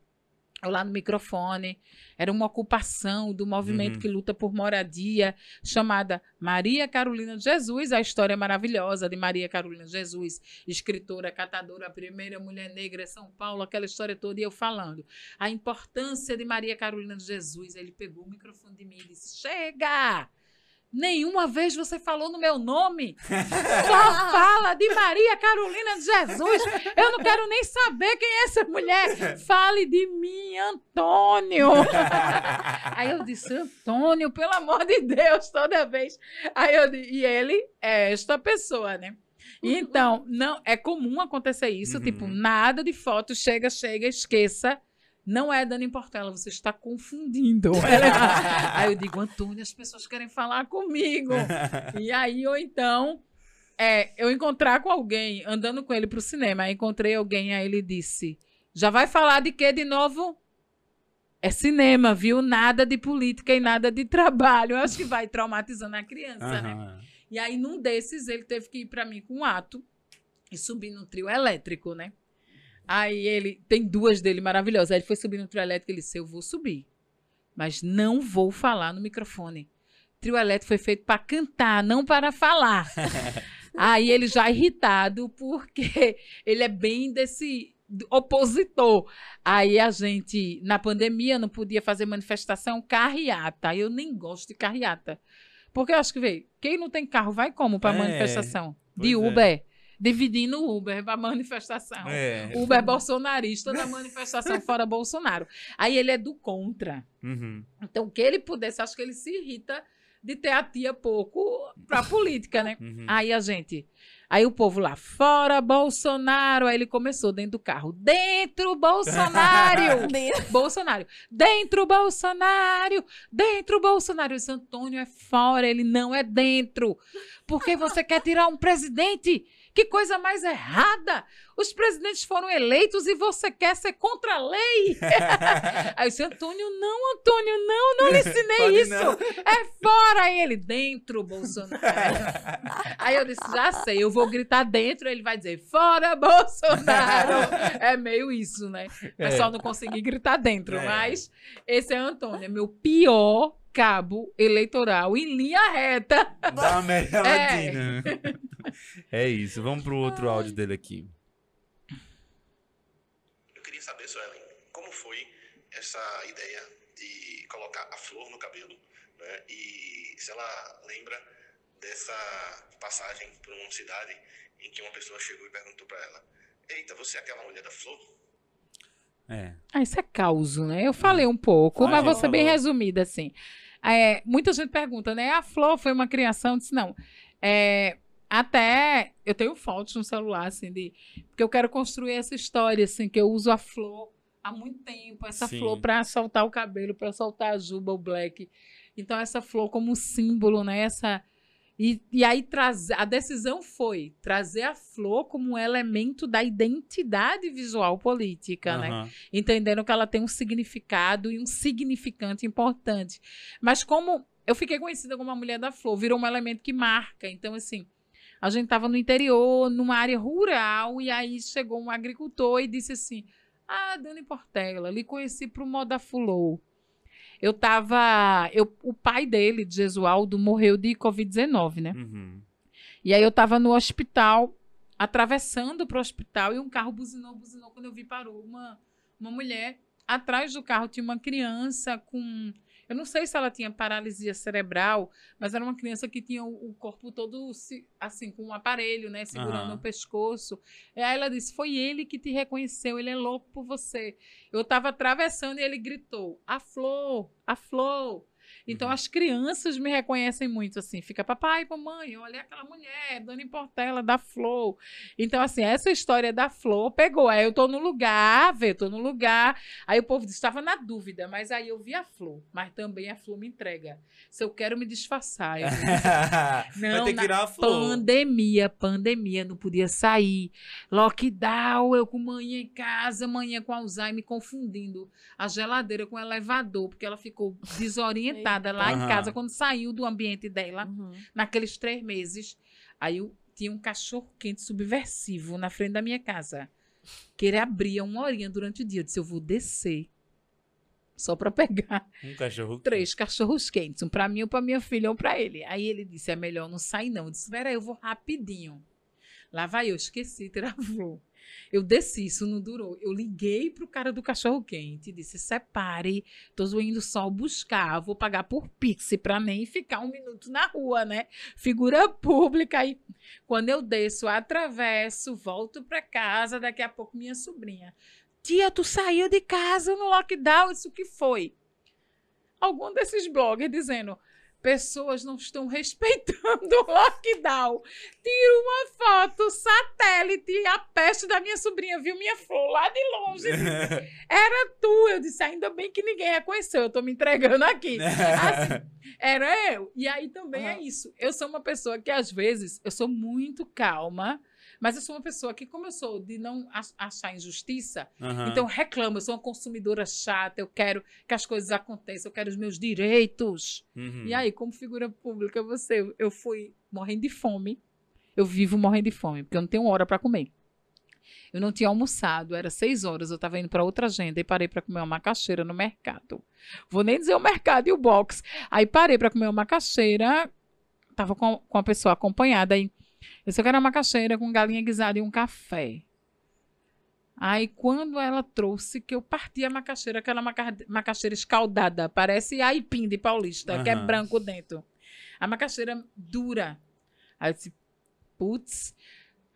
eu lá no microfone, era uma ocupação do movimento Uhum. que luta por moradia, chamada Maria Carolina de Jesus, a história maravilhosa de Maria Carolina de Jesus, escritora, catadora, a primeira mulher negra em São Paulo, aquela história toda, e eu falando. A importância de Maria Carolina de Jesus. Ele pegou o microfone de mim e disse: Chega! Nenhuma vez você falou no meu nome. Só fala de Maria Carolina de Jesus. Eu não quero nem saber quem é essa mulher. Fale de mim, Antônio. Aí eu disse, Antônio, pelo amor de Deus, toda vez. Aí eu di- e ele é esta pessoa, né? Então, não é comum acontecer isso, Uhum. tipo, nada de foto, chega, chega, esqueça. Não é Dani Portela, você está confundindo. Ela- aí eu digo, Antônio, as pessoas querem falar comigo. E aí, ou então, é, eu encontrar com alguém, andando com ele pro cinema, aí encontrei alguém, aí ele disse: Já vai falar de quê de novo? É cinema, viu? Nada de política e nada de trabalho. Eu acho que vai traumatizando a criança, né? Aham. E aí, num desses, ele teve que ir para mim com um ato e subir no trio elétrico, né? Aí ele tem duas dele maravilhosas. Aí ele foi subir no trio elétrico e ele disse: Eu vou subir, mas não vou falar no microfone. Trio elétrico foi feito para cantar, não para falar. Aí ele já irritado, porque ele é bem desse opositor. Aí a gente, na pandemia, não podia fazer manifestação carreata. Eu nem gosto de carreata. Porque eu acho que, veio, quem não tem carro vai como para É, manifestação? De pois é. Dividindo o Uber para manifestação. É. Uber bolsonarista na manifestação fora Bolsonaro. Aí ele é do contra. Uhum. Então, o que ele pudesse, acho que ele se irrita de ter a tia pouco pra política, né? Uhum. Aí a gente. Aí o povo lá, fora Bolsonaro. Aí ele começou dentro do carro. Dentro Bolsonaro! Bolsonaro. Dentro Bolsonaro! Dentro Bolsonaro. Esse Antônio é fora, ele não é dentro. Porque você quer tirar um presidente? Que coisa mais errada! Os presidentes foram eleitos e você quer ser contra a lei? Aí esse Antônio, não, Antônio, não, não lhe ensinei isso. não. É fora ele, dentro Bolsonaro. Aí eu disse, já sei, eu vou gritar dentro, ele vai dizer, fora Bolsonaro. É meio isso, né? O É. pessoal não conseguir gritar dentro, É. mas esse é Antônio, é meu pior cabo eleitoral em linha reta. Da América É. Latina. É isso. Vamos pro outro áudio dele aqui. Eu queria saber, Suelen, como foi essa ideia de colocar a flor no cabelo, né? E se ela lembra dessa passagem por uma cidade em que uma pessoa chegou e perguntou para ela: Eita, você é aquela mulher da flor? É. Ah, isso é causo, né? Eu falei um pouco, Ah, mas vou ser bem resumida, assim. É, muita gente pergunta, né? A Flor foi uma criação? Eu disse, não. É, até eu tenho fotos no celular, assim, de. Porque eu quero construir essa história, assim, que eu uso a flor há muito tempo, essa Sim. flor para soltar o cabelo, para soltar a juba, o black. Então, essa flor como símbolo, né? Essa. E, e aí trazer, a decisão foi trazer a flor como um elemento da identidade visual política, né? Aham. entendendo que ela tem um significado e um significante importante. Mas como eu fiquei conhecida como a mulher da flor, virou um elemento que marca. Então, assim, a gente estava no interior, numa área rural, e aí chegou um agricultor e disse assim: Ah, Dani Portela, lhe conheci para o Moda Fulô. Eu tava. Eu, o pai dele, de Jesualdo, morreu de Covid-19, né? Uhum. E aí eu tava no hospital, atravessando pro hospital, e um carro buzinou, buzinou. Quando eu vi, parou uma, uma mulher. Atrás do carro tinha uma criança com. Eu não sei se ela tinha paralisia cerebral, mas era uma criança que tinha o, o corpo todo assim, com um aparelho, né? Segurando Aham. o pescoço. E aí ela disse: Foi ele que te reconheceu, ele é louco por você. Eu tava atravessando e ele gritou: A flor, a flor. Então Uhum. as crianças me reconhecem muito assim. Fica papai, mamãe, olha aquela mulher, Dani Portela da Flor. Então assim, essa história da Flor pegou. Aí eu tô no lugar, vê, tô no lugar. Aí o povo estava na dúvida, mas aí eu vi a Flor, mas também a Flor me entrega. Se eu quero me disfarçar, eu Vai Não, ter que virar uma flor. Pandemia, pandemia, não podia sair. Lockdown, eu com manhã em casa, manhã com Alzheimer, confundindo a geladeira com o elevador, porque ela ficou desorientada lá em Aham. casa quando saiu do ambiente dela, Uhum. naqueles três meses. Aí eu tinha um cachorro quente subversivo na frente da minha casa, que ele abria uma horinha durante o dia. Eu disse, eu vou descer. Só para pegar Um cachorro. três cachorros quentes, um pra mim, um pra minha filha, um pra ele. Aí ele disse: é melhor não sair, não. Eu disse: peraí, eu vou rapidinho. Lá vai eu, esqueci, travou. Eu desci, isso não durou. Eu liguei pro cara do cachorro quente e disse: separe, tô indo só buscar, vou pagar por Pix pra nem ficar um minuto na rua, né? Figura pública. Aí, quando eu desço, atravesso, volto pra casa, daqui a pouco minha sobrinha. Tia, tu saiu de casa no lockdown, isso que foi? algum desses bloggers dizendo pessoas não estão respeitando o lockdown. Tira uma foto, satélite, a peste da minha sobrinha viu minha flor lá de longe. Era tu. Eu disse, ainda bem que ninguém reconheceu, eu tô me entregando aqui. Assim, era eu. E aí também é Aham. isso. Eu sou uma pessoa que, às vezes, eu sou muito calma, mas eu sou uma pessoa que, como eu sou de não ach- achar injustiça, Aham. então eu reclamo, eu sou uma consumidora chata, eu quero que as coisas aconteçam, eu quero os meus direitos. Uhum. E aí, como figura pública, você, eu fui morrendo de fome. Eu vivo morrendo de fome, porque eu não tenho hora para comer. Eu não tinha almoçado, era seis horas, eu estava indo para outra agenda e parei para comer uma macaxeira no mercado. Vou nem dizer o mercado e o box. Aí parei para comer uma macaxeira, tava com, com a pessoa acompanhada aí. Eu só quero uma macaxeira com galinha guisada e um café. Aí, quando ela trouxe, que eu parti a macaxeira, aquela maca- macaxeira escaldada, parece aipim de paulista, que é branco dentro. A macaxeira dura. Aí eu disse, putz.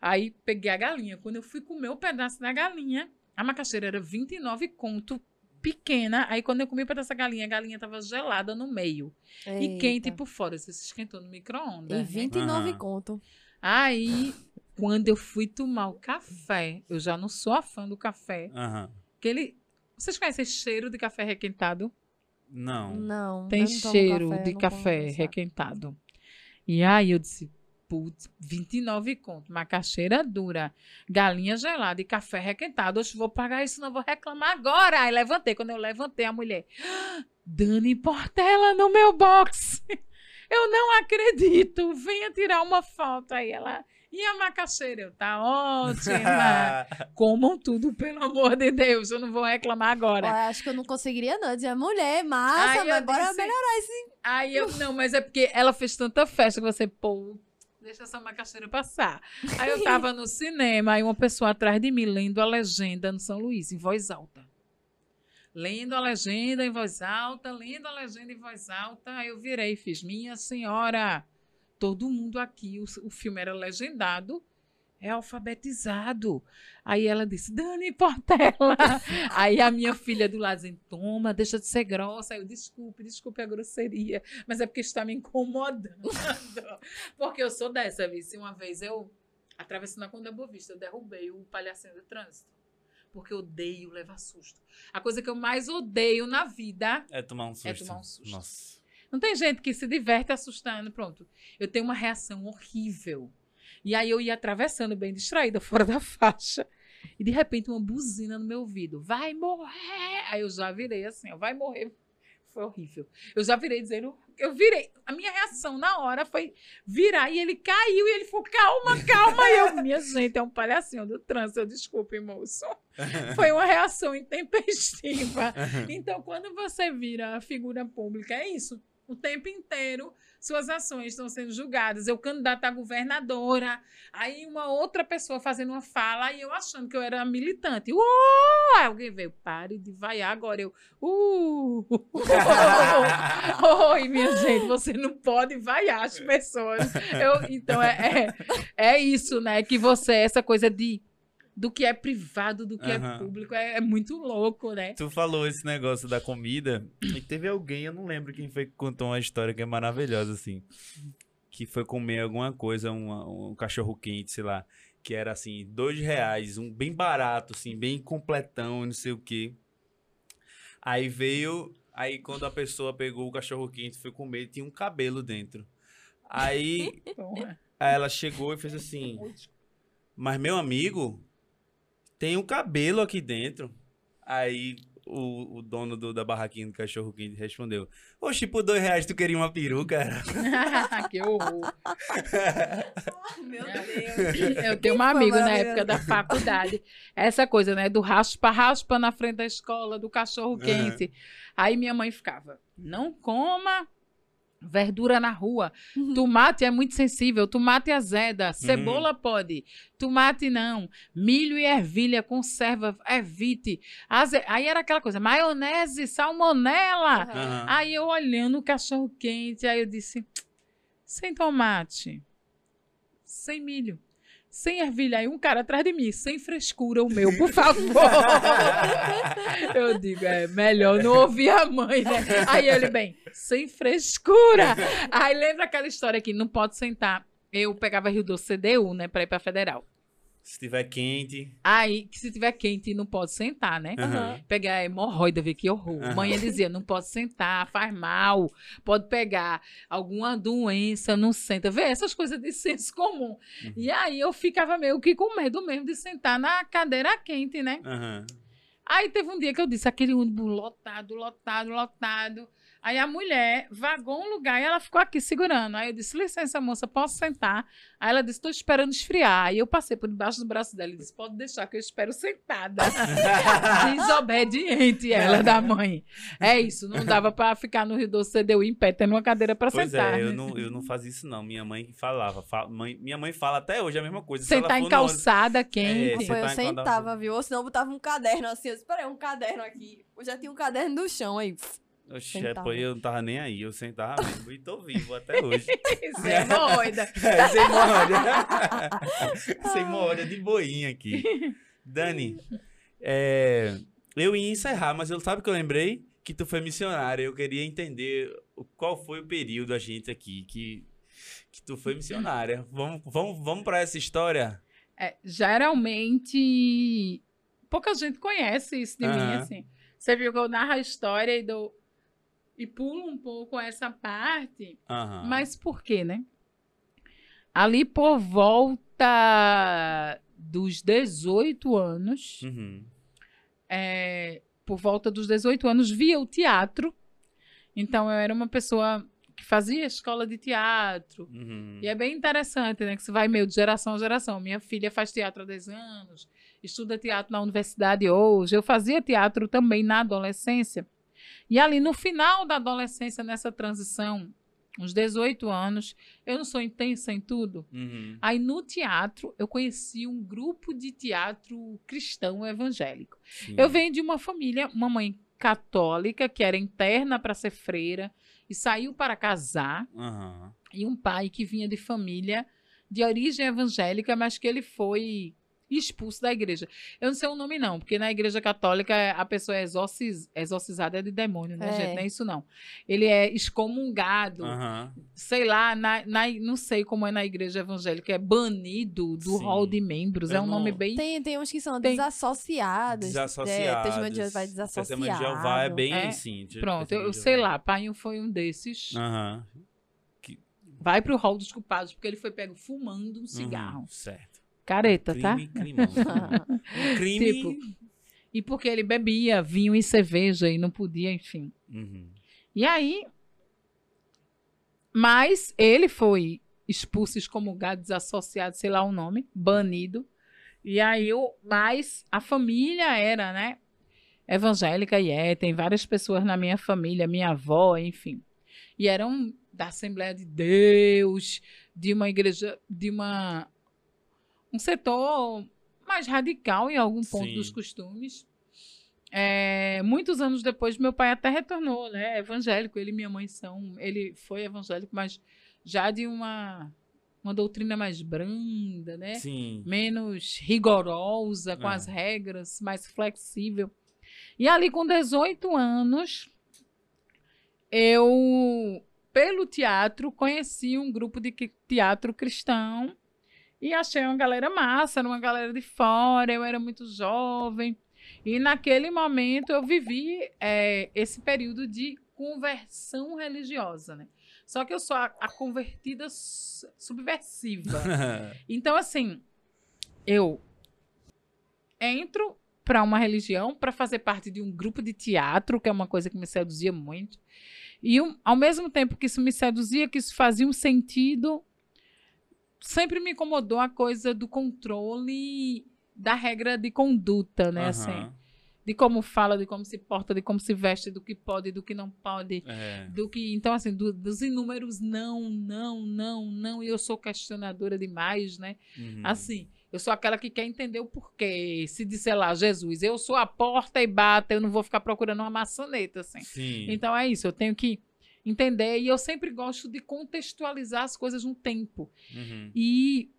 Aí peguei a galinha. Quando eu fui comer o pedaço da galinha, a macaxeira era 29 conto, pequena. Aí quando eu comi o pedaço da galinha, a galinha tava gelada no meio. E quente Eita. por fora. Você se esquentou no micro-ondas. E né? 29 Aham. conto. Aí, quando eu fui tomar o café, eu já não sou a fã do café. Aham. Aquele. Vocês conhecem cheiro de café requentado? Não. Não. Tem cheiro café, de café requentado. E aí eu disse, putz, 29 conto, macaxeira dura, galinha gelada e café requentado. Hoje vou pagar isso, não vou reclamar agora. Aí levantei. Quando eu levantei, a mulher, "Ah, Dani Portela no meu box. Eu não acredito. Venha tirar uma foto. Aí ela. E a macaxeira? Eu, tá ótima. Comam tudo, pelo amor de Deus. Eu não vou reclamar agora. Olha, acho que eu não conseguiria, não. Dizer, mulher, massa, Aí eu mas bora disse- melhorar esse. Aí eu, não, mas é porque ela fez tanta festa que você, pô, deixa essa macaxeira passar. Aí eu tava no cinema, aí uma pessoa atrás de mim lendo a legenda no São Luís, em voz alta. Lendo a legenda em voz alta, lendo a legenda em voz alta. Eu virei e fiz, minha senhora, todo mundo aqui, o, o filme era legendado, é alfabetizado. Aí ela disse, Dani Portela. Aí a minha filha do lado dizendo, toma, deixa de ser grossa. Aí eu, desculpe, desculpe a grosseria, mas é porque está me incomodando. porque eu sou dessa, vice. Uma vez eu, atravessando a Conda Boa Vista, eu derrubei o palhacinho do trânsito. Porque eu odeio levar susto. A coisa que eu mais odeio na vida É tomar um susto. É tomar um susto. Nossa. não tem gente que se diverte assustando, pronto. Eu tenho uma reação horrível. E aí eu ia atravessando bem distraída, fora da faixa. E de repente uma buzina no meu ouvido. Vai morrer! Aí eu já virei assim, ó, vai morrer. Foi horrível. Eu já virei dizendo, eu virei. A minha reação na hora foi virar e ele caiu e ele falou, calma, calma. E eu, minha gente, é um palhacinho do trânsito. Eu, Desculpe, moço. Foi uma reação intempestiva. Então, quando você vira figura pública, é isso. O tempo inteiro, suas ações estão sendo julgadas. Eu candidato a governadora, aí uma outra pessoa fazendo uma fala, e eu achando que eu era militante. Uou! Aí alguém veio, pare de vaiar agora. Eu, uh! Oi, minha gente, você não pode vaiar as pessoas. Eu, então, é, é, é isso, né? Que você, essa coisa de do que é privado, do que é Aham. público. É, é muito louco, né? Tu falou esse negócio da comida e teve alguém, eu não lembro quem foi que contou uma história que é maravilhosa, assim. Que foi comer alguma coisa, uma- um cachorro quente, sei lá. Que era assim, dois reais, um bem barato, assim, bem completão, não sei o quê. Aí veio, aí quando a pessoa pegou o cachorro quente, foi comer, tinha um cabelo dentro. Aí, aí ela chegou e fez assim, mas meu amigo, tem um cabelo aqui dentro. Aí o, o dono do- da barraquinha do cachorro quente respondeu: Oxi, por dois reais tu queria uma peruca? que horror. Meu É. Deus. Eu tenho um amigo na época da faculdade. Essa coisa, né? Do raspa-raspa na frente da escola, do cachorro quente. Aí minha mãe ficava: não coma verdura na rua. Tomate é muito sensível. Tomate azeda. Cebola pode. Tomate não. Milho e ervilha, conserva, evite. Aze- Aí era aquela coisa: maionese, salmonela. Aham. Aí eu olhando o cachorro quente, aí eu disse: sem tomate, sem milho, sem ervilha. Aí um cara atrás de mim, sem frescura o meu, por favor. eu digo: é melhor não ouvir a mãe, né? Aí ele, bem, sem frescura. Aí lembra aquela história que não pode sentar. Eu pegava Rio Doce CDU, né, pra ir pra federal. Se tiver quente. Aí, que se tiver quente, não pode sentar, né? Aham. Pegar a hemorroida, ver que horror. Aham. Mãe dizia, não pode sentar, faz mal. Pode pegar alguma doença, não senta. Vê essas coisas de senso comum. Uhum. E aí eu ficava meio que com medo mesmo de sentar na cadeira quente, né? Aham. Aí teve um dia que eu disse, aquele ônibus lotado, lotado, lotado. Aí a mulher vagou um lugar e ela ficou aqui segurando. Aí eu disse, licença, moça, posso sentar? Aí ela disse, estou esperando esfriar. Aí eu passei por debaixo do braço dela e disse, pode deixar que eu espero sentada. Desobediente ela da mãe. É isso, não dava pra ficar no Rio Doce CDU em pé, tendo uma cadeira pra Pois sentar. é, eu né? não, eu não fazia isso não. Minha mãe falava. Fa- mãe- minha mãe fala até hoje a mesma coisa. Ela Sentar em no ônibus- calçada quente. É, Foi, eu sentava, viu? Ou senão eu botava um caderno assim. Eu disse, peraí, um caderno aqui. Eu já tinha um caderno do chão aí. Oxe, é, Sentava. pô, eu não tava nem aí. Eu sentava mesmo e tô vivo até hoje. É hemorroida. É, sem hemorroida. sem hemorroida de boinha aqui. Dani, é, eu ia encerrar, mas eu sabe que eu lembrei? Que tu foi missionária. Eu queria entender qual foi o período a gente aqui que, que tu foi missionária. Vamos, vamos, vamos para essa história? É, geralmente, pouca gente conhece isso de mim, Aham. assim. Você viu que eu narro a história e dou... E pulo um pouco essa parte, Aham. mas por quê, né? Ali por volta dos 18 anos, Uhum. é, por volta dos 18 anos, via o teatro. Então, eu era uma pessoa que fazia escola de teatro, Uhum. e é bem interessante, né? Que você vai meio de geração a geração. Minha filha faz teatro há 10 anos, estuda teatro na universidade hoje. Eu fazia teatro também na adolescência. E ali no final da adolescência, nessa transição, uns 18 anos, eu não sou intensa em tudo. Uhum. Aí no teatro, eu conheci um grupo de teatro cristão evangélico. Sim. Eu venho de uma família, uma mãe católica, que era interna para ser freira e saiu para casar Aham. e um pai que vinha de família de origem evangélica, mas que ele foi expulso da igreja. Eu não sei o nome não, porque na igreja católica a pessoa é exorciz, exorcizada é de demônio, né, É. gente? Não é isso não. Ele é excomungado, Aham. sei lá, na, na- não sei como é na igreja evangélica, é banido do Sim. rol de membros, Eu é um não- nome bem... Tem, tem uns que são Tem- desassociados. Desassociados. É, Testemunho de Jeová é desassociado. Testemunho de Jeová é bem É, assim. de- Pronto, eu, sei lá, pai foi um desses. Aham. Vai pro rol dos culpados, porque ele foi pego fumando um cigarro. Uhum, certo. Careta, tá? Crime criminoso. um crime. Tipo, E porque ele bebia vinho e cerveja e não podia, enfim. Uhum. E aí. Mas ele foi expulso, excomungado, desassociado, sei lá o nome, banido. E aí, eu, mas a família era, né? Evangélica e é, tem várias pessoas na minha família, minha avó, enfim. E eram da Assembleia de Deus, de uma igreja, de uma um setor mais radical em algum ponto Sim. dos costumes. É, muitos anos depois, meu pai até retornou, né? Evangélico. Ele e minha mãe são. Ele foi evangélico, mas já de uma uma doutrina mais branda, né? Sim. menos rigorosa com É. as regras, mais flexível. E ali com 18 anos, eu, pelo teatro, conheci um grupo de teatro cristão e achei uma galera massa, era uma galera de fora, eu era muito jovem. E naquele momento eu vivi eh, esse período de conversão religiosa, né? Só que eu sou a, a convertida su- subversiva. Então, assim, eu entro para uma religião para fazer parte de um grupo de teatro, que é uma coisa que me seduzia muito. E um- ao mesmo tempo que isso me seduzia, que isso fazia um sentido, sempre me incomodou a coisa do controle da regra de conduta, né? Assim, Aham. de como fala, de como se porta, de como se veste, do que pode, do que não pode É. do que então assim do- dos inúmeros não não não não e eu sou questionadora demais né Uhum. assim eu sou aquela que quer entender o porquê se disser lá Jesus eu sou a porta e bata eu não vou ficar procurando uma maçaneta assim Sim. então é isso eu tenho que entender e eu sempre gosto de contextualizar as coisas no tempo Uhum. e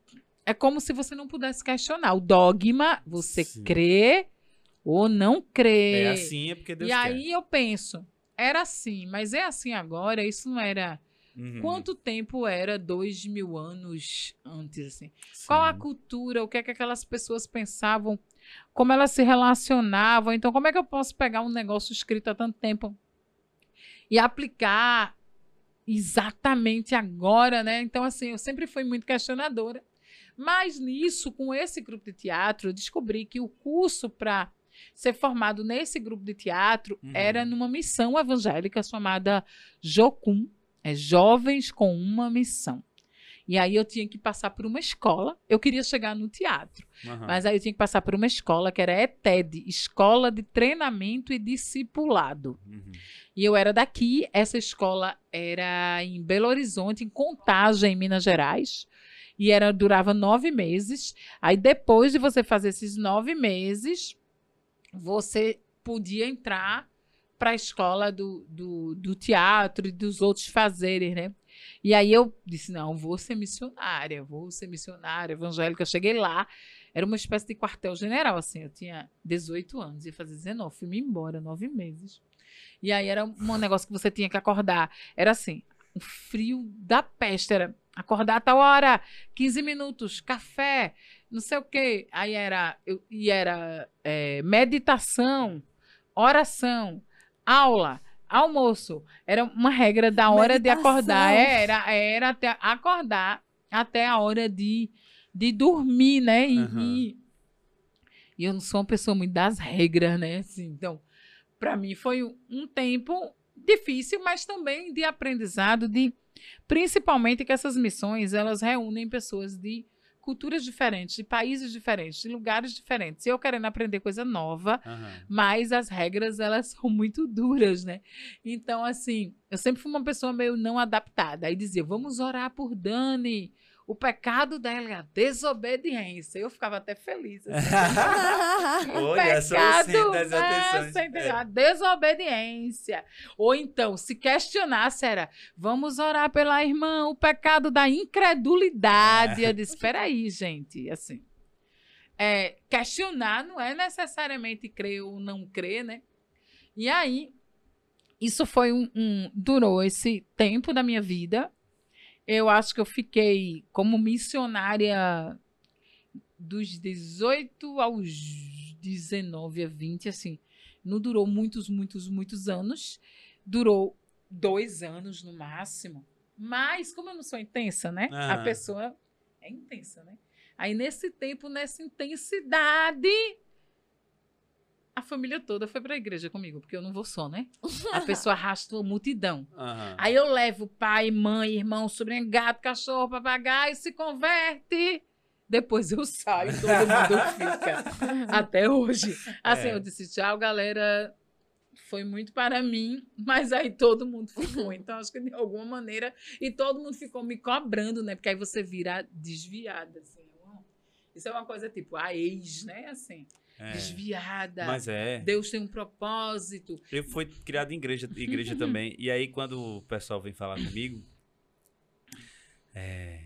é como se você não pudesse questionar o dogma você Sim. crê ou não crê É assim, é porque Deus e quer. aí eu penso, era assim, mas é assim agora? Isso não era. Uhum. Quanto tempo era dois mil anos antes? Assim? Qual a cultura? O que é que aquelas pessoas pensavam? Como elas se relacionavam? Então, como é que eu posso pegar um negócio escrito há tanto tempo e aplicar exatamente agora, né? Então, assim, eu sempre fui muito questionadora. Mas nisso, com esse grupo de teatro, eu descobri que o curso para ser formado nesse grupo de teatro Uhum. era numa missão evangélica chamada Jocum, é Jovens com uma Missão. E aí eu tinha que passar por uma escola. Eu queria chegar no teatro, Aham. mas aí eu tinha que passar por uma escola que era ETED, Escola de Treinamento e Discipulado. Uhum. E eu era daqui, essa escola era em Belo Horizonte, em Contagem, em Minas Gerais. E era, durava nove meses. Aí, depois de você fazer esses nove meses, você podia entrar para a escola do, do, do teatro e dos outros fazeres, né? E aí eu disse, não, vou ser missionária, vou ser missionária evangélica. Eu cheguei lá, era uma espécie de quartel-general, assim. Eu tinha 18 anos, ia fazer 19, fui me embora, nove meses. E aí era um negócio que você tinha que acordar. Era assim, o frio da peste. Era acordar a tal hora, 15 minutos, café, não sei o quê. Aí era, eu, e era é, meditação, oração, aula, almoço. Era uma regra da hora de Meditação. acordar. É, Era, era até acordar até a hora de, de dormir, né? E, Aham. e, e eu não sou uma pessoa muito das regras, né? Assim, então, para mim foi um- um tempo difícil, mas também de aprendizado, de principalmente que essas missões elas reúnem pessoas de culturas diferentes, de países diferentes, de lugares diferentes. E eu querendo aprender coisa nova, Aham. mas as regras elas são muito duras, né? Então, assim, eu sempre fui uma pessoa meio não adaptada. Aí dizia, vamos orar por Dani. O pecado dela é a desobediência. Eu ficava até feliz. assim. O Olha, só o centro das é? É. A desobediência. Ou então, se questionasse, era vamos orar pela irmã, o pecado da incredulidade. É. Eu disse, espera aí, gente. Assim, é, questionar não é necessariamente crer ou não crer, né? E aí, isso foi um, um- durou esse tempo da minha vida. Eu acho que eu fiquei como missionária dos 18 aos 19 a 20, assim. Não durou muitos, muitos, muitos anos. Durou dois anos no máximo. Mas, como eu não sou intensa, né? A Aham. pessoa é intensa, né? Aí, nesse tempo, nessa intensidade, a família toda foi para a igreja comigo, porque eu não vou só, né? A pessoa arrasta uma multidão. Aham. Aí eu levo pai, mãe, irmão, sobrinho, gato, cachorro, papagaio, se converte. Depois eu saio, todo mundo fica. Até hoje. Assim, É. eu disse, tchau, galera. Foi muito para mim, mas aí todo mundo ficou. Então, acho que de alguma maneira. E todo mundo ficou me cobrando, né? Porque aí você vira desviada, assim. Isso é uma coisa tipo a ex, né? Assim, É. desviada. Mas é. Deus tem um propósito. Eu fui criado em igreja, igreja também. E aí, quando o pessoal vem falar comigo, é,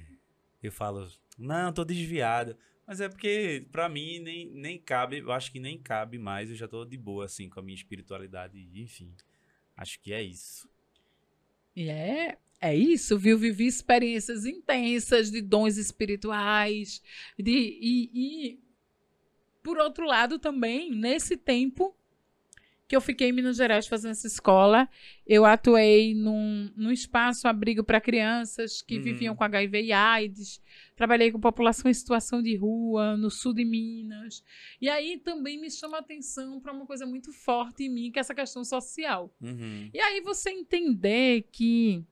eu falo, não, tô desviado. Mas é porque, pra mim, nem, nem cabe, eu acho que nem cabe mais, eu já tô de boa, assim, com a minha espiritualidade, enfim. Acho que é isso. E é, é isso, viu? Vivi experiências intensas de dons espirituais. De, e, e, por outro lado, também, nesse tempo que eu fiquei em Minas Gerais fazendo essa escola, eu atuei num, num espaço abrigo para crianças que Uhum. viviam com HIV e AIDS. Trabalhei com população em situação de rua, no sul de Minas. E aí também me chama a atenção para uma coisa muito forte em mim, que é essa questão social. Uhum. E aí você entender que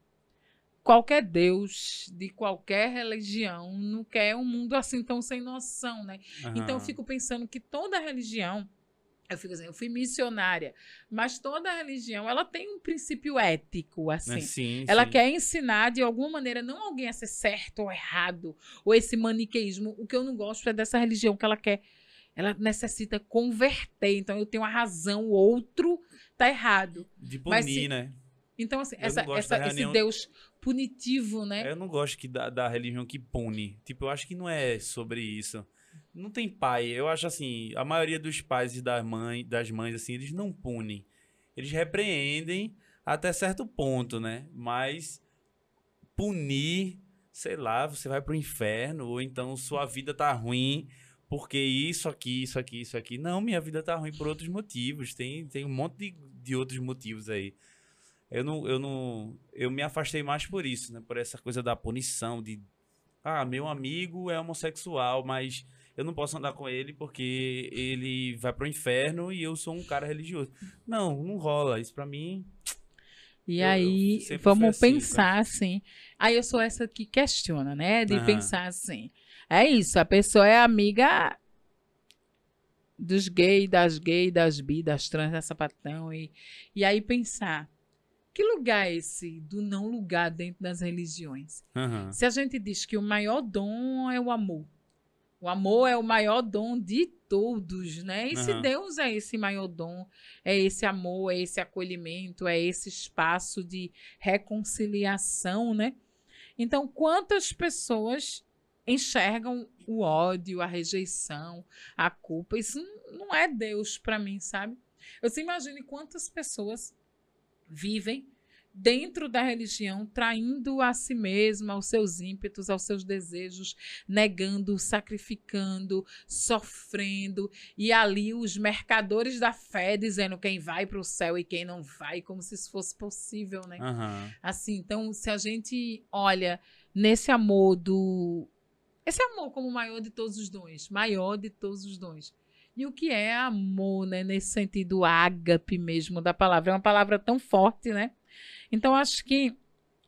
qualquer Deus de qualquer religião não quer um mundo assim tão sem noção, né? Então eu fico pensando que toda religião, eu fico assim, eu fui missionária, mas toda religião ela tem um princípio ético, Né, assim. Sim, Ela sim. quer ensinar de alguma maneira, não alguém a ser certo ou errado, ou esse maniqueísmo. O que eu não gosto é dessa religião que ela quer. Ela necessita converter. Então eu tenho a razão, o outro tá errado. De Mas punir, se- né? Então, assim, Eu essa, essa- esse Deus punitivo, né? Eu não gosto que da, da religião que pune. Tipo, eu acho que não é sobre isso. Não tem pai. Eu acho assim, a maioria dos pais e das mães, das mães assim, eles não punem. Eles repreendem até certo ponto, né? Mas punir, sei lá, você vai pro inferno ou então sua vida tá ruim porque isso aqui, isso aqui, isso aqui. Não, minha vida tá ruim por outros motivos. Tem, tem um monte de, de outros motivos aí. Eu não, eu não, eu me afastei mais por isso, né? Por essa coisa da punição, de ah, meu amigo é homossexual, mas eu não posso andar com ele porque ele vai pro inferno e eu sou um cara religioso. Não, não rola. Isso pra mim. E Eu- eu aí, sempre vamos assim, pensar assim. Aí eu sou essa que questiona, né? De Aham. pensar assim. É isso, a pessoa é amiga dos gays, das gays, das bi, das trans, da sapatão. E, e aí pensar, que lugar é esse do não lugar dentro das religiões? aham, Se a gente diz que o maior dom é o amor, o amor é o maior dom de todos, né? E se Aham. Deus é esse maior dom, é esse amor, é esse acolhimento, é esse espaço de reconciliação, né? Então, quantas pessoas enxergam o ódio, a rejeição, a culpa? Isso não é Deus para mim, sabe? Eu se imagine quantas pessoas vivem dentro da religião, traindo a si mesma, aos seus ímpetos, aos seus desejos, negando, sacrificando, sofrendo, e ali os mercadores da fé dizendo quem vai para o céu e quem não vai, como se isso fosse possível, né? aham. Assim, então, se a gente olha nesse amor do. Esse amor como o maior de todos os dons, maior de todos os dons. E o que é amor, né? Nesse sentido ágape mesmo da palavra. É uma palavra tão forte, né? Então, acho que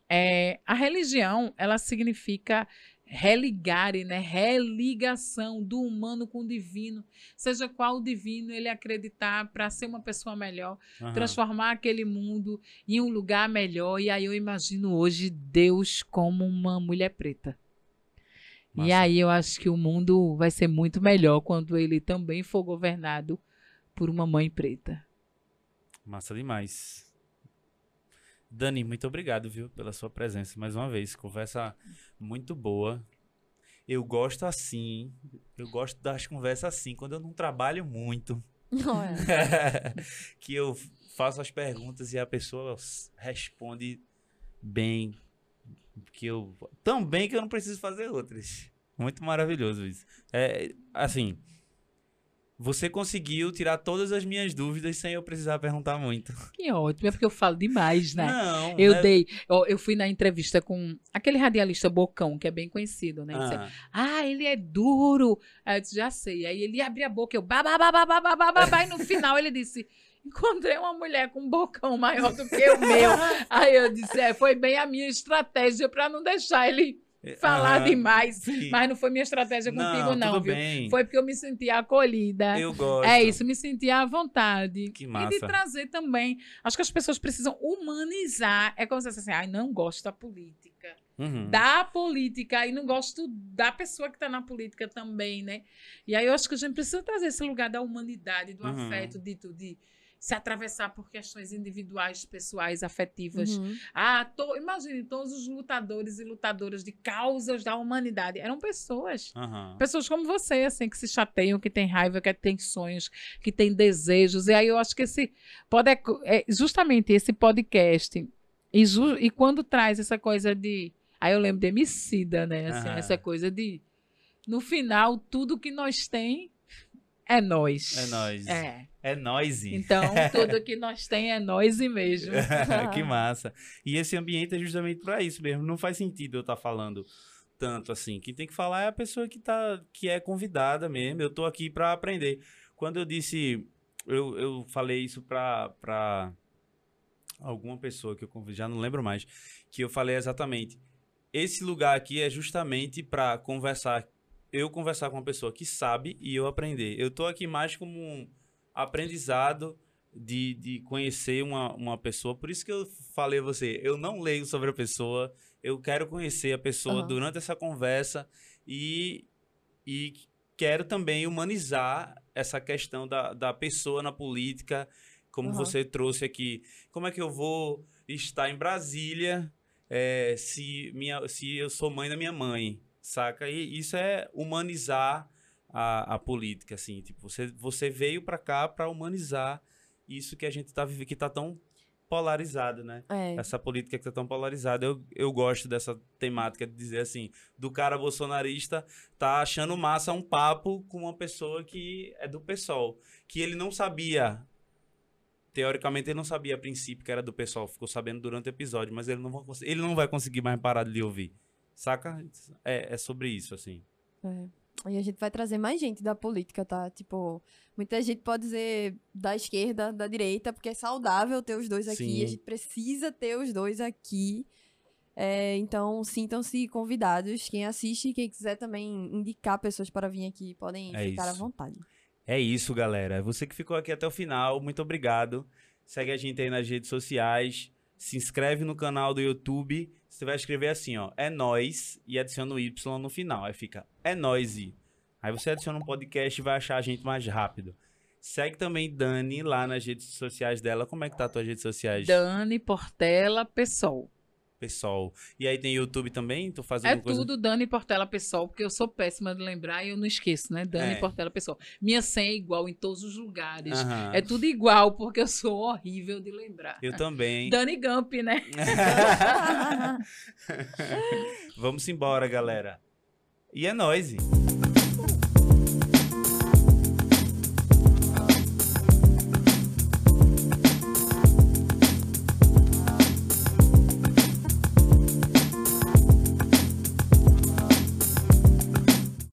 é, a religião, ela significa religare, né? Religação do humano com o divino. Seja qual o divino ele acreditar para ser uma pessoa melhor aham. transformar aquele mundo em um lugar melhor. E aí eu imagino hoje Deus como uma mulher preta. E Massa. aí eu acho que o mundo vai ser muito melhor quando ele também for governado por uma mãe preta. Massa demais. Dani, muito obrigado, viu, pela sua presença mais uma vez. Conversa muito boa. Eu gosto assim. Eu gosto das conversas assim, quando eu não trabalho muito. Olha. que eu faço as perguntas e a pessoa responde bem. Que eu, tão bem que eu não preciso fazer outras. Muito maravilhoso isso. É, assim, você conseguiu tirar todas as minhas dúvidas sem eu precisar perguntar muito. Que ótimo, é porque eu falo demais, né? Não, Eu né? dei, ó, eu fui na entrevista com aquele radialista Bocão, que é bem conhecido, né? Disse, Ah, Ah, ele é duro. Aí eu disse, já sei. Aí ele abria a boca, eu babá, babá, babá, babá, babá, e no final ele disse, encontrei uma mulher com um bocão maior do que o meu. Aí eu disse, é, foi bem a minha estratégia para não deixar ele falar aham, demais. sim. Mas não foi minha estratégia contigo, não, tudo viu? bem. Foi porque eu me senti acolhida. Eu gosto. É isso, me senti à vontade. Que E de massa. trazer também. Acho que as pessoas precisam humanizar. É como se fosse assim, ai, não gosto da política Uhum. da política e não gosto da pessoa que está na política também, né? E aí eu acho que a gente precisa trazer esse lugar da humanidade, do Uhum. afeto, de, tu- de, se atravessar por questões individuais, pessoais, afetivas. Uhum. Ah, to, imagine todos os lutadores e lutadoras de causas da humanidade. Eram pessoas. Aham. Pessoas como você, assim, que se chateiam, que têm raiva, que têm sonhos, que têm desejos. E aí eu acho que esse pode é justamente esse podcast. E, ju- e quando traz essa coisa de. Aí eu lembro de Emicida, né? Assim, Aham. Essa coisa de. No final, tudo que nós tem é nós. É nós. É. É nós. Então, tudo que nós tem é nós e mesmo. que massa. E esse ambiente é justamente pra isso mesmo. Não faz sentido eu estar falando tanto assim. Quem tem que falar é a pessoa que, tá, que é convidada mesmo. Eu tô aqui pra aprender. Quando eu disse. Eu, eu falei isso pra, pra alguma pessoa que eu convidei, já não lembro mais. Que eu falei exatamente. Esse lugar aqui é justamente pra conversar. Eu conversar com uma pessoa que sabe e eu aprender. Eu tô aqui mais como um aprendizado de, de conhecer uma, uma pessoa. Por isso que eu falei a você, eu não leio sobre a pessoa, eu quero conhecer a pessoa Aham. durante essa conversa e, e quero também humanizar essa questão da, da pessoa na política, como Aham. você trouxe aqui. Como é que eu vou estar em Brasília eh, se, minha, se eu sou mãe da minha mãe, saca? E isso é humanizar a, a política, assim. Tipo, você, você veio pra cá pra humanizar isso que a gente tá vivendo, que tá tão polarizado, né? É. Essa política que tá tão polarizada. Eu, eu gosto dessa temática de dizer assim, do cara bolsonarista tá achando massa um papo com uma pessoa que é do PSOL, que ele não sabia. Teoricamente, ele não sabia a princípio que era do PSOL, ficou sabendo durante o episódio, mas ele não vai, ele não vai conseguir mais parar de lhe ouvir. Saca? É, é sobre isso, assim. É. E a gente vai trazer mais gente da política, tá? Tipo, muita gente pode dizer da esquerda, da direita, porque é saudável ter os dois aqui. Sim. A gente precisa ter os dois aqui. É, então, sintam-se convidados. Quem assiste quem quiser também indicar pessoas para vir aqui, podem É ficar à isso. vontade. É isso, galera. Você que ficou aqui até o final, muito obrigado. Segue a gente aí nas redes sociais. Se inscreve no canal do YouTube. Você vai escrever assim, ó, é nós e adiciona o Y no final. Aí fica é nós e. Aí você adiciona um podcast e vai achar a gente mais rápido. Segue também Dani lá nas redes sociais dela. Como é que tá as tuas redes sociais? Dani Portela Pessoal. Pessoal. E aí tem YouTube também? Tu faz É coisa? tudo Dani Portela Pessoal, porque eu sou péssima de lembrar e eu não esqueço, né? Dani É. Portela Pessoal. Minha senha é igual em todos os lugares. Aham. É tudo igual, porque eu sou horrível de lembrar. Eu também. Dani Gump, né? Vamos embora, galera. E é nóis.